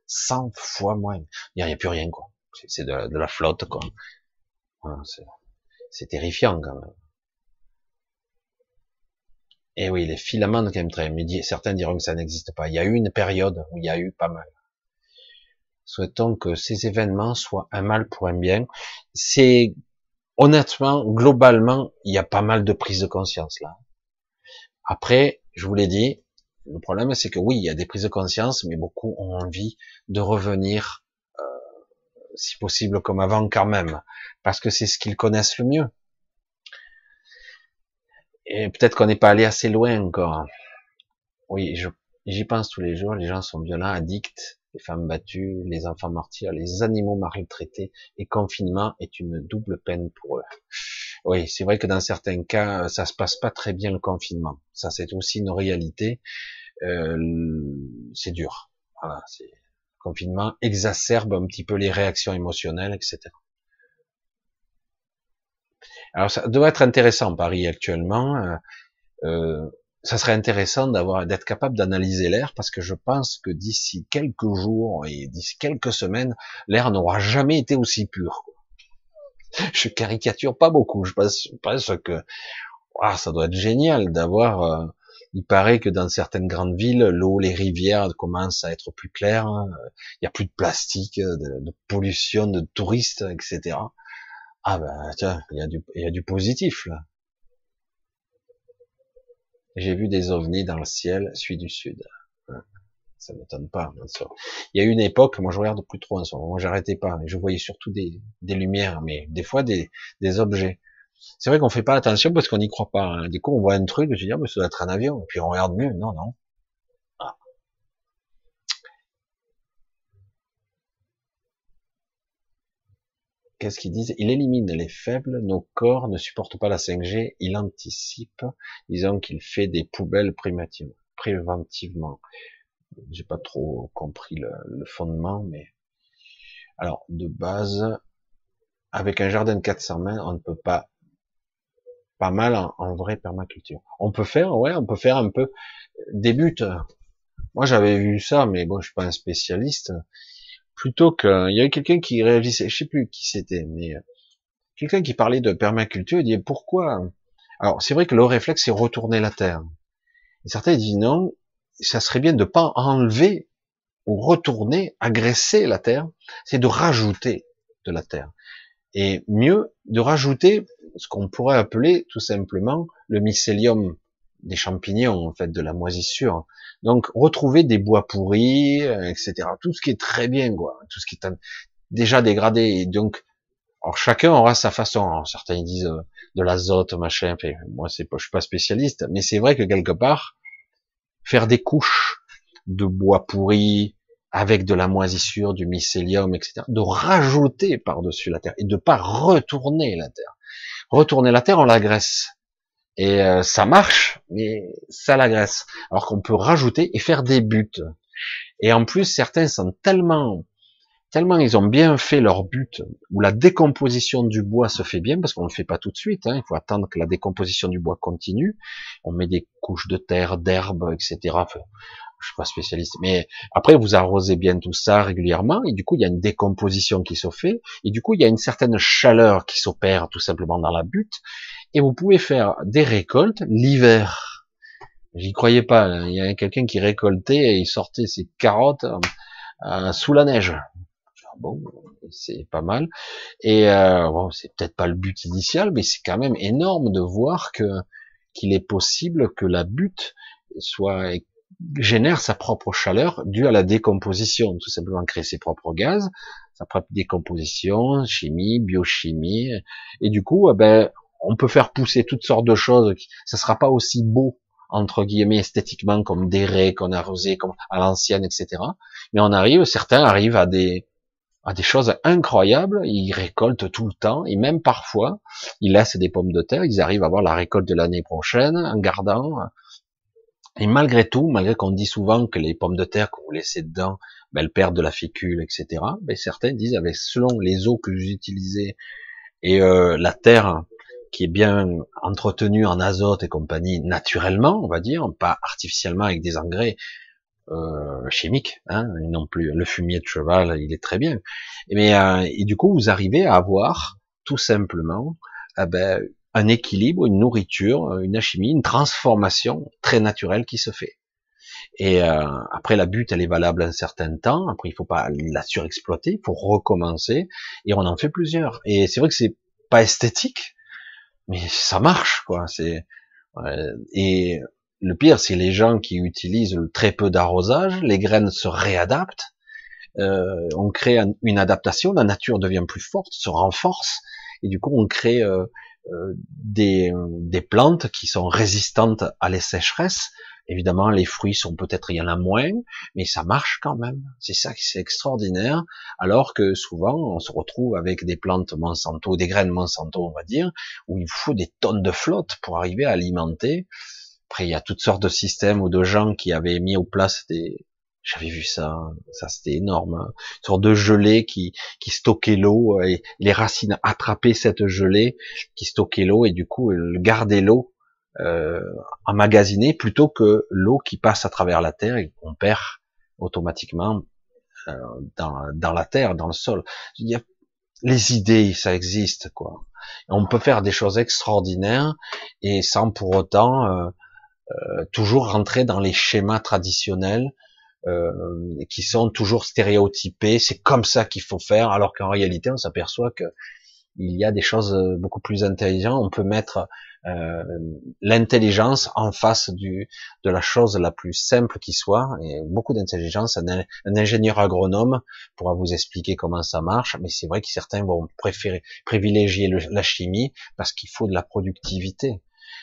100 fois moins. Il n'y a, plus rien, quoi. C'est de, la flotte, quoi. c'est terrifiant, quand même. Et oui, les filaments de chemtrail, mais certains diront que ça n'existe pas. Il y a eu une période où il y a eu pas mal. Souhaitons que ces événements soient un mal pour un bien. C'est honnêtement, globalement, il y a pas mal de prise de conscience là. Après, je vous l'ai dit, le problème c'est que oui, il y a des prises de conscience, mais beaucoup ont envie de revenir, euh, si possible comme avant quand même, parce que c'est ce qu'ils connaissent le mieux. Et peut-être qu'on n'est pas allé assez loin encore. Oui, j'y pense tous les jours, les gens sont violents, addicts, les femmes battues, les enfants martyrs, les animaux maltraités, et confinement est une double peine pour eux. Oui, c'est vrai que dans certains cas, ça se passe pas très bien le confinement. Ça, c'est aussi une réalité. Euh, c'est dur. Voilà, confinement exacerbe un petit peu les réactions émotionnelles, etc. Alors, ça doit être intéressant Paris actuellement. Euh, euh ça serait intéressant d'avoir d'être capable d'analyser l'air parce que je pense que d'ici quelques jours et d'ici quelques semaines, l'air n'aura jamais été aussi pur. Je caricature pas beaucoup. Je pense, que ça doit être génial d'avoir. Euh, il paraît que dans certaines grandes villes, l'eau, les rivières commencent à être plus claires. Il n'y a plus de plastique, de, pollution, de touristes, etc. Ah ben tiens, il y a du, y a du positif là. J'ai vu des ovnis dans le ciel, celui du sud. Ça m'étonne pas. Il y a une époque, moi je regarde plus trop moment, moi j'arrêtais pas, je voyais surtout des, des lumières, mais des fois des, des objets. C'est vrai qu'on fait pas attention parce qu'on n'y croit pas. Hein. Du coup, on voit un truc, je dis, ah, mais ça doit être un avion, et puis on regarde mieux. Non, non. Qu'est-ce qu'ils disent? Il élimine les faibles, nos corps ne supportent pas la 5G, il anticipe, disons qu'il fait des poubelles préventivement. J'ai pas trop compris le, fondement, mais alors de base, avec un jardin de 400 mètres, on ne peut pas pas mal en, en permaculture. On peut faire, ouais, on peut faire un peu des buts. Moi, j'avais vu ça, mais bon, je suis pas un spécialiste plutôt que, il y avait quelqu'un qui réagissait, je sais plus qui c'était, mais euh, quelqu'un qui parlait de permaculture, il dit pourquoi Alors c'est vrai que le réflexe c'est retourner la terre. Certains disent non, ça serait bien de pas enlever ou retourner, agresser la terre, c'est de rajouter de la terre. Et mieux, de rajouter ce qu'on pourrait appeler tout simplement le mycélium des champignons, en fait, de la moisissure. Donc, retrouver des bois pourris, euh, etc. Tout ce qui est très bien, quoi. Tout ce qui est déjà dégradé. Et donc, alors chacun aura sa façon. certains disent euh, de l'azote, machin. moi, c'est pas, je suis pas spécialiste, mais c'est vrai que quelque part, faire des couches de bois pourris avec de la moisissure, du mycélium, etc., de rajouter par-dessus la terre et de pas retourner la terre. Retourner la terre, on l'agresse. Et euh, ça marche, mais ça l'agresse. Alors qu'on peut rajouter et faire des buts. Et en plus, certains sont tellement, tellement ils ont bien fait leur but, où la décomposition du bois se fait bien, parce qu'on ne le fait pas tout de suite. Hein, il faut attendre que la décomposition du bois continue. On met des couches de terre, d'herbe, etc. Enfin, je suis pas spécialiste, mais après vous arrosez bien tout ça régulièrement et du coup il y a une décomposition qui se fait et du coup il y a une certaine chaleur qui s'opère tout simplement dans la butte et vous pouvez faire des récoltes l'hiver. J'y croyais pas. Il y a quelqu'un qui récoltait et il sortait ses carottes euh, sous la neige. Bon, c'est pas mal. Et euh, bon, c'est peut-être pas le but initial, mais c'est quand même énorme de voir que qu'il est possible que la butte soit génère sa propre chaleur due à la décomposition, tout simplement créer ses propres gaz, sa propre décomposition, chimie, biochimie, et du coup, eh ben, on peut faire pousser toutes sortes de choses. Ça sera pas aussi beau entre guillemets esthétiquement comme des raies qu'on a arrosées comme à l'ancienne, etc. Mais on arrive, certains arrivent à des à des choses incroyables. Ils récoltent tout le temps et même parfois ils laissent des pommes de terre. Ils arrivent à avoir la récolte de l'année prochaine en gardant. Et malgré tout, malgré qu'on dit souvent que les pommes de terre que vous dedans, ben, elles perdent de la fécule, etc. Ben, certains disent, avec ah, selon les eaux que vous utilisez et euh, la terre qui est bien entretenu en azote et compagnie naturellement, on va dire, pas artificiellement avec des engrais euh, chimiques, hein, non plus. Le fumier de cheval, il est très bien. Mais euh, et du coup, vous arrivez à avoir tout simplement eh ben, un équilibre, une nourriture, une alchimie, une transformation très naturelle qui se fait. Et euh, après, la butte, elle est valable un certain temps. Après, il faut pas la surexploiter, il faut recommencer. Et on en fait plusieurs. Et c'est vrai que c'est pas esthétique, mais ça marche quoi. C'est et le pire, c'est les gens qui utilisent très peu d'arrosage, les graines se réadaptent, euh, on crée une adaptation, la nature devient plus forte, se renforce, et du coup on crée euh, euh, des, des, plantes qui sont résistantes à les sécheresses. Évidemment, les fruits sont peut-être il y en a moins, mais ça marche quand même. C'est ça qui c'est extraordinaire. Alors que souvent, on se retrouve avec des plantes Monsanto, des graines Monsanto, on va dire, où il faut des tonnes de flotte pour arriver à alimenter. Après, il y a toutes sortes de systèmes ou de gens qui avaient mis au place des, j'avais vu ça, ça c'était énorme. Hein. Une sorte de gelée qui, qui stockait l'eau et les racines attrapaient cette gelée qui stockait l'eau et du coup gardaient l'eau euh, plutôt que l'eau qui passe à travers la terre et qu'on perd automatiquement euh, dans, dans la terre, dans le sol. Il y a, les idées, ça existe quoi. On peut faire des choses extraordinaires et sans pour autant euh, euh toujours rentrer dans les schémas traditionnels euh, qui sont toujours stéréotypés. C'est comme ça qu'il faut faire, alors qu'en réalité, on s'aperçoit que il y a des choses euh, beaucoup plus intelligentes. On peut mettre euh, l'intelligence en face de la chose la plus simple qui soit. Et beaucoup d'intelligence. Un, ingénieur agronome pourra vous expliquer comment ça marche, mais c'est vrai que certains vont préférer privilégier la chimie parce qu'il faut de la productivité.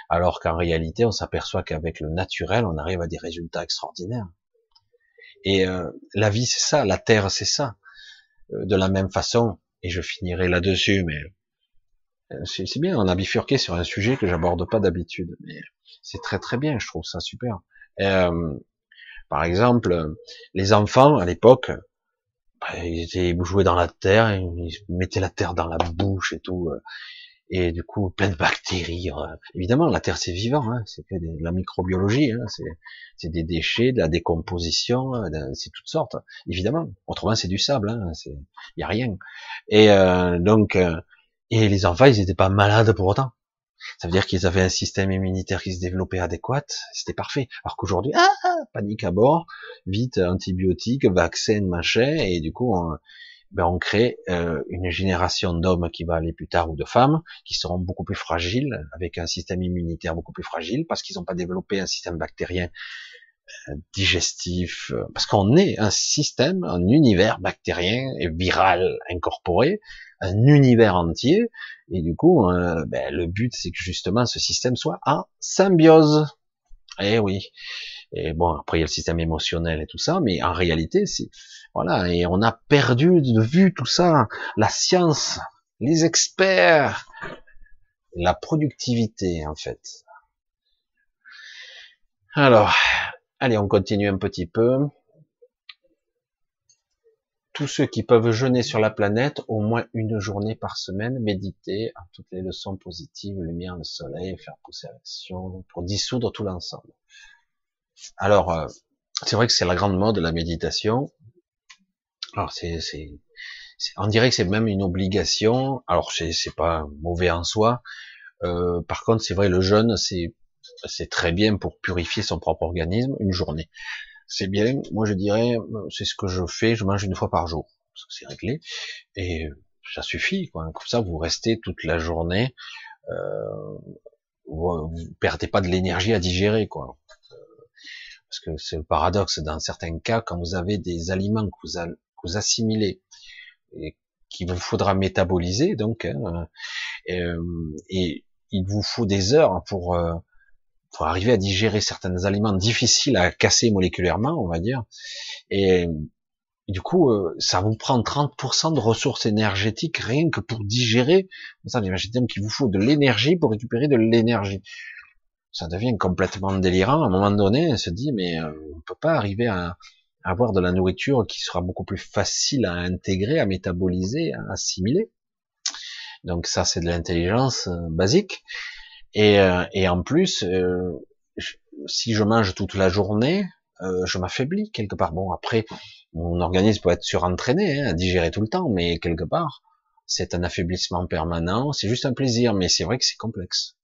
Alors qu'en réalité, on s'aperçoit qu'avec le naturel, on arrive à des résultats extraordinaires. Et euh, la vie, c'est ça, la terre, c'est ça. Euh, de la même façon, et je finirai là-dessus, mais c'est bien, on a bifurqué sur un sujet que j'aborde pas d'habitude, mais c'est très très bien, je trouve ça super. par exemple, les enfants à l'époque, bah, ils étaient jouaient dans la terre, ils mettaient la terre dans la bouche et tout et du coup plein de bactéries. Euh, évidemment, la Terre c'est vivant, hein, c'est de la microbiologie, hein, c'est des déchets, de la décomposition, euh, c'est toutes sortes. Évidemment, autrement c'est du sable, hein, il y a rien. Et euh, donc, et les enfants, ils n'étaient pas malades pour autant. Ça veut dire qu'ils avaient un système immunitaire qui se développait adéquat, c'était parfait. Alors qu'aujourd'hui, ah, panique à bord, vite antibiotiques, vaccins, machin, et du coup, on, ben on crée euh, une génération d'hommes qui va aller plus tard ou de femmes qui seront beaucoup plus fragiles, avec un système immunitaire beaucoup plus fragile, parce qu'ils n'ont pas développé un système bactérien digestif, euh, parce qu'on est un système, un univers bactérien et viral incorporé, un univers entier, et du coup, ben, le but c'est que justement ce système soit en symbiose. Eh oui. Et bon, après il y a le système émotionnel et tout ça, mais en réalité, c'est voilà, et on a perdu de vue tout ça, la science, les experts, la productivité en fait. Alors, allez, on continue un petit peu. Tous ceux qui peuvent jeûner sur la planète au moins une journée par semaine, méditer à toutes les leçons positives, lumière, le soleil, faire pousser l'action pour dissoudre tout l'ensemble. Alors, euh, c'est vrai que c'est la grande mode, la méditation. Alors, c'est, c'est, on dirait que c'est même une obligation. Alors, c'est, c'est pas mauvais en soi. Euh, par contre, c'est vrai, le jeûne, c'est, c'est très bien pour purifier son propre organisme une journée. C'est bien. Moi, je dirais, c'est ce que je fais. Je mange une fois par jour. C'est réglé. Et ça suffit, quoi. Comme ça, vous restez toute la journée. Euh, vous, perdez pas de l'énergie à digérer, quoi parce que c'est le paradoxe dans certains cas, quand vous avez des aliments que vous, vous assimilez et qu'il vous faudra métaboliser, donc, hein, euh, et il vous faut des heures pour, euh, pour arriver à digérer certains aliments difficiles à casser moléculairement, on va dire, et, du coup, euh, ça vous prend 30% de ressources énergétiques rien que pour digérer. Ça, donc qu'il vous faut de l'énergie pour récupérer de l'énergie ça devient complètement délirant. À un moment donné, on se dit, mais euh, on peut pas arriver à, avoir de la nourriture qui sera beaucoup plus facile à intégrer, à métaboliser, à assimiler. Donc ça, c'est de l'intelligence euh, basique. Et, euh, et, en plus, si je mange toute la journée, je m'affaiblis quelque part. Bon, après, mon organisme peut être surentraîné, hein, à digérer tout le temps, mais quelque part, c'est un affaiblissement permanent. C'est juste un plaisir, mais c'est vrai que c'est complexe.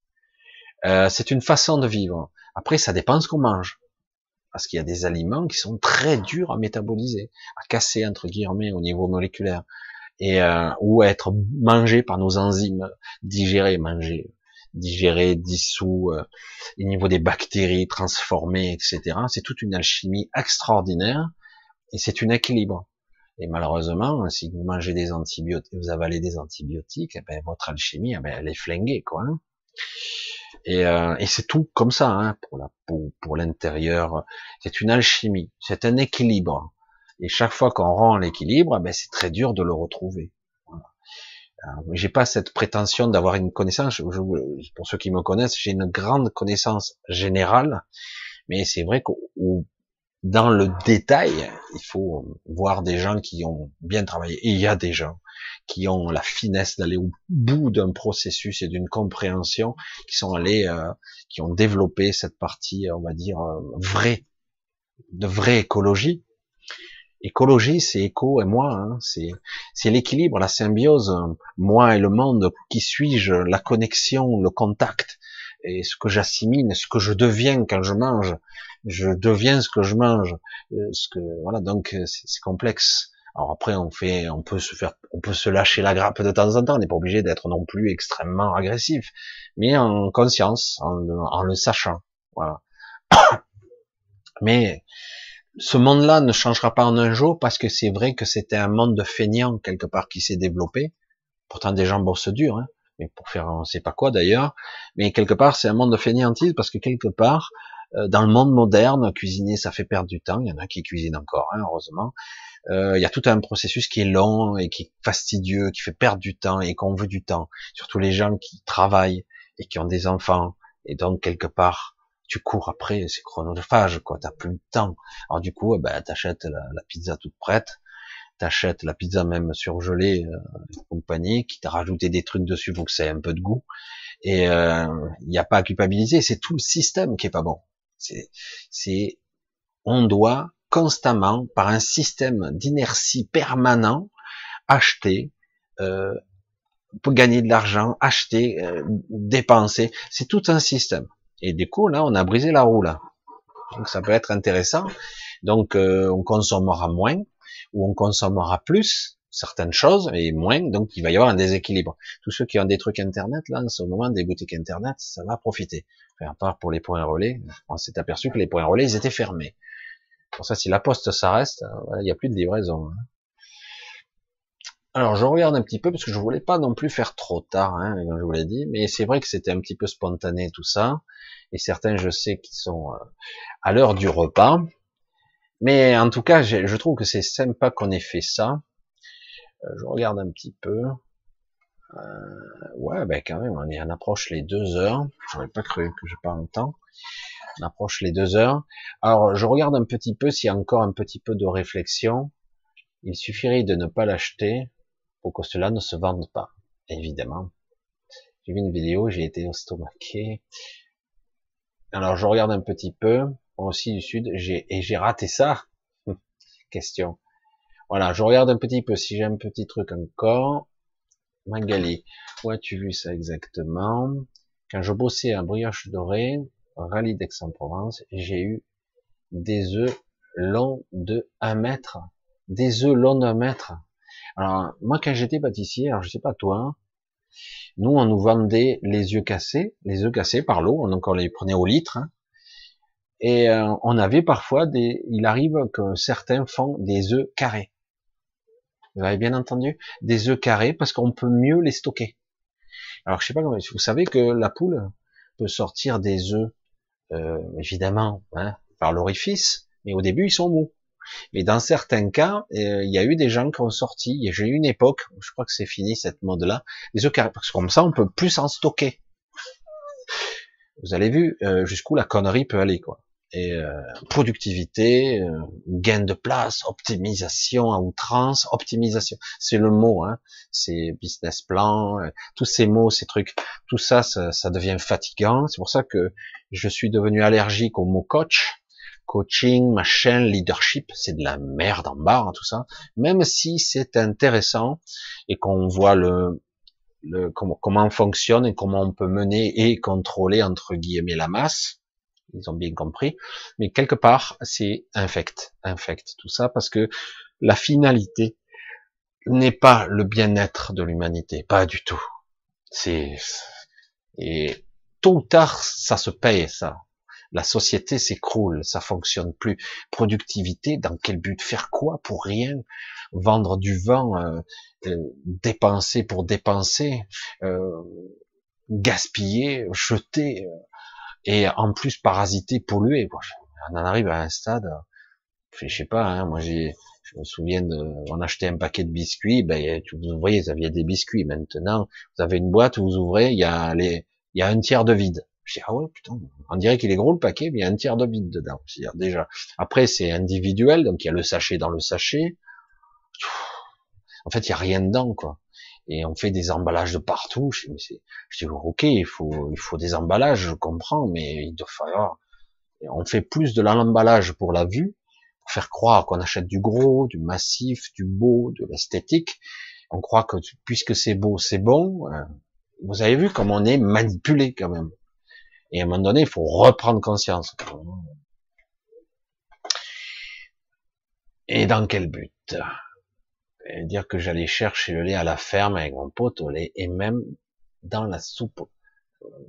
Euh, c'est une façon de vivre. Après, ça dépend ce qu'on mange. Parce qu'il y a des aliments qui sont très durs à métaboliser, à casser entre guillemets au niveau moléculaire, et euh, ou à être mangés par nos enzymes, digérés, mangés. Digéré, dissous, euh, au niveau des bactéries, transformées, etc. C'est toute une alchimie extraordinaire et c'est un équilibre. Et malheureusement, si vous mangez des antibiotiques, vous avalez des antibiotiques, eh ben, votre alchimie, eh ben, elle est flinguée, quoi. Hein. Et, euh, et c'est tout comme ça, hein, pour la peau, pour l'intérieur. C'est une alchimie, c'est un équilibre. Et chaque fois qu'on rend l'équilibre, eh ben, c'est très dur de le retrouver. J'ai pas cette prétention d'avoir une connaissance. Pour ceux qui me connaissent, j'ai une grande connaissance générale, mais c'est vrai que dans le détail, il faut voir des gens qui ont bien travaillé. Et il y a des gens qui ont la finesse d'aller au bout d'un processus et d'une compréhension, qui sont allés, euh, qui ont développé cette partie, on va dire, euh, vraie, de vraie écologie, Écologie, c'est éco et moi, hein, c'est l'équilibre, la symbiose, moi et le monde. Qui suis-je? La connexion, le contact, et ce que j'assimile, ce que je deviens quand je mange. Je deviens ce que je mange. Euh, ce que voilà, donc euh, c'est complexe. Alors après, on fait, on peut se faire, on peut se lâcher la grappe de temps en temps. On n'est pas obligé d'être non plus extrêmement agressif, mais en conscience, en, en le sachant. Voilà. Mais ce monde-là ne changera pas en un jour parce que c'est vrai que c'était un monde de feignants quelque part qui s'est développé. Pourtant des gens bossent dur, hein, mais pour faire on sait pas quoi d'ailleurs. Mais quelque part c'est un monde de fainéantise parce que quelque part euh, dans le monde moderne, cuisiner ça fait perdre du temps. Il y en a qui cuisinent encore, hein, heureusement. Euh, il y a tout un processus qui est long et qui est fastidieux, qui fait perdre du temps et qu'on veut du temps. Surtout les gens qui travaillent et qui ont des enfants et donc quelque part tu cours après, c'est chronophage, quoi, t'as plus de temps. Alors du coup, eh ben, t'achètes la, la pizza toute prête, t'achètes la pizza même surgelée, euh, compagnie, qui t'a rajouté des trucs dessus pour que ça ait un peu de goût. Et il euh, n'y a pas à culpabiliser, c'est tout le système qui est pas bon. C'est, c'est, on doit constamment, par un système d'inertie permanent, acheter, euh, pour gagner de l'argent, acheter, euh, dépenser. C'est tout un système. Et du coup, là, on a brisé la roue, là. Donc, ça peut être intéressant. Donc, euh, on consommera moins, ou on consommera plus, certaines choses, et moins, donc il va y avoir un déséquilibre. Tous ceux qui ont des trucs Internet, là, en ce moment, des boutiques Internet, ça va profiter. À part pour les points relais, on s'est aperçu que les points relais, ils étaient fermés. Pour ça, si la poste, ça reste, euh, il n'y a plus de livraison. Hein. Alors je regarde un petit peu parce que je voulais pas non plus faire trop tard, hein, comme je vous l'ai dit, mais c'est vrai que c'était un petit peu spontané tout ça, et certains je sais qui sont euh, à l'heure du repas, mais en tout cas je trouve que c'est sympa qu'on ait fait ça. Euh, je regarde un petit peu. Euh, ouais, ben quand même, on, est, on approche les deux heures. J'aurais pas cru que je parle temps. On approche les deux heures. Alors je regarde un petit peu s'il y a encore un petit peu de réflexion. Il suffirait de ne pas l'acheter pour que cela ne se vende pas, évidemment. J'ai vu une vidéo, j'ai été estomaqué. Alors je regarde un petit peu, aussi du sud, et j'ai raté ça. Question. Voilà, je regarde un petit peu si j'ai un petit truc encore. Magali, où as-tu vu ça exactement? Quand je bossais à Brioche Dorée, rallye d'Aix-en-Provence, j'ai eu des œufs longs de 1 mètre. Des œufs longs d'un mètre. Alors, moi, quand j'étais pâtissier, alors je sais pas toi, nous, on nous vendait les yeux cassés, les œufs cassés par l'eau, donc on les prenait au litre, hein. et euh, on avait parfois des, il arrive que certains font des œufs carrés. Vous avez bien entendu? Des œufs carrés parce qu'on peut mieux les stocker. Alors, je sais pas comment, vous savez que la poule peut sortir des œufs, euh, évidemment, hein, par l'orifice, mais au début, ils sont mous. Mais dans certains cas, euh, il y a eu des gens qui ont sorti, j'ai eu une époque, je crois que c'est fini cette mode-là, les œufs carrés, parce que comme ça, on peut plus en stocker. Vous avez vu euh, jusqu'où la connerie peut aller, quoi. Et euh, productivité, gain de place, optimisation à outrance, optimisation, c'est le mot, hein. C'est business plan, tous ces mots, ces trucs, tout ça, ça, ça devient fatigant. C'est pour ça que je suis devenu allergique au mot coach coaching, machin, leadership, c'est de la merde en barre, hein, tout ça. Même si c'est intéressant et qu'on voit le, le comment, comment fonctionne et comment on peut mener et contrôler entre guillemets la masse, ils ont bien compris. Mais quelque part, c'est infect, infect tout ça parce que la finalité n'est pas le bien-être de l'humanité, pas du tout. C'est Et tôt ou tard, ça se paye, ça. La société s'écroule, ça fonctionne plus. Productivité, dans quel but? Faire quoi pour rien? Vendre du vent, euh, euh, dépenser pour dépenser, euh, gaspiller, jeter, et en plus parasiter, polluer. On en arrive à un stade, je sais pas, hein, moi j'ai, je me souviens de, on achetait un paquet de biscuits, ben, vous voyez, vous aviez des biscuits. Maintenant, vous avez une boîte, vous ouvrez, il y a les, il y a un tiers de vide. Je ah ouais, putain, on dirait qu'il est gros le paquet, mais il y a un tiers de vide dedans. C'est-à-dire déjà. Après, c'est individuel, donc il y a le sachet dans le sachet. En fait, il y a rien dedans, quoi. Et on fait des emballages de partout. Je dis, je dis ok, il faut, il faut des emballages, je comprends, mais il doit falloir. On fait plus de l'emballage pour la vue, pour faire croire qu'on achète du gros, du massif, du beau, de l'esthétique. On croit que puisque c'est beau, c'est bon. Euh, vous avez vu comme on est manipulé quand même. Et à un moment donné, il faut reprendre conscience. Et dans quel but? Dire que j'allais chercher le lait à la ferme avec mon pote au lait et même dans la soupe,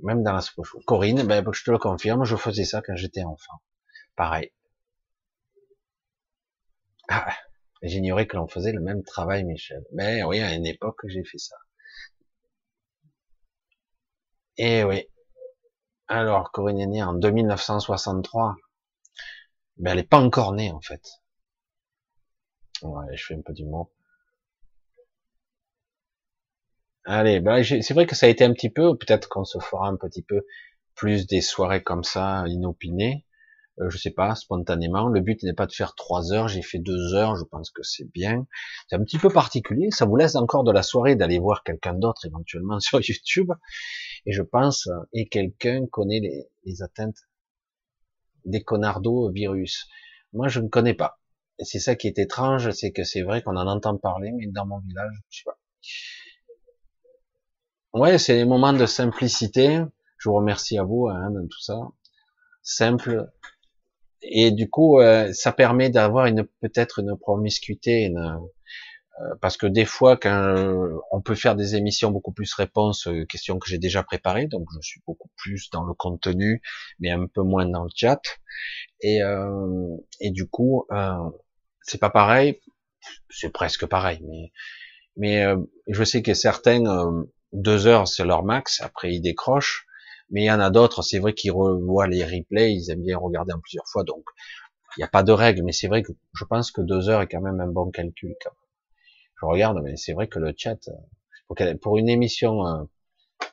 même dans la soupe. Corinne, ben, je te le confirme, je faisais ça quand j'étais enfant. Pareil. Ah, J'ignorais que l'on faisait le même travail, Michel. Mais oui, à une époque, j'ai fait ça. Et oui, alors, Corinne est née en 2963. Mais elle n'est pas encore née, en fait. Ouais, je fais un peu du mot. Allez, bah, c'est vrai que ça a été un petit peu, peut-être qu'on se fera un petit peu plus des soirées comme ça, inopinées. Euh, je sais pas, spontanément. Le but n'est pas de faire trois heures, j'ai fait deux heures, je pense que c'est bien. C'est un petit peu particulier, ça vous laisse encore de la soirée d'aller voir quelqu'un d'autre éventuellement sur YouTube. Et je pense, et quelqu'un connaît les, les atteintes des connardos virus. Moi, je ne connais pas. Et c'est ça qui est étrange, c'est que c'est vrai qu'on en entend parler, mais dans mon village, je sais pas. Ouais, c'est les moments de simplicité. Je vous remercie à vous hein, dans tout ça. Simple, et du coup, euh, ça permet d'avoir une peut-être une promiscuité, une, euh, parce que des fois, quand on peut faire des émissions beaucoup plus réponses, euh, questions que j'ai déjà préparées, donc je suis beaucoup plus dans le contenu, mais un peu moins dans le chat. Et, et du coup, c'est pas pareil, c'est presque pareil, mais mais je sais que certains deux heures c'est leur max, après ils décrochent. Mais il y en a d'autres, c'est vrai qu'ils revoient les replays, ils aiment bien regarder en plusieurs fois, donc il n'y a pas de règle, mais c'est vrai que je pense que deux heures est quand même un bon calcul. Quand Je regarde, mais c'est vrai que le chat, euh, pour une émission euh,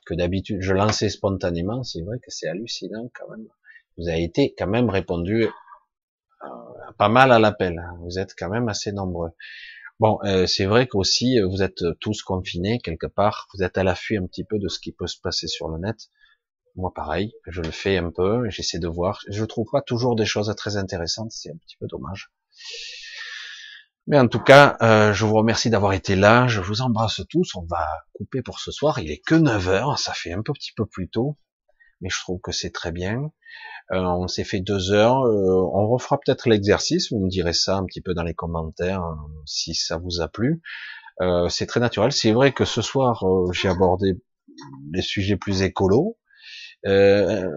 que d'habitude je lançais spontanément, c'est vrai que c'est hallucinant quand même. Vous avez été quand même répondu euh, pas mal à l'appel. Hein. Vous êtes quand même assez nombreux. Bon, c'est vrai qu'aussi vous êtes tous confinés quelque part. Vous êtes à l'affût un petit peu de ce qui peut se passer sur le net. Moi, pareil, je le fais un peu, j'essaie de voir. Je trouve pas toujours des choses très intéressantes, c'est un petit peu dommage. Mais en tout cas, euh, je vous remercie d'avoir été là. Je vous embrasse tous. On va couper pour ce soir. Il est que 9 heures. Ça fait un petit peu plus tôt. Mais je trouve que c'est très bien. Euh, on s'est fait deux heures. Euh, on refera peut-être l'exercice. Vous me direz ça un petit peu dans les commentaires si ça vous a plu. c'est très naturel. C'est vrai que ce soir, j'ai abordé les sujets plus écolos. Euh,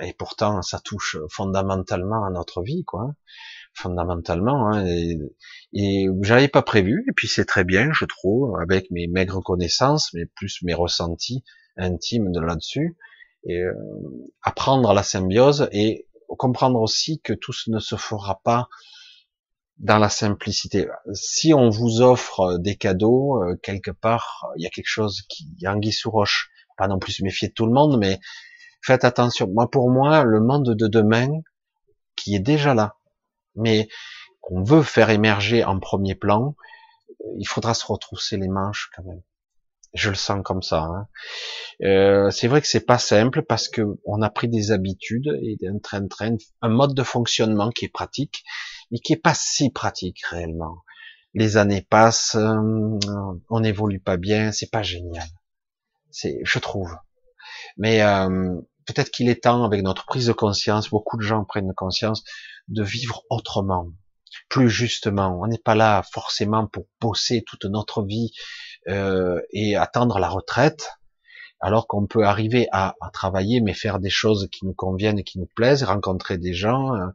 et pourtant, ça touche fondamentalement à notre vie, quoi. Fondamentalement. Hein, et, j'avais pas prévu. Et puis c'est très bien, je trouve, avec mes maigres connaissances, mais plus mes ressentis intimes de là-dessus. Et euh, apprendre la symbiose et comprendre aussi que tout ne se fera pas dans la simplicité. Si on vous offre des cadeaux, euh, quelque part, il y a quelque chose qui anguille sous roche pas non plus se méfier de tout le monde, mais faites attention. Moi, pour moi, le monde de demain, qui est déjà là, mais qu'on veut faire émerger en premier plan, il faudra se retrousser les manches quand même. Je le sens comme ça. Hein. Euh, c'est vrai que c'est pas simple parce que on a pris des habitudes et un train train, un mode de fonctionnement qui est pratique, mais qui est pas si pratique réellement. Les années passent, euh, on n'évolue pas bien, c'est pas génial je trouve. Mais euh, peut-être qu'il est temps, avec notre prise de conscience, beaucoup de gens prennent conscience de vivre autrement, plus justement. On n'est pas là forcément pour bosser toute notre vie euh, et attendre la retraite. alors qu'on peut arriver à, à, travailler, mais faire des choses qui nous conviennent et qui nous plaisent, rencontrer des gens euh,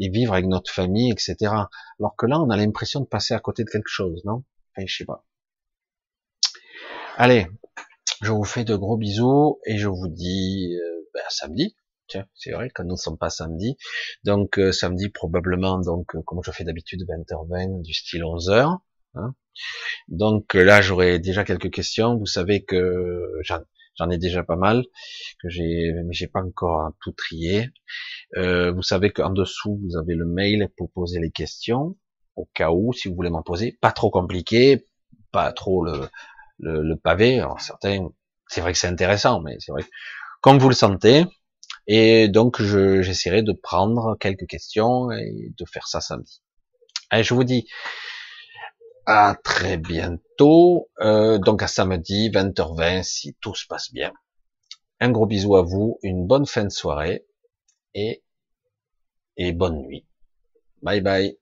et vivre avec notre famille, etc. Alors que là, on a l'impression de passer à côté de quelque chose, non? Enfin, je sais pas. Allez, je vous fais de gros bisous et je vous dis euh, ben, samedi. Tiens, c'est vrai quand nous ne sommes pas samedi. Donc euh, samedi probablement, donc comme je fais d'habitude 20h20 du style 11h. Hein. Donc là j'aurai déjà quelques questions. Vous savez que j'en ai déjà pas mal, que j'ai, mais j'ai pas encore tout trié. Euh, vous savez qu'en dessous vous avez le mail pour poser les questions au cas où si vous voulez m'en poser. Pas trop compliqué, pas trop le, le, pavé. Alors certains, c'est vrai que c'est intéressant, mais c'est vrai comme vous le sentez. Et donc j'essaierai de prendre quelques questions et de faire ça samedi. Allez, je vous dis à très bientôt. Euh, donc à samedi 20h20 si tout se passe bien. Un gros bisou à vous, une bonne fin de soirée et et bonne nuit. Bye bye.